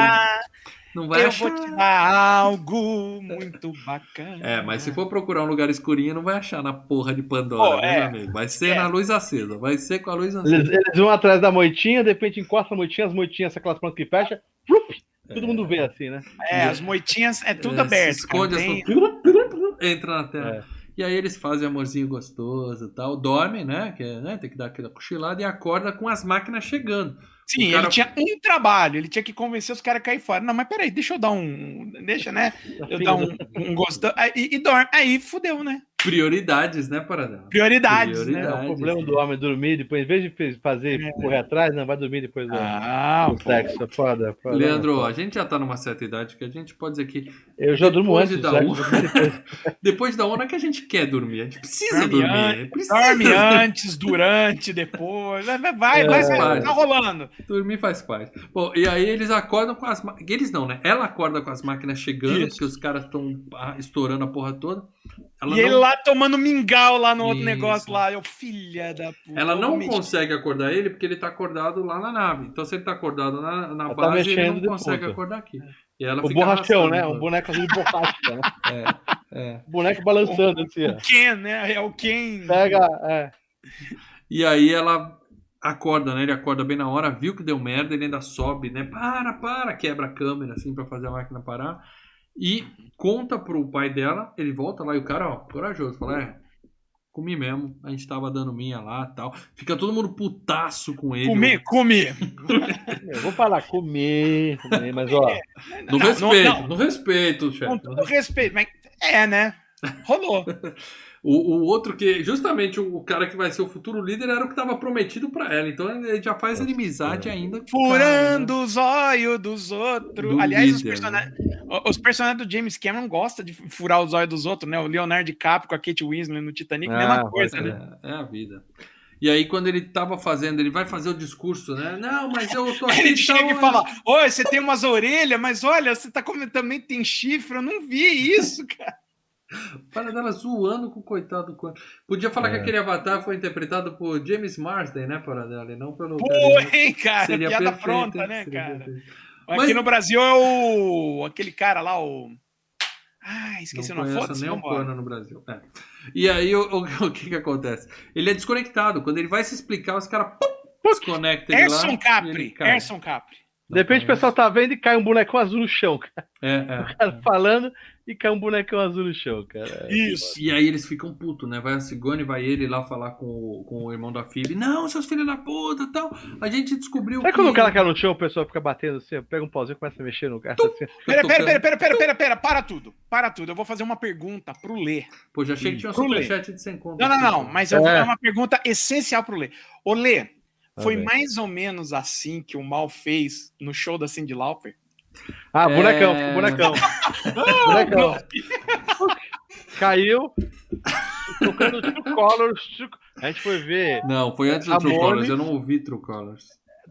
Não vai eu achar. vou te dar algo muito bacana. É, mas se for procurar um lugar escurinho, não vai achar na porra de Pandora, oh, né, é. meu amigo? Vai ser é. na luz acesa. Vai ser com a luz acesa. Eles, eles vão atrás da moitinha, de repente encosta a moitinha, as moitinhas, aquelas plantas que fecha, plup, todo é. mundo vê assim, né? É, as moitinhas é tudo é, aberto. Se esconde, cara, tem... entra na terra. É. E aí eles fazem amorzinho gostoso e tal, dormem, né? Que, né? Tem que dar aquela cochilada e acorda com as máquinas chegando. Sim, cara... ele tinha um trabalho, ele tinha que convencer os caras a cair fora. Não, mas peraí, deixa eu dar um. Deixa, né? Eu dar um, um gosto. E, e dorme. Aí fudeu, né? Prioridades, né, Paradão? Prioridades, Prioridades, né? É o problema do homem dormir depois, em vez de fazer é. correr atrás, não, vai dormir depois do, ah, do sexo. É foda, foda, Leandro, foda. a gente já tá numa certa idade que a gente pode dizer que. Eu já durmo antes da uma. depois da onda que a gente quer dormir. A gente precisa dorme dormir. An... Precisa dorme dormir. antes, durante, depois. Vai, vai, é, vai, tá rolando. Dormir faz parte. Bom, e aí eles acordam com as. Eles não, né? Ela acorda com as máquinas chegando, Isso. porque os caras estão ah, estourando a porra toda. Ela e não... ele lá tomando mingau lá no outro Isso. negócio lá. Eu, filha da puta. Ela não consegue acordar ele porque ele tá acordado lá na nave. Então, se ele tá acordado na, na tá base, tá ele não consegue puta. acordar aqui. E ela o borrachão, né? Um boneco de borracha. Né? é, é. Boneco balançando assim. O Ken, né? É o Ken. Pega, é. E aí ela acorda, né? Ele acorda bem na hora, viu que deu merda, ele ainda sobe, né? Para, para, quebra a câmera assim para fazer a máquina parar. E conta pro pai dela, ele volta lá e o cara, ó, corajoso, fala, é, comi mesmo, a gente tava dando minha lá tal. Fica todo mundo putaço com ele. Comi, comi. Eu vou falar comer, comer mas ó. No não, respeito, não, não. no respeito, chefe. No respeito, mas é, né? Rolou. O, o outro que, justamente o cara que vai ser o futuro líder era o que estava prometido para ela. Então ele já faz inimizade ainda. Furando cara, né? os olhos dos outros. Aliás, líder, os, personagens, né? os personagens do James Cameron gostam de furar os olhos dos outros, né? O Leonardo DiCaprio com a Kate Winslet no Titanic, ah, mesma coisa, né? É, é a vida. E aí, quando ele tava fazendo, ele vai fazer o discurso, né? Não, mas eu tô aqui. Ele chega e fala: Oi, você tem umas orelhas, mas olha, você tá comendo também tem chifre. Eu não vi isso, cara. Para dela zoando com o coitado do Podia falar é. que aquele avatar foi interpretado por James Marsden, né, Paradela? E não pelo. Pô, hein, cara? Seria piada perfeito, pronta, né, cara? Mas... Aqui no Brasil é o. aquele cara lá, o. Ah, esqueci não o nome. Não nem um pano no Brasil. É. E aí, o, o, o, que que acontece? Ele é desconectado. Quando ele vai se explicar, os caras desconectam ele Erson lá. Capri. Erson Capri. De repente o pessoal tá vendo e cai um boneco azul no chão, cara. É, é. O cara falando e cai um bonecão azul no chão, cara. É Isso. E aí eles ficam putos, né? Vai a Cigone, vai ele lá falar com o, com o irmão da Phoebe. Não, seus filhos da puta tal. A gente descobriu Sabe que... quando o cara cai no chão, o pessoal fica batendo assim, pega um pauzinho e começa a mexer no cara. Assim. Pera, pera, pera, pera, pera, pera, pera, para tudo. Para tudo. Eu vou fazer uma pergunta pro Lê. Pô, já achei que tinha um superchat de 100 conto. Não, não, não. Mas eu é. vou fazer uma pergunta essencial pro Lê. Ô, Lê, foi ah, mais ou menos assim que o Mal fez no show da Cindy Lauper? Ah, bonecão, é... bonecão. bonecão. Caiu, tocando True Colors. A gente foi ver. Não, foi antes do True Colors, eu não ouvi True Colors.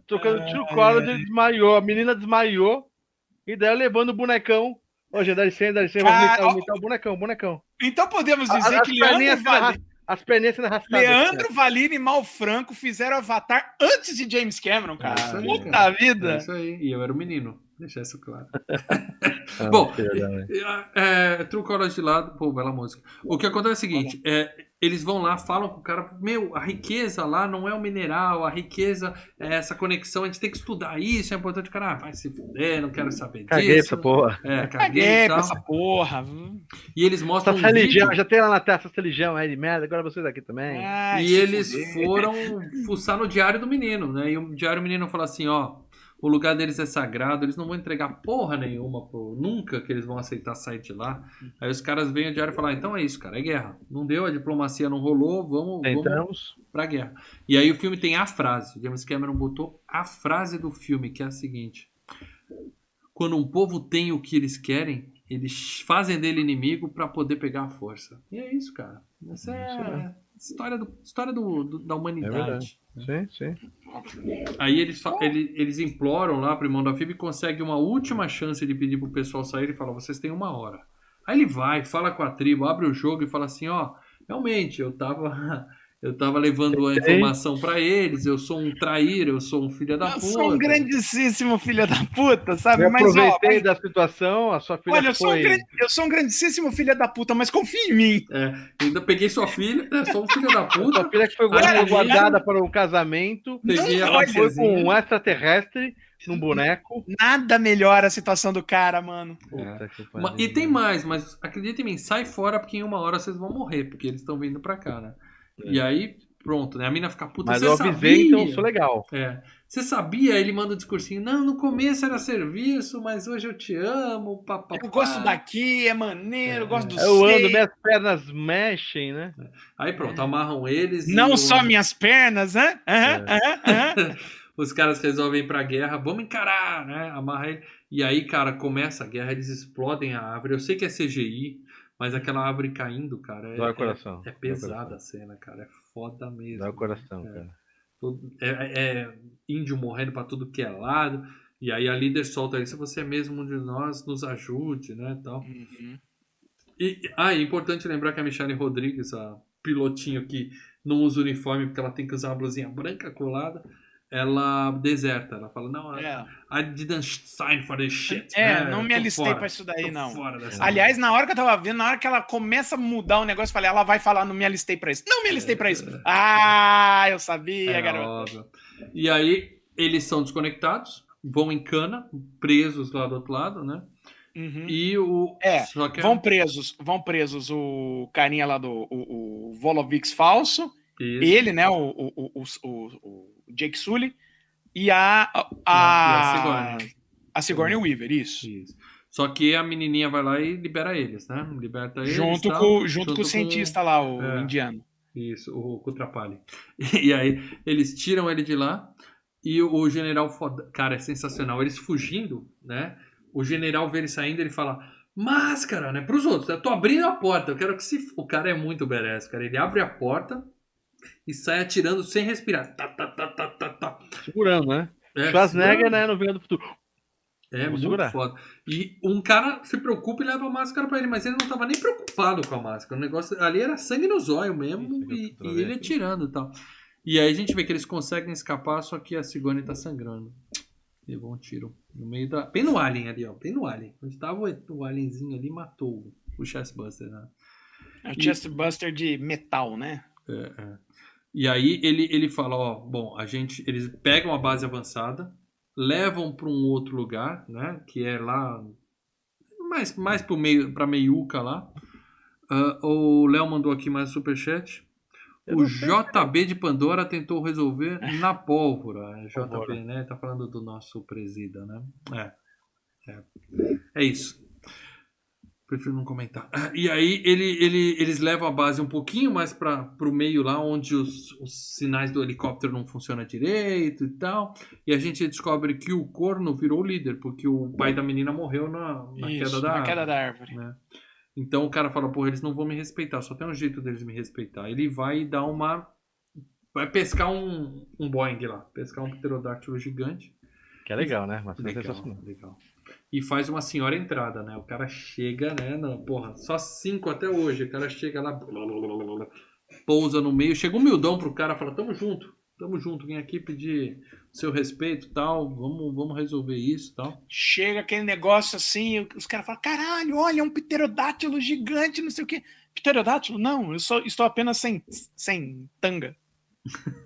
Tocando é... True Colors, ele desmaiou, a menina desmaiou, e daí levando o bonecão. Hoje, dá licença, dá licença, ah, vamos imitar, o bonecão, bonecão. Então podemos dizer a, que Leandro Vale... As perninhas sendo arrastadas. Leandro Valini e Mal Franco fizeram Avatar antes de James Cameron, cara. Ah, Puta vida. É isso aí, e eu era o um menino. Deixar isso claro. ah, Bom, é, é, de lado, pô, bela música. O que acontece é o seguinte: é, eles vão lá, falam com o cara, meu, a riqueza lá não é o mineral, a riqueza é essa conexão, a gente tem que estudar isso, é importante. O cara, ah, vai se fuder, não quero saber caguei disso. Essa porra. É, caguei, caguei pra essa porra. E eles mostram. Essa um religião, vídeo. já tem lá na terra essa religião aí de merda, agora vocês aqui também. e eles fuder. foram fuçar no diário do menino, né? E o diário do menino falou assim: ó o lugar deles é sagrado, eles não vão entregar porra nenhuma, pro, nunca que eles vão aceitar sair de lá. Aí os caras vêm a diário e falam, ah, então é isso, cara, é guerra. Não deu, a diplomacia não rolou, vamos, vamos pra guerra. E aí o filme tem a frase, James Cameron botou a frase do filme, que é a seguinte. Quando um povo tem o que eles querem, eles fazem dele inimigo pra poder pegar a força. E é isso, cara. Essa é Isso é. a história, do, história do, do- da É humanidade. verdade. Sim, sim. Aí eles, ele- eles imploram lá pro irmão da Phoebe e consegue uma última chance de pedir pro pessoal sair e fala: vocês têm uma hora. Aí ele vai, fala com a tribo, abre o jogo e fala assim: ó, realmente, eu tava. Eu tava levando a informação pra eles, eu sou um traíra, eu sou um filho da Eu puta. sou um grandíssimo filho da puta, sabe? Eu Mas, ó, aproveitei mas- da situação, a sua filha olha, eu sou, um foi. eu sou um grandíssimo filho da puta, mas confia em mim. É, ainda peguei sua filha, é só um filho da Sua puta. filha que foi Olha, guardada para um casamento. Peguei Não, ela olha, Foi com um extraterrestre num boneco. Nada melhora a situação do cara, mano. Puta pariu. E tem mais, mas acredita em mim, sai fora porque em uma hora vocês vão morrer, porque eles estão vindo pra cá, né? É. E aí, pronto, né? A mina fica puta, Mas você eu avisei, sabia? então eu sou legal. É. Você sabia? Ele manda um discursinho. Não, no começo era serviço, mas hoje eu te amo, papapá. Eu gosto daqui, é maneiro, eu gosto do Eu ando, minhas pernas mexem, né? Aí pronto, amarram eles. Não o- só minhas pernas? Aham, aham, aham. Os caras resolvem ir pra guerra, vamos encarar, né? Amarra ele. E aí, cara, começa a guerra, eles explodem a árvore. Eu sei que é CGI, mas aquela árvore caindo, cara, é, Dói o é- coração. é Dói o pesada coração. a cena, cara. É foda mesmo. Dá o coração, É. cara. Todo- É, é índio morrendo pra tudo que é lado. E aí a líder solta aí, se você é mesmo um de nós, nos ajude, né, tal. Uhum. E, ah, é importante lembrar que a Michelle Rodrigues, a pilotinho que não usa uniforme porque ela tem que usar uma blusinha branca colada, ela deserta. Ela fala, não, É. I didn't sign for this shit. É, né? não me alistei fora, pra isso daí, não. Aliás, na hora que eu tava vendo, na hora que ela começa a mudar o negócio, eu falei, ela vai falar, não me alistei pra isso. Não me alistei pra isso. Ah, eu sabia, É, garoto. óbvio. E aí, eles são desconectados, vão em cana, presos lá do outro lado, né? Uhum. E o. É, só que Vão presos, vão presos o carinha lá do o, o Volovix falso, Isso. ele, né, o, o, o, o Jake Sully, e a a, E a Sigourney. a Sigourney Weaver, isso. Isso. Só que a menininha vai lá e libera eles, né? Liberta eles. Junto, tal, com, junto, com o cientista lá, o É. indiano. Isso, o Kutrapali. E aí, eles tiram ele de lá e o general foda. Cara, é sensacional. Eles fugindo, né? O general vê ele saindo ele fala. Máscara, né? Pros outros. Eu tô abrindo a porta. Eu quero que se. O cara é muito badass, cara. Ele abre a porta e sai atirando sem respirar. Tá, tá, tá, tá, tá, tá. Segurando, né? É, Schwarzenegger, né? No Vinha do Futuro. É Vou muito segurar. foda. E um cara se preocupa e leva a máscara pra ele, mas ele não tava nem preocupado com a máscara. O negócio ali era sangue no zóio mesmo Isso, e, e ele atirando e tal. E aí a gente vê que eles conseguem escapar, só que a Sigourney tá sangrando. Levou um tiro no meio da. Bem no Alien ali, ó. Bem no Alien. Onde tava o, o Alienzinho ali, matou o- Chestbuster, né? É o Chestbuster de metal, né? É, é. E aí ele, ele fala, ó, bom, a gente, eles pegam a base avançada, levam para um outro lugar, né, que é lá mais mais pro meio para meiuca lá. Ah, o Léo mandou aqui mais um superchat. Eu O JB de Pandora tentou resolver na pólvora. É, JB, né? Tá falando do nosso presida, né? É. É, é isso. Prefiro não comentar. Ah, E aí ele, ele, eles levam a base um pouquinho mais para o meio lá, onde os, os sinais do helicóptero não funcionam direito e tal. E a gente descobre que o corno virou o líder, porque o pai da menina morreu na, na Isso, queda da na árvore. queda da árvore. né? Então o cara fala, porra, eles não vão me respeitar, só tem um jeito deles me respeitar. Ele vai dar uma. Vai pescar um, um Boeing lá, pescar um pterodáctilo gigante. Que é legal, né? Mas é Legal, sensacional. legal. E faz uma senhora entrada, né? O cara chega, né? No, porra, só cinco até hoje. O cara chega lá, pousa no meio, chega humildão pro cara, fala: Tamo junto, tamo junto, vim aqui pedir seu respeito tal, vamos, vamos resolver isso tal. Chega aquele negócio assim, os caras falam: caralho, olha, é um pterodátilo gigante, não sei o quê. Pterodátilo? Não, eu só estou apenas sem, sem tanga.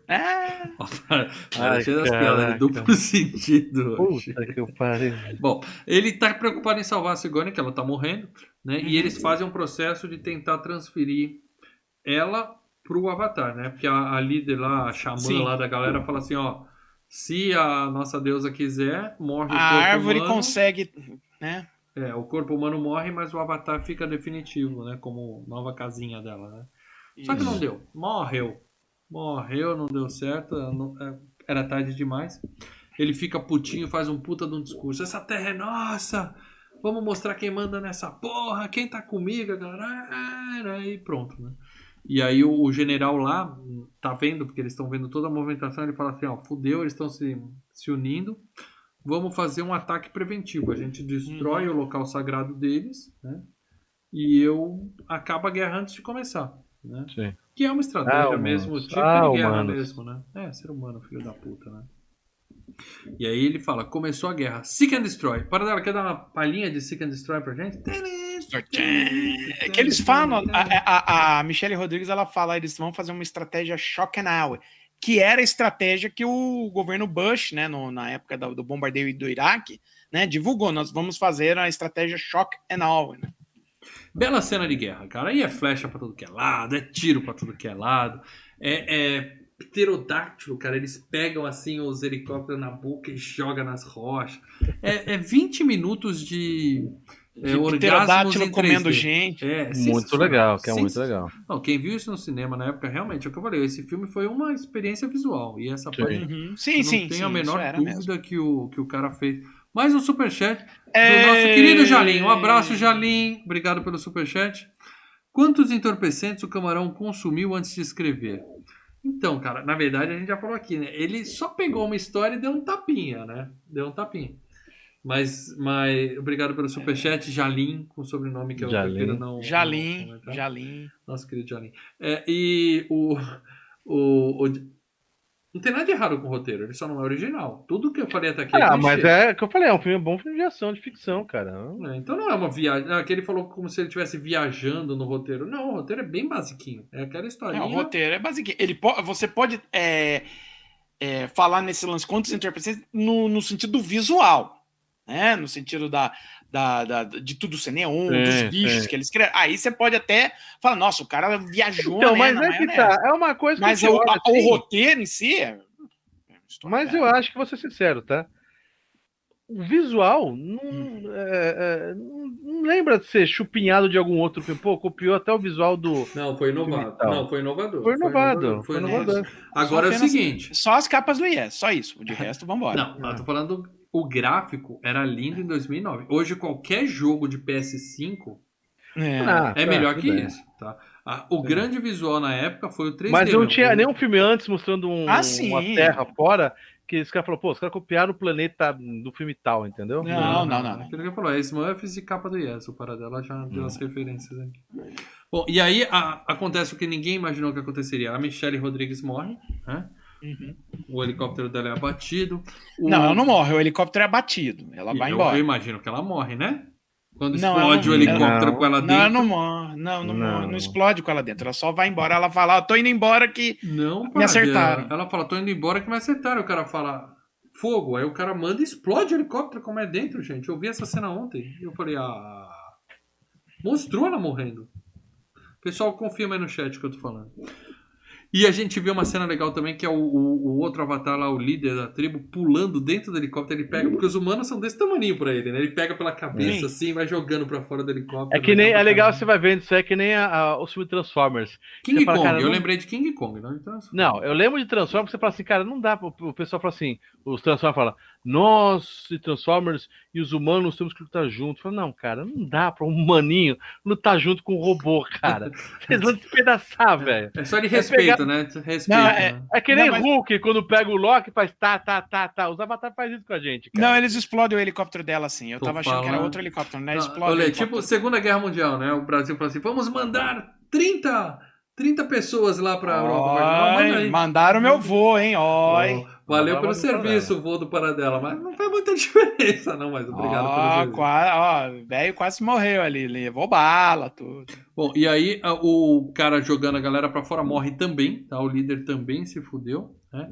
É, das caraca. piadas, de duplo sentido. hoje. Puta que eu pariu. Bom, ele tá preocupado em salvar a Sigourney, que ela tá morrendo, né? E eles fazem um processo de tentar transferir ela pro Avatar, né? Porque a, a líder lá, a xamã Sim. lá da galera, fala assim, ó... Se a nossa deusa quiser, morre o a corpo árvore humano. consegue, né? É, o corpo humano morre, mas o Avatar fica definitivo, né? Como nova casinha dela, né? Só que não deu. Morreu. Morreu, não deu certo. não- é, era tarde demais. Ele fica putinho, faz um puta de um discurso. Essa terra é nossa! vamos mostrar quem manda nessa porra, quem tá comigo, galera. E pronto, né? E aí o, o general lá tá vendo, porque eles estão vendo toda a movimentação, ele fala assim, ó, fudeu, eles estão se, se unindo, vamos fazer um ataque preventivo. A gente destrói Uhum. o local sagrado deles, né? E eu acabo a guerra antes de começar, né? Sim. Que é uma estratégia Ah, mesmo, tipo Ah, de guerra humanos. mesmo, né? É, ser humano, filho da puta, né? E aí ele fala, começou a guerra, Seek and Destroy. Para dela, quer dar uma palhinha de Seek and Destroy pra gente? É que eles falam, a, a, a Michelle Rodrigues ela fala, eles vão fazer uma estratégia shock and awe, que era a estratégia que o governo Bush, né, no- na época do, do bombardeio do Iraque, né, divulgou. Nós vamos fazer a estratégia shock and awe. Né? Bela cena de guerra, cara. Aí é flecha pra tudo que é lado, é tiro pra tudo que é lado. É, é pterodáctilo, cara. Eles pegam assim os helicópteros na boca e jogam nas rochas. É, é 20 minutos de é, Pterodátilo comendo 3D. gente. É, Muito legal, que é muito legal. Não, quem viu isso no cinema na época, realmente, é o que eu falei, esse filme foi uma experiência visual. E essa Sim. parte, Uhum. eu Sim, não sim, tenho sim. a menor dúvida mesmo. que o, que o cara fez. Mais um superchat do É... nosso querido Jalim. Um abraço, Jalim. Obrigado pelo superchat. Quantos entorpecentes o camarão consumiu antes de escrever? Então, cara, na verdade a gente já falou aqui, né? Ele só pegou uma história e deu um tapinha, né? Deu um tapinha. Mas, mas obrigado pelo superchat, Jalim, com sobrenome que eu Jalim. prefiro não. não Jalim, comentar. Jalim. Nosso querido Jalim. É, e o, o, o- Não tem nada de errado com o roteiro, ele só não é original. Tudo que eu falei até aqui Ah, clichê. mas é o que eu falei, é um filme é bom filme de ação, de ficção, cara. É, então não é uma viagem. Aqui ele falou como se ele estivesse viajando no roteiro. Não, o roteiro é bem basiquinho. É aquela historinha. É, o roteiro é básico. Ele po- você pode é, é, falar nesse lance quantos interpretações no, no sentido visual, né? No sentido da, da, da- de tudo ser neon, Sim, dos bichos sim. que ele escreve. Aí você pode até falar, nossa, o cara viajou, Então, né, mas é que tá. É uma coisa que Mas o, olha o assim, roteiro em si é. é Mas né? eu acho que vou ser sincero, tá? O visual não, é, é, não, lembra de ser chupinhado de algum outro filme. Pô, copiou até o visual do. Não, foi inovado. Não, foi inovador. Foi inovado. Foi Foi inovador. inovador. Agora é o seguinte. Só as capas do IES, só isso. De resto, vambora. Não, eu tô falando. O gráfico era lindo em 2009. Hoje, qualquer jogo de PS5 É. Ah, é tá, melhor tudo que bem. isso. Tá? O grande visual na época foi o 3D. Mas não meu. tinha nenhum filme antes mostrando um- Ah, uma terra fora que os caras falaram, pô, os caras copiaram o planeta do filme tal, entendeu? Não, não, não, não. Aquilo que eu falou, é Smurfs e capa do Yes. O Paradela já deu Hum. as referências aqui. Bom, e aí a- acontece o que ninguém imaginou que aconteceria. A Michelle Rodrigues morre, né? Uhum. O helicóptero dela é abatido. O- Não, ela não morre, o helicóptero é abatido. Ela vai eu, embora. Eu imagino que ela morre, né? Quando Não, explode ela o não- helicóptero não. com ela Não, dentro. ela não morre. Não, não, Não. morre, não explode com ela dentro. Ela só vai embora. Ela fala, ó, tô indo embora que. Não, Me acertaram. Ela, ela fala, tô indo embora que me acertaram. O cara fala, fogo. Aí o cara manda e explode o helicóptero como é dentro, gente. Eu vi essa cena ontem. E eu falei, ah. Mostrou ela morrendo. Pessoal, confirma aí no chat que eu tô falando. E a gente vê uma cena legal também, que é o, o- o outro avatar lá, o líder da tribo, pulando dentro do helicóptero. Ele pega, porque os humanos são desse tamanho pra ele, né? Ele pega pela cabeça Sim. assim vai jogando pra fora do helicóptero. É que nem, é legal, você vai vendo, isso é que nem a, a, o filme Transformers. King fala, Kong, eu não- lembrei de King Kong, não? Então, Não, eu lembro de Transformers, você fala assim, cara, não dá, o pessoal fala assim, os Transformers falam, nós e Transformers e os humanos temos que lutar juntos. Fala, não, cara, não dá pra um humaninho lutar junto com um robô, cara. Vocês vão despedaçar, velho. É só de É respeito, pegar- né? Respeito. Não, é- né? É que nem Não, mas- Hulk, quando pega o Loki, faz tá, tá, tá, tá. Os Avatar faz isso com a gente, cara. Não, eles explodem o helicóptero dela assim. Eu Tô tava achando que era falando. outro helicóptero, né? Explode. olha, tipo Segunda Guerra Mundial, né? O Brasil falou assim: vamos mandar 30, 30 pessoas lá pra Europa. Mandaram meu voo, hein? Oi. Ó, Valeu pelo serviço o voo do Paradela, mas não faz muita diferença, não, mas obrigado pelo Ó, serviço. qua- ó, velho quase morreu ali. Levou bala, tudo. Bom, e aí o cara jogando a galera pra fora morre também, tá? O líder também se fudeu, né?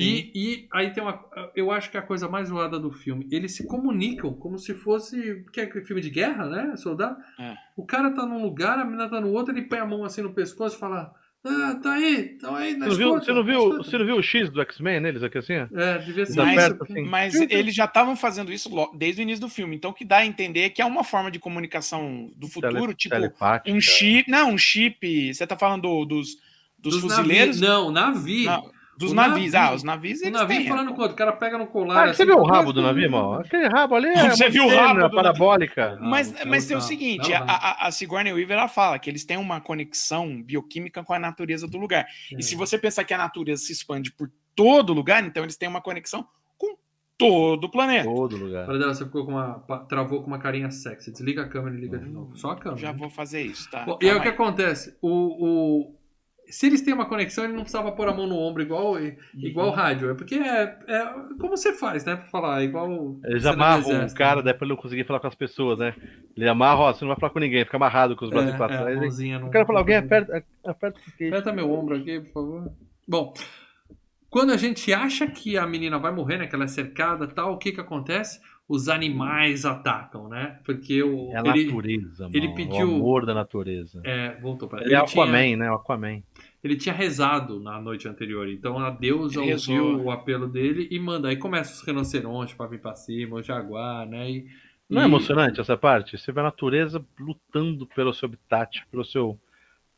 E, e aí tem uma. Eu acho que é a coisa mais zoada do filme. Eles se comunicam como se fosse. Que é filme de guerra, né? Soldado. É. O cara tá num lugar, a menina tá no outro, ele põe a mão assim no pescoço e fala. Ah, tá aí, tá aí, na Você não, viu, você, não viu, escuta." você não viu o X do X-Men neles aqui assim? É, devia ser Mas, perto, assim. mas eles já estavam fazendo isso desde o início do filme. Então, o que dá a entender é que é uma forma de comunicação do futuro, Tele- tipo telepática. um chip. Não, um chip. Você tá falando do- dos, dos, Dos fuzileiros? navi- Não, navio. Não. Dos O navios. navio- Ah, os navios O eles navio têm. falando com o outro, o cara pega no colar. Ah, você assim, viu o rabo do "Mas, navio, irmão? Aquele rabo ali é Você viu o rabo parabólica. Mas, Ah, mas tem o não, seguinte, não, a, a, a Sigourney Weaver ela fala que eles têm uma conexão bioquímica com a natureza do lugar. E se você pensar que a natureza se expande por todo lugar, então eles têm uma conexão com todo o planeta. Todo lugar. Olha dela, você ficou com uma. travou com uma carinha sexy. Desliga a câmera e liga de novo. Só a câmera. Já né? vou fazer isso, tá? Bom, e aí o que acontece? O, o... Se eles têm uma conexão, ele não precisava pôr a mão no ombro igual, igual rádio. É porque é, é como você faz, né? Pra falar, igual. Eles amarram o exército, cara, né? daí pra ele não conseguir falar com as pessoas, né? Ele amarra, ó, você não vai falar com ninguém, fica amarrado com os braços É, pra é, a trás. Ele- mãozinha não- Eu quero falar, alguém aperta, aperta o queixo. Aperta meu ombro aqui, por favor. Bom, quando a gente acha que a menina vai morrer, né? Que ela é cercada e tal, o que que acontece? Os animais atacam, né? Porque o. É a ele, natureza, ele mano, pediu- O amor da natureza. é, voltou para Ele é Aquaman, né? O Aquaman. Ele tinha rezado na noite anterior. Então a deusa Ele ouviu rezou. o apelo dele e manda. Aí começa os rinocerontes pra vir pra cima, o jaguar, né? E, Não é e- emocionante essa parte? Você vê a natureza lutando pelo seu habitat, pelo seu,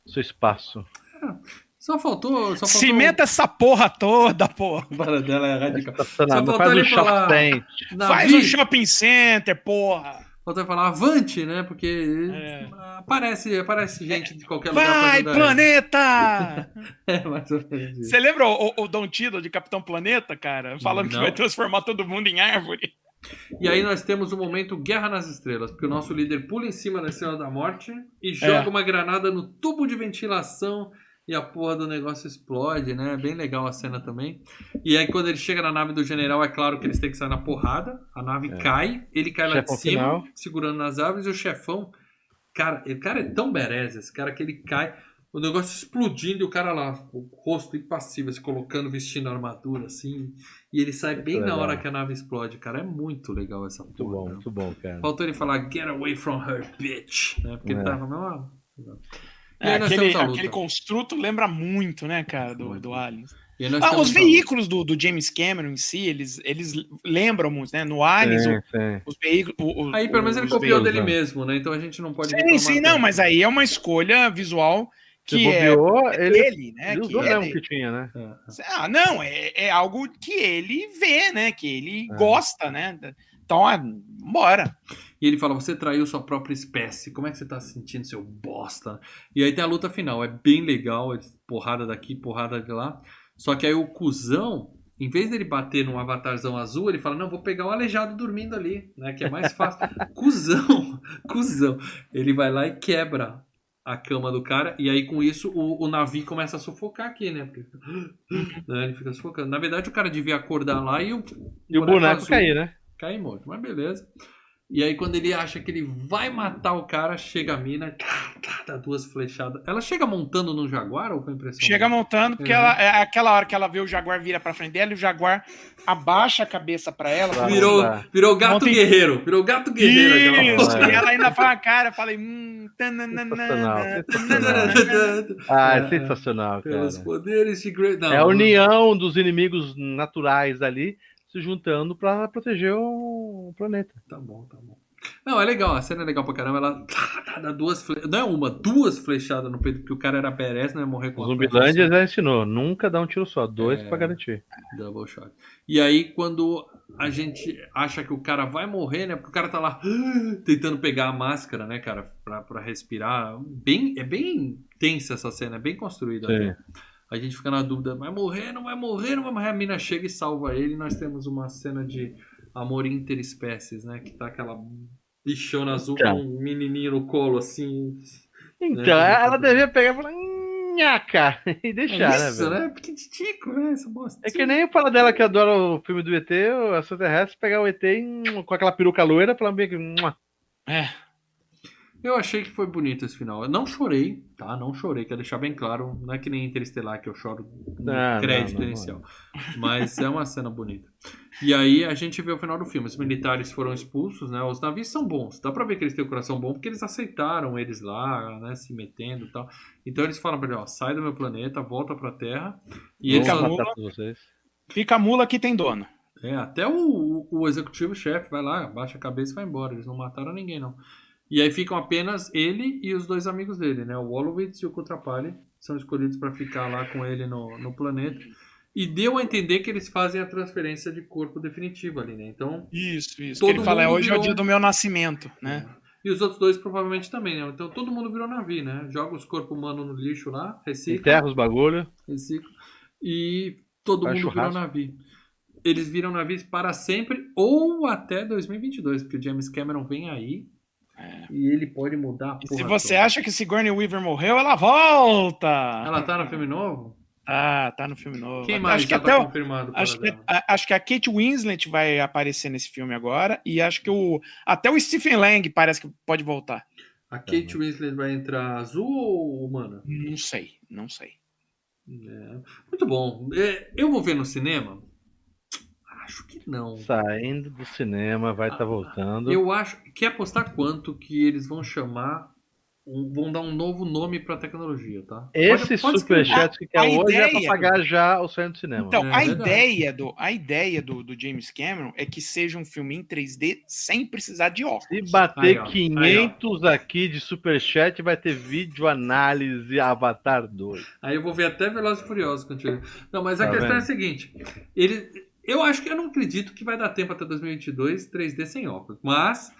seu espaço. Só faltou. Só faltou Cimenta essa porra toda, porra. Para dela é radical. Estacionado. Só Faz um falar- shopping tent. Faz um shopping center, porra. Ele falar avante, né? Porque É. aparece, aparece gente de qualquer lugar. Vai, planeta! É, mais ou menos isso. Você lembra o, o Don Tiddle de Capitão Planeta, cara? Falando que Não. vai transformar todo mundo em árvore. E aí nós temos o momento Guerra nas Estrelas, porque o nosso líder pula em cima da Estrela da Morte e joga uma granada no tubo de ventilação e a porra do negócio explode, né? É Bem legal a cena também. E aí quando ele chega na nave do general, é claro que eles têm que sair na porrada. A nave cai, ele cai lá de cima, final. segurando nas árvores, e o chefão... Cara, o cara é tão berez, esse cara que ele cai... O negócio explodindo e o cara lá, o rosto impassível, se colocando, vestindo a armadura, assim. E ele sai bem na legal. hora que a nave explode, cara. É muito legal essa Muito porra. bom, cara. muito bom, cara. Faltou ele falar get away from her, bitch. Né? Porque ele É. tava meio. É, aquele, aquele construto lembra muito, né, cara, do, do Aliens. Ah, os veículos do, do James Cameron em si, eles, eles lembram muito, né? No Aliens, Sim, o- sim. os veículos. o- Aí pelo menos ele copiou dele né? mesmo, né? Então a gente não pode. Sim, sim, não, mas aí é uma escolha visual Se que é bobeou, ele, dele, né? ele que é que tinha, né? É, é. Ah, não, é, é algo que ele vê, né? Que ele É. gosta, né? Então, ah, bora. E ele fala: Você traiu sua própria espécie. Como é que você tá se sentindo, seu bosta? E aí tem a luta final. É bem legal. Porrada daqui, porrada de lá. Só que aí o cuzão, em vez dele bater num avatarzão azul, ele fala: Não, vou pegar o aleijado dormindo ali, né? Que é mais fácil. cuzão, cuzão. Ele vai lá e quebra a cama do cara. E aí com isso o, o navio começa a sufocar aqui, né? Porque, né, Ele fica sufocando. Na verdade, o cara devia acordar lá e o, E o boneco azul cair, né? cair morto, mas beleza. E aí, quando ele acha que ele vai matar o cara, chega a mina, tá, tá, dá duas flechadas. Ela chega montando no Jaguar ou foi impressão? Chega montando, porque Uhum. ela, é aquela hora que ela vê o Jaguar vira pra frente dela e o Jaguar abaixa a cabeça pra ela. Claro. Virou, Tá. virou gato guerreiro. Virou gato guerreiro. Isso, e ela ainda fala, cara, eu falei, hum, tananana, Sensacional, tananana. Ah, é sensacional, Pelos cara. poderes de Great... Não, É a união dos inimigos naturais ali se juntando pra proteger o planeta. Tá bom, tá bom. Não, é legal, a cena é legal pra caramba. Ela dá duas fle... Não é uma, duas flechadas no peito, porque o cara era perez, não ia morrer com Zumbilândia já ensinou, nunca dá um tiro só, dois É. pra garantir. Double shot. E aí, quando a gente acha que o cara vai morrer, né? Porque o cara tá lá tentando pegar a máscara, né, cara, pra, pra respirar. Bem, é bem tensa essa cena, é bem construída. Sim. né? A gente fica na dúvida, vai morrer, não vai morrer, não vai morrer. A mina chega e salva ele. E nós temos uma cena de amor interespécies, né? Que tá aquela bichona azul Então. com um menininho no colo, assim. Então, É, ela devia pegar e falar, nhaca, e deixar, é né, isso, né? Porque tico, né? Essa bosta. É que nem fala dela que adora o filme do ET, o extraterrestre, pegar o ET e, com aquela peruca loira, falar bem que. É, Eu achei que foi bonito esse final. Eu não chorei, tá? Não chorei, quero deixar bem claro. Não é que nem Interestelar que eu choro no Não, crédito não, não, inicial. Mas é uma cena bonita. E aí a gente vê o final do filme. Os militares foram expulsos, né? Os navios são bons. Dá pra ver que eles têm o coração bom porque eles aceitaram eles lá, né? Se metendo e tal. Então eles falam pra ele, ó, sai do meu planeta, volta pra Terra. E eles matar todos vocês. fica a mula que tem dono. é, até o, o executivo-chefe vai lá, baixa a cabeça e vai embora. Eles não mataram ninguém, não. E aí ficam apenas ele e os dois amigos dele, né? O Wolowitz e o Kutrapali são escolhidos para ficar lá com ele no, no planeta. E deu a entender que eles fazem a transferência de corpo definitiva ali, né? Então. Isso, isso. Todo que ele fala, é hoje é o virou- dia do meu nascimento, né? E os outros dois provavelmente também, né? Então todo mundo virou Navi, né? Joga os corpos humanos no lixo lá, recicla, Enterra os bagulho. recicla. E todo Faz mundo virou churrasco. Navi. Eles viram navios para sempre ou até 2022, porque o James Cameron vem aí e ele pode mudar a porra se você toda. acha que Sigourney Weaver morreu, ela volta! Ela tá no filme novo? Ah, tá no filme novo. Quem mais acho que já até tá o- confirmado? para Acho que, a- acho que a Kate Winslet vai aparecer nesse filme agora. E acho que o. Até o Stephen Lang parece que pode voltar. A Kate Winslet vai entrar azul ou humana? Não sei, não sei. É. Muito bom. É, eu vou ver no cinema? Não. Saindo do cinema, vai estar voltando. Eu acho. Quer apostar quanto que eles vão chamar. um- vão dar um novo nome pra tecnologia, tá? Esse superchat que A é hoje é pra ideia- pagar já o sonho do cinema. Então, É a, verdade. ideia do, a ideia do, do James Cameron é que seja um filme em 3D sem precisar de óculos. Se bater Aí, ó. 500 aqui de superchat, vai ter vídeo análise Avatar 2. Aí eu vou ver até Velozes e Furiosos contigo. Não, mas a Tá questão é a vendo? seguinte. Ele, eu acho que eu não acredito que vai dar tempo até 2022 3D sem óculos. Mas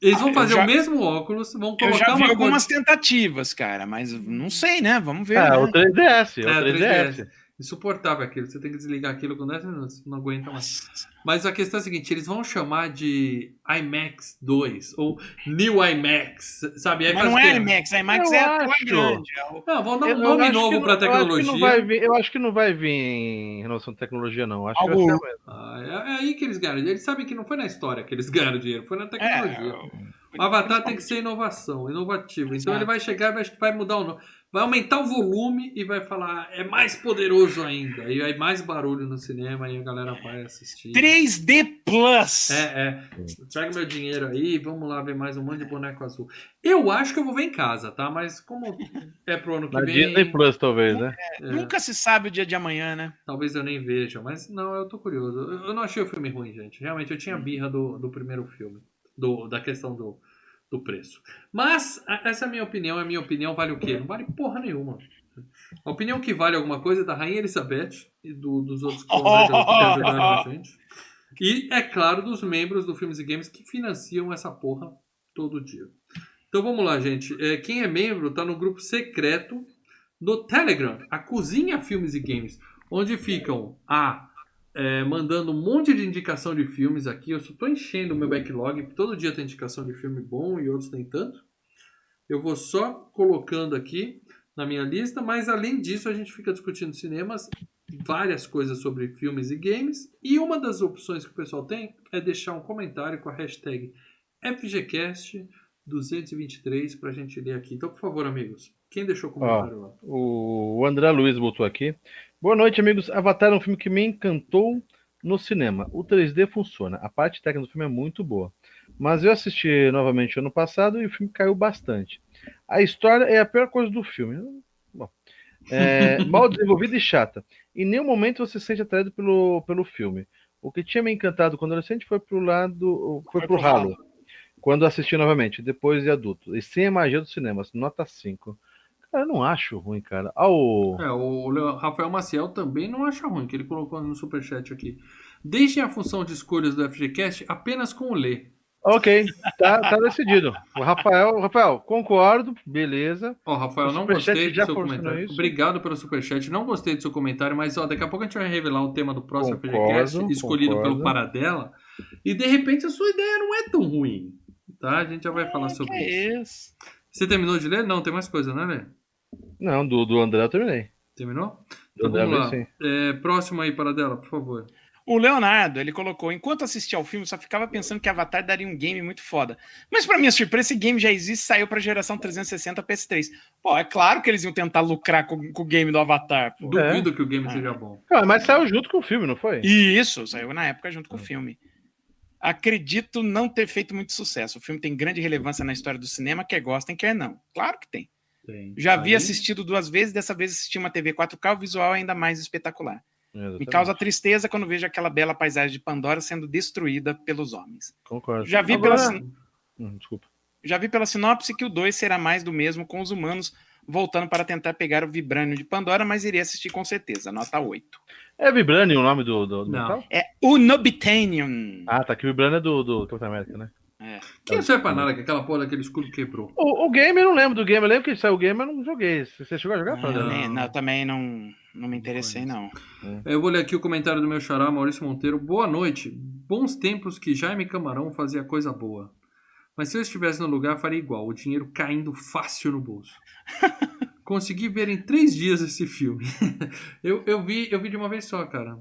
eles Ah, vão eu fazer já- o mesmo óculos, vão Eu colocar já vi uma algumas coisa... tentativas, cara, mas não sei, né? Vamos ver. Ah, né? o 3DS, é, É, o 3DS. Insuportável aquilo. Você tem que desligar aquilo com 10 minutos. Não aguenta mais. Mas a questão é a seguinte: eles vão chamar de IMAX 2 ou New IMAX, sabe? Aí Mas não é? IMAX, a IMAX Eu é a acho. grande. é o- Não, vão dar um Eu- eu nome acho novo que eu acho que tecnologia. vai vir- Eu acho que não vai vir em relação à tecnologia, não. Acho que Algo- vai ser mesmo. Ah, é, é aí que eles ganham. Eles sabem que não foi na história que eles ganharam dinheiro, foi na tecnologia. É, O Avatar tem que ser inovação, inovativo. Então Exato. ele vai chegar e vai, vai mudar o nome. Vai aumentar o volume e vai falar, é mais poderoso ainda. E aí mais barulho no cinema e a galera vai assistir. 3D Plus. É, é. Traga meu dinheiro aí, vamos lá ver mais um monte de boneco azul. Eu acho que eu vou ver em casa, tá? Mas como é pro ano que Na vem, Disney Plus, talvez, né? é, Nunca se sabe o dia de amanhã, né? talvez eu nem veja. Mas não, eu tô curioso. Eu eu não achei o filme ruim, gente. Realmente, eu tinha birra do, do primeiro filme. Do, da questão do, do preço. Mas, essa é a minha opinião. A minha opinião vale o quê? Não vale porra nenhuma. A opinião que vale alguma coisa é da Rainha Elizabeth e do- dos outros que ajudaram a gente. E, é claro, dos membros do Filmes e Games que financiam essa porra todo dia. Então vamos lá, gente. É, quem é membro tá no grupo secreto do Telegram, a Cozinha Filmes e Games, onde ficam a é, mandando um monte de indicação de filmes aqui. Eu só tô enchendo o meu backlog. Todo dia tem indicação de filme bom e outros nem tanto. Eu vou só colocando aqui na minha lista, mas além disso a gente fica discutindo cinemas, várias coisas sobre filmes e games. E uma das opções que o pessoal tem é deixar um comentário com a hashtag FGCast223 pra gente ler aqui. Então, por favor, amigos, quem deixou comentário lá? O André Luiz botou aqui. Boa noite, amigos. Avatar é um filme que me encantou no cinema. O 3D funciona. A parte técnica do filme é muito boa. Mas eu assisti novamente ano passado e o filme caiu bastante. A história é a pior coisa do filme. Bom, é, mal desenvolvida e chata. Em nenhum momento você se sente atraído pelo, pelo filme. O que tinha me encantado quando adolescente foi pro lado. Foi, Foi pro pro ralo. Quando assisti novamente, depois de adulto. E sem a magia do cinema. Nota 5. Eu não acho ruim, cara. Ah, o... É, o Rafael Maciel também não acha ruim, que ele colocou no superchat aqui. Deixem a função de escolhas do FGCast apenas com o Lê. Ok, tá, tá decidido. O Rafael, Rafael, concordo, beleza. Ó, Rafael, não gostei do seu comentário. isso? Obrigado pelo superchat. Não gostei do seu comentário, mas ó, daqui a pouco a gente vai revelar o tema do próximo FGCast, escolhido concordo. pelo Paradela. E de repente a sua ideia não é tão ruim. Tá? A gente já vai falar sobre isso. isso? Você terminou de ler? Não, tem mais coisa, né, Lê? Não, do, do André eu terminei. Terminou? Do Então André vamos lá. sim. É, próximo aí, Paradela, por favor. O Leonardo, ele colocou, enquanto assistia ao filme, só ficava pensando que Avatar daria um game muito foda. Mas pra minha surpresa, esse game já existe e saiu pra geração 360 PS3. Pô, é claro que eles iam tentar lucrar com, com o game do Avatar. Pô. Duvido que o game Ah. seja bom. Cara, mas saiu junto com o filme, não foi? E isso, saiu na época junto com o filme. Acredito não ter feito muito sucesso. O filme tem grande relevância na história do cinema, quer gostem, quer não. Claro que tem. Tem. Já havia assistido duas vezes, dessa vez assisti uma TV 4K, o visual é ainda mais espetacular. Me Exatamente. causa tristeza quando vejo aquela bela paisagem de Pandora sendo destruída pelos homens. Concordo. Já vi, Agora- pela, Hum, desculpa. já vi pela sinopse que o 2 será mais do mesmo, com os humanos voltando para tentar pegar o Vibranium de Pandora, mas iria assistir com certeza. Nota 8. É Vibranium o nome do, do, do Não. metal? É Unobtainium. Ah, tá. Que o Vibranium é do, do Capitão América, né? É. Quem não serve pra nada que aquela porra daquele escudo quebrou? O, o game eu não lembro do game. Eu lembro que saiu o game, eu não joguei. Você chegou a jogar? Não, Fernando? nem- não, também não, não me interessei, não. Eu vou ler aqui o comentário do meu xará, Maurício Monteiro. Boa noite. Bons tempos que Jaime Camarão fazia coisa boa. Mas se eu estivesse no lugar, faria igual. O dinheiro caindo fácil no bolso. Consegui ver em três dias esse filme. eu, eu, vi, eu vi de uma vez só, cara.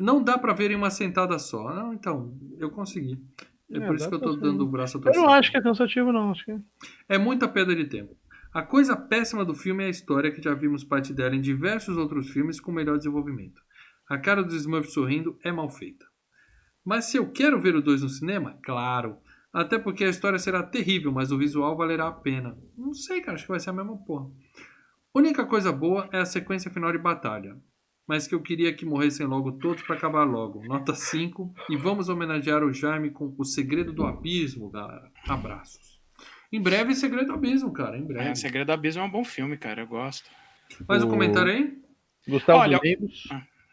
Não dá pra ver em uma sentada só. Não, então, eu consegui. É, por isso que eu tô dando o braço a Eu torcer. não acho que é cansativo, não. Acho que é. É muita perda de tempo. A coisa péssima do filme é a história, que já vimos parte dela em diversos outros filmes com melhor desenvolvimento. A cara dos Smurfs sorrindo é mal feita. Mas se eu quero ver o 2 no cinema, claro. Até porque a história será terrível, mas o visual valerá a pena. Não sei, cara, acho que vai ser a mesma porra. Única coisa boa é a sequência final de batalha. Mas que eu queria que morressem logo todos para acabar logo. Nota 5. E vamos homenagear o Jaime com O Segredo do Abismo, galera. Abraços. Em breve, Segredo do Abismo, cara. Em É, breve. o Segredo do Abismo é um bom filme, cara. Eu gosto. Mais um O- comentário aí? Gustavo Olha- Domingos.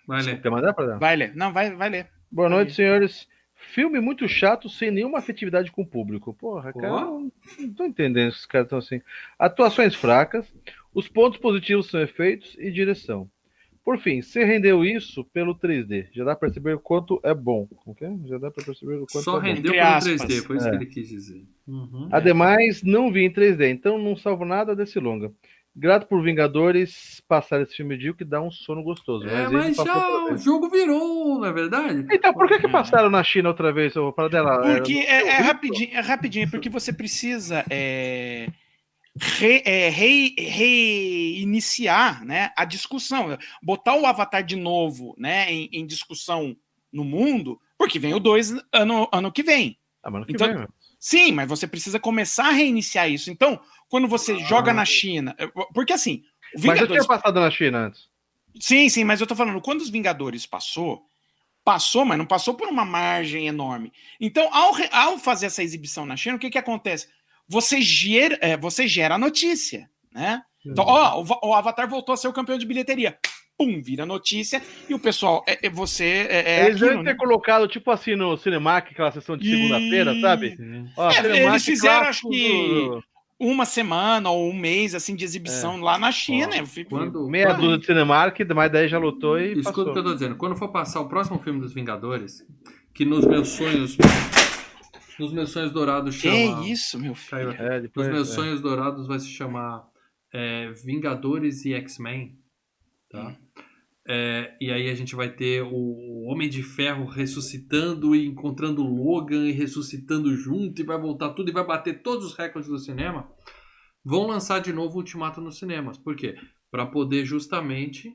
Vai ler. Quer mandar pra dar? Vai ler. Não, vai, vai ler. Boa noite, senhores. Filme muito chato, sem nenhuma afetividade com o público. Porra, cara, Ó. não, tô entendendo se os caras estão assim. Atuações fracas, os pontos positivos são efeitos e direção. Por fim, você rendeu isso pelo 3D. Já dá pra perceber o quanto é bom. É? Já dá pra perceber o quanto Só é bom. rendeu pelo aspas. 3D, foi isso É. que ele quis dizer. Uhum. Ademais, não vi em 3D, então não salvo nada desse longa. Grato por Vingadores passar esse filme medíocre que dá um sono gostoso. É, mas passou já o jogo virou, não é verdade? Então, por que, que passaram na China outra vez? ô, Para dela? Porque é, é rapidinho, é rapidinho, porque você precisa é, re- é, re- reiniciar né, a discussão, botar o Avatar de novo né, em, em discussão no mundo, porque vem o 2 ano, ano que vem. Ah, mas no que Então- vem, meu. Sim, mas você precisa começar a reiniciar isso. Então, quando você joga na China. é, Porque assim, o Mas eu Vingadores tinha passado na China antes. Sim, sim, mas eu tô falando, quando os Vingadores passou, passou, mas não passou por uma margem enorme. Então, ao, ao fazer essa exibição na China, o que que acontece? Você gera, é, você gera a notícia, né? Então, ó, o, o Avatar voltou a ser o campeão de bilheteria. Pum, vira notícia, e o pessoal, é, é você, é, é Eles devem ter né? colocado, tipo assim, no Cinemac, aquela sessão de segunda-feira, E- sabe? Ó, É, Cinemac eles fizeram, acho que- do- uma semana ou um mês, assim, de exibição lá na China. Ó, fico- Quando, Meia dúzia de Cinemark, mas daí já lutou e Escuta passou. o que eu tô dizendo. Quando for passar o próximo filme dos Vingadores, que nos meus sonhos. Nos meus sonhos dourados Que chama. isso, meu filho? É, depois, Nos meus é. sonhos dourados vai se chamar é, Vingadores e X-Men. Tá? É, e aí a gente vai ter o Homem de Ferro ressuscitando e encontrando o Logan e ressuscitando junto e vai voltar tudo e vai bater todos os recordes do cinema. Vão lançar de novo o Ultimato nos cinemas. Por quê? Para poder justamente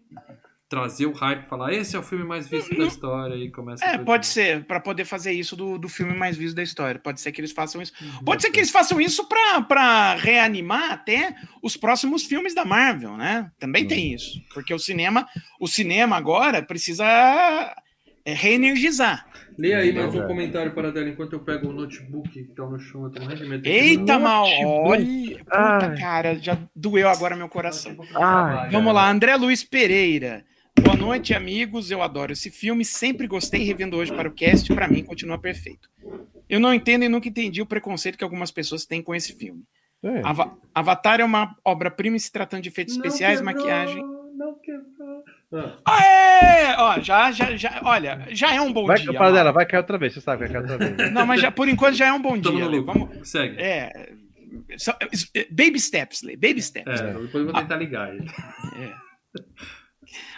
trazer o hype, falar esse é o filme mais visto da história e começa É, pode de ser, para poder fazer isso do, do filme mais visto da história. Pode ser que eles façam isso. novo. Pode ser que eles façam isso pra- pra reanimar até os próximos filmes da Marvel, né? Também tem isso. Porque o cinema, o cinema agora precisa é, reenergizar. Lê aí mais um comentário para dela enquanto eu pego o notebook que tá no chão. Eu tô morrendo de medo. Eita, mal! Olha, puta, cara, já doeu agora meu coração. Ai, Vamos lá, André Luiz Pereira. Boa noite, amigos. Eu adoro esse filme. Sempre gostei, revendo hoje para o cast. Para mim, continua perfeito. Eu não entendo e nunca entendi o preconceito que algumas pessoas têm com esse filme. É. Ava- Avatar é uma obra-prima se tratando de efeitos especiais, Não quebrou, maquiagem. Não quebrou. Ah, Aê! Ó, já, já, já, olha, já é um bom Vai, dia. para dela, vai cair outra vez, você sabe que vai cair outra vez. Não, mas já, por enquanto já é um bom dia. Lê. lucro. Vamos, Segue. é, só- baby steps, Lê, baby steps. É, depois eu vou tentar ligar ele.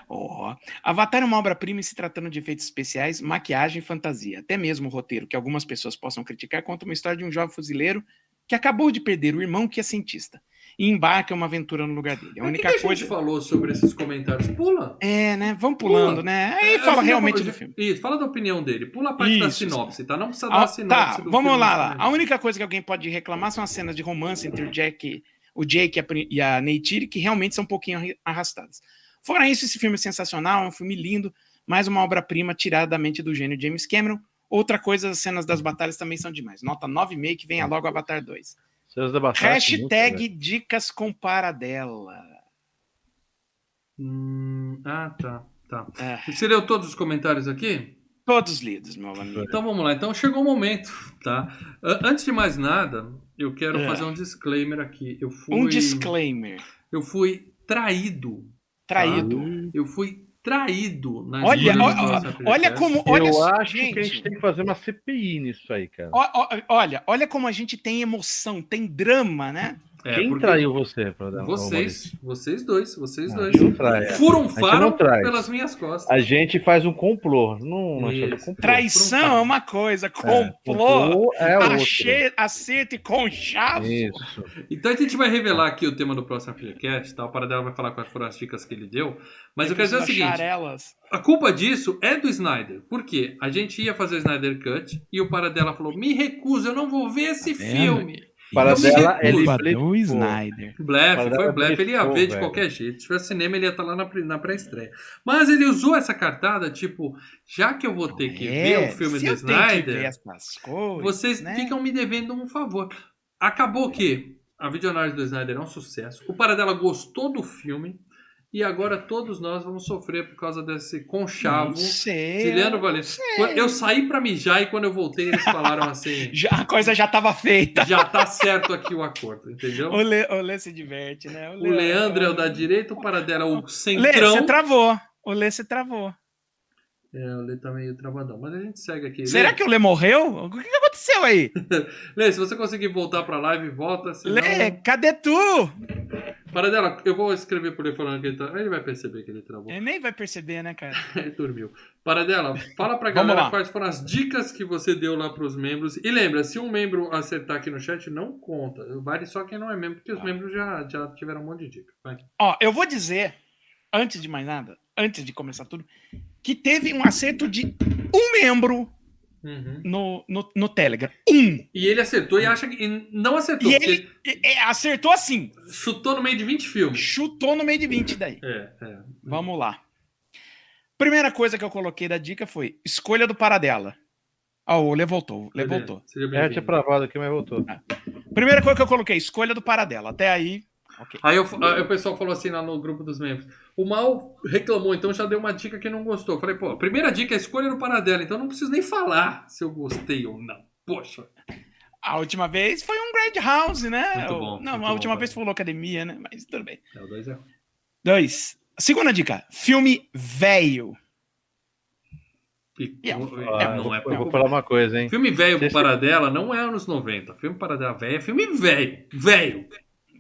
Ó, Avatar é uma obra-prima se tratando de efeitos especiais, maquiagem e fantasia. Até mesmo o roteiro, que algumas pessoas possam criticar, conta uma história de um jovem fuzileiro que acabou de perder o irmão que é cientista e embarca em uma aventura no lugar dele. A Mas única que, que a coisa. gente falou sobre esses comentários? Pula. É, né? Vamos pulando, Pula. né? Aí É, fala a realmente do de- filme. Isso, fala da opinião dele. Pula a parte da Isso. sinopse, tá? Não precisa dar Ah, a sinopse. tá, vamos filme, lá, lá. A única coisa que alguém pode reclamar são as cenas de romance entre o Jack, o Jake e a e a Neytiri, que realmente são um pouquinho arrastadas. Fora isso, esse filme é sensacional, é um filme lindo, mais uma obra-prima tirada da mente do gênio James Cameron. Outra coisa, as cenas das batalhas também são demais. Nota 9,5 que venha logo Avatar 2. Seus debates. Hashtag dicas com paradela. Hum, ah, tá. tá. É, Você leu todos os comentários aqui? todos lidos, meu amigo. Então vamos lá. Então chegou o momento, tá? Antes de mais nada, eu quero É. fazer um disclaimer aqui. Eu fui, Um disclaimer. eu fui traído. Traído. Eu fui traído na Olha, olha podcast. como. Olha eu só, acho que a gente tem que fazer uma CPI nisso aí, cara. Olha, olha como a gente tem emoção, tem drama, né? É, Quem porque traiu você, Pradão? Vocês, vocês dois, vocês Não, dois. é. Não traz. pelas minhas costas. A gente faz um complô. Não, não Isso. complô. Traição é uma coisa, É, complô, é outro. ache- acerto e conchavo. Isso. Então a gente vai revelar aqui o tema do próximo FGCast, tá? O Paradela vai falar quais foram as dicas que ele deu. Mas eu quero dizer o seguinte: a culpa disso é do Snyder. Por quê? A gente ia fazer o Snyder Cut e o Paradela falou: me recuso, eu não vou ver esse Tá filme. Para me dela, ele blefou. Snyder. Blefe, foi blefe. Ele ia ver de velho. qualquer jeito. Se tivesse cinema, ele ia estar lá na, na pré-estreia. Mas ele usou essa cartada, tipo, já que eu vou ter que ver o filme É, se do eu tenho que ver Snyder. coisas, Vocês né? ficam me devendo um favor. Acabou que a videonagem do Snyder é um sucesso. O Paradela gostou do filme. E agora todos nós vamos sofrer por causa desse conchavo. Sei. Valente. Quando Eu saí pra mijar e quando eu voltei eles falaram assim: Já, a coisa já tava feita. já tá certo aqui o acordo, entendeu? O Lê, o Lê se diverte, né? O Leandro é o da direita, o Paradela é o Lê, centrão. você travou. O Lê se travou. É, o Lê tá meio travadão. Mas a gente segue aqui. Será Lê, que o Lê morreu? O que que aconteceu aí? Lê, se você conseguir voltar pra live, volta. Senão... Lê, cadê tu? Paradela, eu vou escrever por ele falando que ele tá. Ele vai perceber que ele travou. Ele nem vai perceber, né, cara? Ele dormiu. Paradela, fala pra galera quais foram as dicas que você deu lá pros membros. E lembra, se um membro acertar aqui no chat, não conta. Vale só quem não é membro, porque os membros já, já tiveram um monte de dica. Vai. Ó, eu vou dizer, antes de mais nada, antes de começar tudo, que teve um acerto de um membro Uhum. no, no, no Telegram. Um. E ele acertou e acha que. e não acertou, E ele acertou assim. chutou no meio de 20 filmes. Chutou no meio de 20 daí. É, é. Vamos lá. Primeira coisa que eu coloquei da dica foi escolha do Paradela. Ó, o Lê voltou. O Lê voltou. Seja É, tinha pravado aqui, mas voltou. Primeira coisa que eu coloquei, escolha do Paradela. Até aí, ok. Aí, eu- aí o pessoal falou assim lá no grupo dos membros. O Mal reclamou, então já deu uma dica que não gostou. Falei, pô, a primeira dica é a escolha do Paradela, então não preciso nem falar se eu gostei ou não. Poxa. A última vez foi um Grand House, né? Muito bom, Não, muito a bom, última pai. vez falou academia, né? Mas tudo bem. É o 2 é. Dois. Segunda dica, filme velho. E- É, não Ah, é eu vou- eu pouco. vou falar uma coisa, hein? Filme velho Paradela não é anos 90. Filme Paradela velho é filme velho. Velho.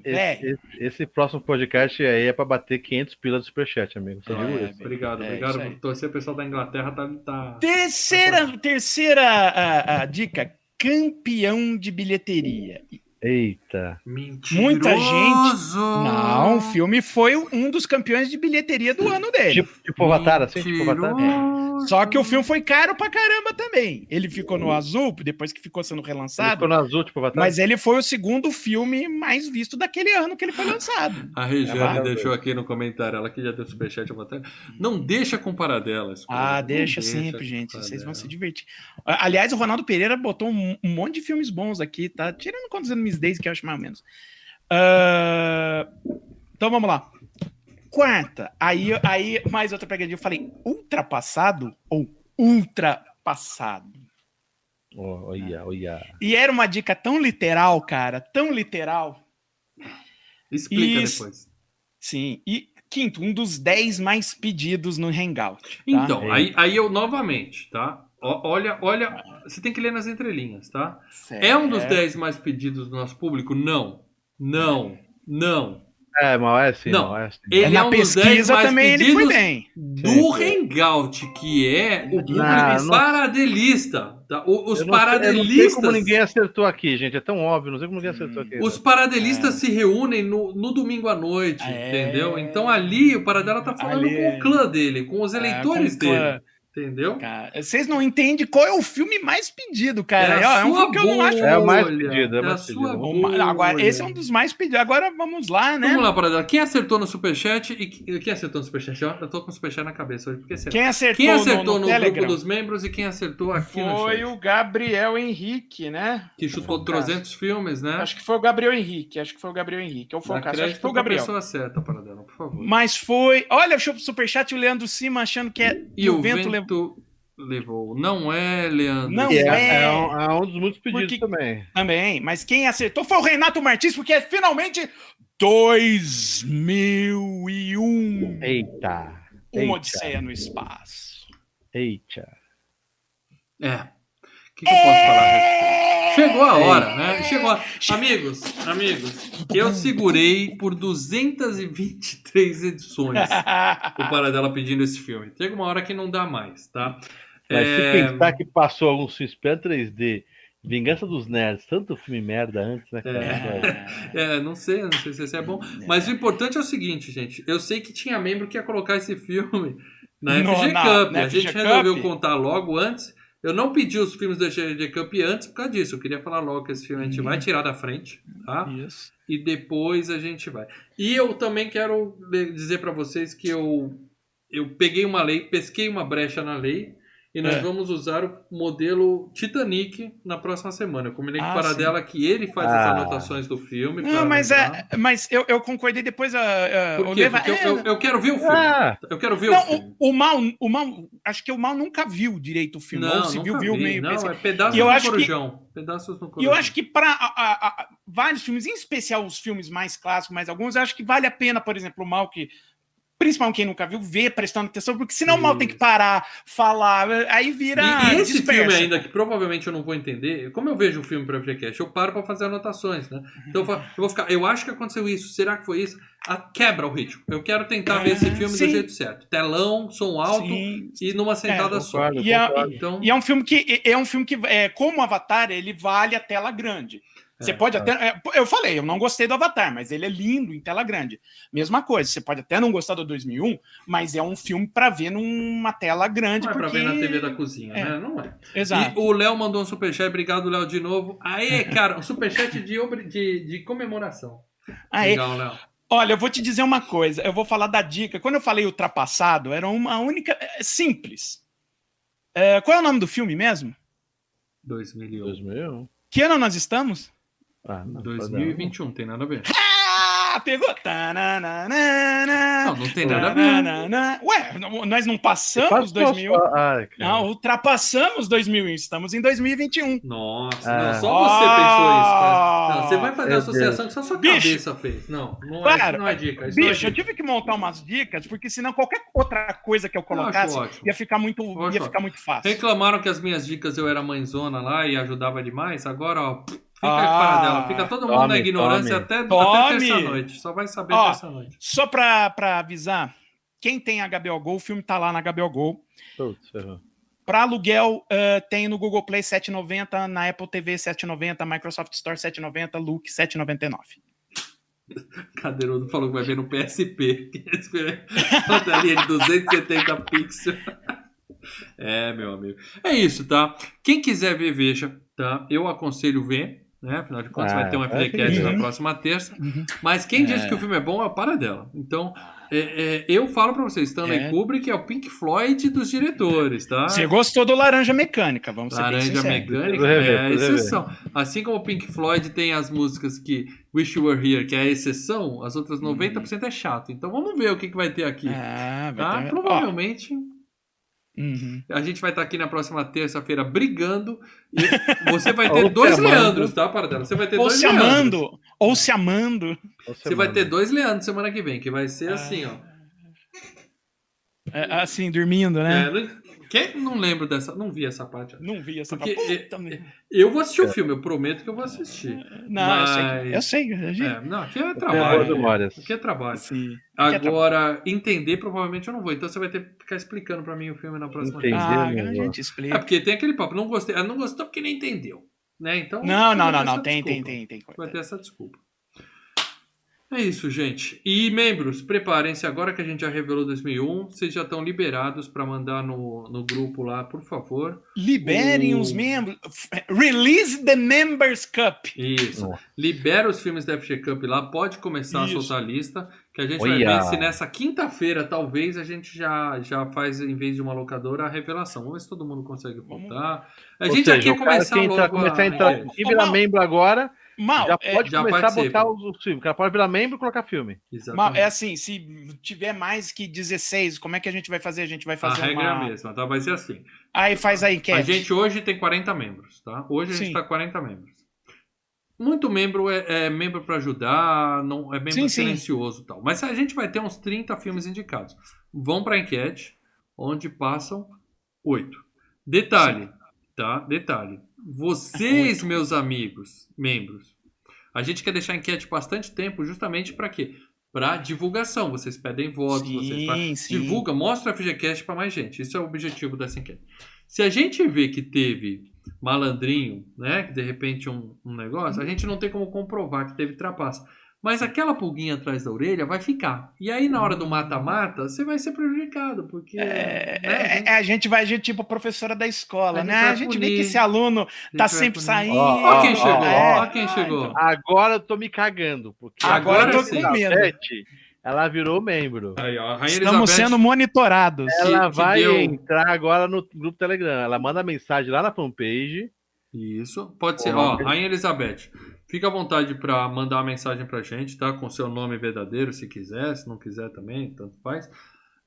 É. Esse, esse- esse próximo podcast aí é pra bater 500 pila do superchat, amigo. Só digo É, isso. Obrigado, É, obrigado por torcer. O pessoal da Inglaterra tá. tá... Terceira, terceira a, a dica, campeão de bilheteria. Eita. Mentiroso. Muita gente- Não, o filme foi um dos campeões de bilheteria do ano dele. Tipo, tipo Avatar, assim? Tipo Avatar? Mentiroso. Só que o filme foi caro pra caramba também. Ele ficou no azul, depois que ficou sendo Ele relançado. ficou no azul, tipo Avatar? Mas ele foi o segundo filme mais visto daquele ano que ele foi lançado. A Regiane É, deixou aqui no comentário, ela que já deu superchat, até... Não deixa com Paradelas. Ah, Não deixa sempre, gente. Vocês vão se divertir. Aliás, o Ronaldo Pereira botou um, um monte de filmes bons aqui, tá? Tirando quantos anos Daisy, que eu acho mais ou menos. Ah, então vamos lá. Quarta, aí, aí mais outra pegadinha. Eu falei ultrapassado ou ultrapassado. Oh, olha, olha. E era uma dica tão literal, cara, tão literal. Explica Isso. depois. Sim. E quinto, um dos 10 mais pedidos no Hangout. tá? Então, aí, aí eu novamente, tá? Olha, olha, você tem que ler nas entrelinhas, tá? É um dos 10 mais pedidos do nosso público? Não. Não. Não. É, mas é assim, Não. é assim. Ele é Na um dos 10 pesquisa mais também ele foi bem. do Hangout, que é o público Não, não- paradelista. tá? O- Os Eu não sei- Eu não sei paradelistas. como ninguém acertou aqui, gente. É tão óbvio, não sei como ninguém acertou aqui. Os paradelistas se reúnem no, no domingo à noite, É. entendeu? Então ali o Paradela tá falando Ali com é. o clã dele, com os eleitores É, com o clã. Entendeu? Cara, vocês não entendem qual é o filme mais pedido, cara. É É, é um filme que eu não acho. É o mais bolha. pedido, é É mais sua pedido. bolha. Agora, esse é um dos mais pedidos. Agora vamos lá, né? Vamos lá, Paradela. Quem acertou no Superchat e que- quem acertou no Superchat? Eu eu tô com o Superchat na cabeça hoje. Porque será? Quem acertou, Quem acertou no, no, no grupo dos membros e quem acertou aqui no foi o Gabriel Henrique, né? Que chutou Foi o caso. 300 filmes, né? Acho que foi o Gabriel Henrique. Acho que foi o Gabriel Henrique. Ou foi Dá o Cássio. Acho que foi o Gabriel. pessoa certa, Paradela, por favor. Mas foi. Olha, o superchat o Leandro Cima achando que é. E o vento vento, levou. levou. Não é, Leandro. Não é, é. é um, é um dos muitos pedidos Porque- também. Também, mas quem acertou foi o Renato Martins, porque é finalmente 2001. Eita. Uma Eita. Odisseia no Espaço. Eita. É. O que, que eu posso falar? a respeito? Chegou a hora, né? Chegou a... Amigos, amigos, eu segurei por 223 edições o Paradela pedindo esse filme. Chega uma hora que não dá mais, tá? Mas É, se pensar que passou algum Suspend 3D, Vingança dos Nerds, tanto filme merda antes, né? cara? É, não sei, não sei se esse é bom. Mas o importante é o seguinte, gente. Eu sei que tinha membro que ia colocar esse filme na No- FG na- Cup. na a gente FG resolveu Cup. contar logo antes. Eu não pedi os filmes da FG Cup antes por causa disso. Eu queria falar logo que esse filme a gente vai tirar da frente, tá? Isso. E depois a gente vai. E eu também quero dizer pra vocês que eu eu peguei uma lei, pesquei uma brecha na lei e nós É. vamos usar o modelo Titanic na próxima semana. Eu combinei com o Ah, Paradela que ele faz as Ah. anotações do filme. Não, mas é. Mas eu, eu concordei depois a. a Por o quê? Leva- Porque eu, é, eu, eu quero ver o filme. Ah, Eu quero ver o Não, filme. o, o mal, o mal, acho que o mal nunca viu direito o filme. ou se viu, viu vi. meio. Não, pensei- é pedaços E eu no acho que- corujão. Pedaços no E corujão. eu acho que para vários filmes, em especial os filmes mais clássicos, mais alguns, eu acho que vale a pena, por exemplo, o mal que. Principalmente quem nunca viu, ver prestando atenção, porque senão o mal tem que Isso. parar, falar, aí vira. E, e esse dispersa. filme ainda, que provavelmente eu não vou entender, como eu vejo o filme para FGCast, eu paro para fazer anotações, né? Então eu falo- eu vou ficar, eu acho que aconteceu isso, será que foi isso? A, quebra o ritmo. Eu quero tentar ver esse Ah, filme sim. do jeito certo. Telão, som alto Sim. e numa sentada só. concordo, E concordo. Então, E é um filme que é um filme que é como Avatar, ele vale a tela grande. Você É, pode até. é, Eu falei, eu não gostei do Avatar, mas ele é lindo em tela grande. Mesma coisa, você pode até não gostar do 2001, mas é um filme para ver numa tela grande. não é pra porque... ver na TV da cozinha, É. né? Não é. Exato. E o Léo mandou um superchat, obrigado, Léo, de novo. Aê, cara, um superchat de, de, de comemoração. Aí, Legal, Léo. Olha, eu vou te dizer uma coisa. Eu vou falar da dica. Quando eu falei ultrapassado, era uma única. é, simples. É, qual é o nome do filme mesmo? 2001. 2001. Que ano nós estamos? Ah, não, 2021, tem nada a ver. Ah, pegou. Não, não tem nada a ver. Ué, nós não passamos Quase 2001? posso falar- Ai, cara. Não, ultrapassamos 2001. Estamos em 2021. Nossa, Ah. não, só você pensou isso, cara. Não, você vai fazer a Meu associação que só sua Bicho. cabeça fez. Não, não, Claro, é, não é dica. É Bicho, eu dica. tive que montar umas dicas, porque senão qualquer outra coisa que eu Eu colocasse ótimo. ia ficar muito, Eu ia ficar muito fácil. Reclamaram que as minhas dicas eu era mãezona lá e ajudava demais. Agora, ó, fica Ah. dela. Fica todo mundo na Tome, ignorância tome. até, até Tome. terça-noite. Só vai saber terça-noite. Só pra, pra avisar, quem tem HBO Go, o filme tá lá na HBO Go. Putz. Para aluguel, eh, tem no Google Play 7,90, na Apple TV 7,90, Microsoft Store 7,90, Look 7,99. Cadeirudo falou que vai ver no PSP. Uma telinha de 270 pixels. É, meu amigo. É isso, tá? Quem quiser ver, veja, tá? Eu aconselho ver, né? Afinal de contas, Ah, vai ter um é, FDCast uhum. na próxima terça. Mas quem disse É. que o filme é bom é o para dela. Então, é, é, eu falo pra vocês, Stanley É. Kubrick é o Pink Floyd dos diretores, tá? Você gostou do Laranja Mecânica, vamos ser bem Laranja. Mecânica é a exceção. Assim como o Pink Floyd tem as músicas que Wish You Were Here, que é a exceção, as outras 90% é chato. Então vamos ver o que, que vai ter aqui. Ah, vai Tá? ter... Provavelmente Ó, uhum. a gente vai estar aqui na próxima terça-feira brigando e você vai ter dois. Leandros, tá, Paradela? Você vai ter Ou dois se Leandros. amando, ou se amando. Você vai ter dois Leandros semana que vem, que vai ser assim, ó. É, assim, dormindo, né? É, não- quem não lembro dessa, não vi essa parte. Não vi essa Porque Puta, é- merda. Eu vou assistir o filme, eu prometo que eu vou assistir. Não, eu sei. mas- Eu sei. a gente- É, não, aqui é Boas trabalho. Aqui é trabalho. Sim. Agora, entender, provavelmente eu não vou. Então você vai ter que ficar explicando pra mim o filme na próxima Entendi. vez. Ah, a gente É explica. porque tem aquele papo, não gostei. Não gostou porque nem entendeu. Né? Então, Não, não, não, não. Tem, tem, tem, tem. Vai ter essa desculpa. É isso, gente. E membros, preparem-se agora que a gente já revelou 2001. Vocês já estão liberados para mandar no, no grupo lá, por favor. Liberem O- os membros. Release the Members Cup. Isso. Nossa. Libera os filmes da FG Cup lá, pode começar Isso. a soltar a lista, que a gente Olha. vai ver se nessa quinta-feira, talvez, a gente já, já faz, em vez de uma locadora, a revelação. Vamos ver se todo mundo consegue Vamos. votar. A Ou gente seja, aqui o cara começar que entra, logo começar a entrar, virar Mal. membro agora, Mal, já é- pode já começar a participa. botar os, os filmes. O cara pode virar membro e colocar filme. Mal, é assim, se tiver mais que 16, como é que a gente vai fazer? A gente vai a fazer regra é a uma... mesma, tá? Vai ser assim. Aí faz a enquete. A gente hoje tem 40 membros, tá? Hoje a gente Sim. tá 40 membros. Muito membro é, é membro para ajudar, não é membro Sim, sim. silencioso e tal. Mas a gente vai ter uns 30 filmes indicados. Vão para enquete, onde passam oito. Detalhe, tá? Detalhe. Vocês, meus amigos, membros, a gente quer deixar a enquete bastante tempo justamente para quê? Para divulgação. Vocês pedem votos, vocês Sim, fazem- sim. divulga, mostra a FGCast para mais gente. Isso é o objetivo dessa enquete. Se a gente vê que teve malandrinho, né, que de repente um, um negócio, a gente não tem como comprovar que teve trapaça. Mas aquela pulguinha atrás da orelha vai ficar. E aí, na hora do mata-mata, você vai ser prejudicado, porque. É, né, a é, gente- é, a gente vai agir tipo a professora da escola, A gente né? A gente vê que esse aluno tá sempre punir. saindo. Ó, Ó quem chegou, é. ó quem Ah, chegou. então. Agora eu tô me cagando. Porque Agora Agora eu tô sim. com medo. Elizabeth, ela virou membro. Aí, Estamos Elizabeth- sendo monitorados. Ela que vai deu- entrar agora no grupo Telegram. Ela manda mensagem lá na fanpage. Isso, pode ser. Ó, Ó, Rainha Elizabeth, fica à vontade para mandar uma mensagem pra gente, tá? Com seu nome verdadeiro, se quiser, se não quiser também, tanto faz.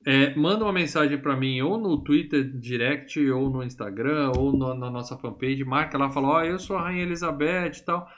É, manda uma mensagem para mim ou no Twitter Direct, ou no Instagram, ou no- na nossa fanpage. Marca lá, fala: Ó, eu sou a Rainha Elizabeth e tal.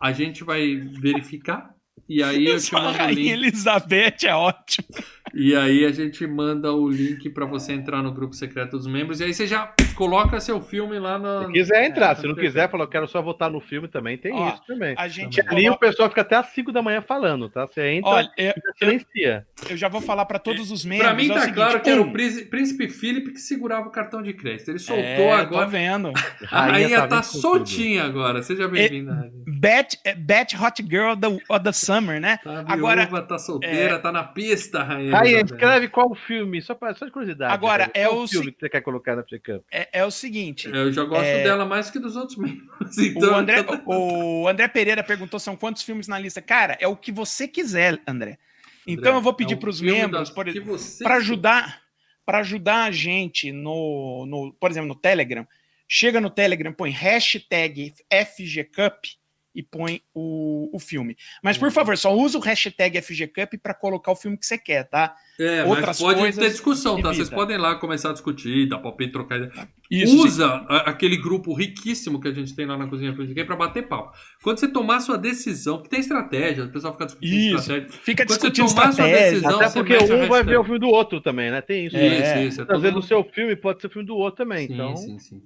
A gente vai verificar. E aí eu te Só a mando o Rainha link. Elizabeth é ótimo. E aí a gente manda o link para você entrar no grupo secreto dos membros. E aí você já coloca seu filme lá na. Se quiser entrar, É, se não tá quiser, falou, quero só votar no filme também, tem Ó, isso também. A gente Que ali o pessoal fica até às 5 da manhã falando, tá? Você entra Olha, eu, e silencia. eu já vou falar para todos os membros. Pra mim é tá seguinte, claro que era um, o príncipe, Philip que segurava o cartão de crédito. Ele soltou é, agora. Tô vendo. A rainha tá, com soltinha agora. Seja bem-vinda. Bet, é, Bet Hot Girl of the, of the Summer, né? Tá Agora- viúva, tá solteira, tá na pista, rainha. Rainha, Elizabeth. escreve qual filme, só, pra, só de curiosidade. Agora, cara. é Qual o filme se- que você quer colocar na Precamp? É, é o seguinte. Eu já gosto É. dela mais que dos outros membros. Então, o, André, o André Pereira perguntou são quantos filmes na lista. Cara, é o que você quiser, André. Então eu vou pedir é para os membros, você para ajudar, para ajudar a gente no, no, por exemplo, no Telegram. Chega no Telegram, põe hashtag FGCup e põe o, o filme. Mas, Uhum. por favor, só usa o hashtag FGCup para colocar o filme que você quer, tá? É, outras mas pode coisas ter discussão, tá? Vocês podem lá começar a discutir, dar palpite, trocar ideia. Isso. Usa a- aquele grupo riquíssimo que a gente tem lá na Cozinha Feliz para bater papo. Quando você tomar sua decisão, que tem estratégia, o pessoal fica discutindo Isso. estratégia. Fica Quando você discutindo tomar sua estratégia. decisão, Até porque um vai ver o filme do outro também, né? Tem isso. É. né? Isso, isso. É Às vezes mundo- o seu filme pode ser o filme do outro também. Sim, então, sim, sim.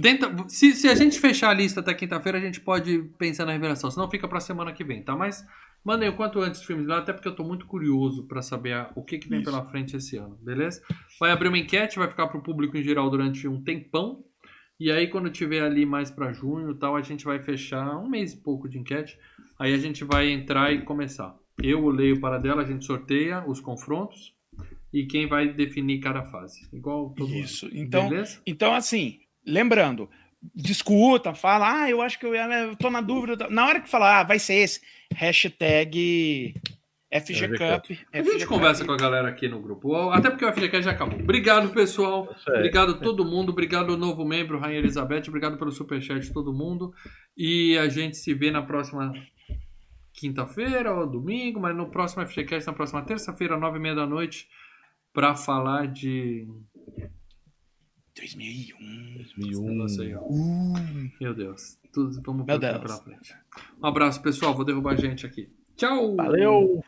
Tenta, se, se a gente fechar a lista até quinta-feira, a gente pode pensar na revelação. Senão fica pra semana que vem, tá? Mas mandem o quanto antes os filmes lá, até porque eu tô muito curioso pra saber a- o que, que vem Isso. pela frente esse ano, beleza? Vai abrir uma enquete, vai ficar pro público em geral durante um tempão. E aí, quando tiver ali mais pra junho e tal, a gente vai fechar um mês e pouco de enquete. Aí a gente vai entrar e começar. Eu leio para dela, a gente sorteia os confrontos e quem vai definir cada fase. Igual todo mundo. Isso. Então, Beleza? Então, assim, lembrando, discuta, fala, ah, eu acho que eu, eu tô na dúvida. Na hora que falar, ah, vai ser esse, hashtag FGCup. A gente conversa com a galera aqui no grupo, até porque o FGCast já acabou. Obrigado, pessoal. é. Obrigado todo mundo. Obrigado novo membro, Rainha Elizabeth. Obrigado pelo superchat todo mundo. E a gente se vê na próxima quinta-feira ou domingo, mas no próximo FGCast, na próxima terça-feira, nove e meia da noite, para falar de... 2001. esse 2001. negócio aí, ó. Uh, Meu Deus. Tudo, vamos Meu Deus. pela frente. Um abraço, pessoal. Vou derrubar a gente aqui. Tchau! Valeu!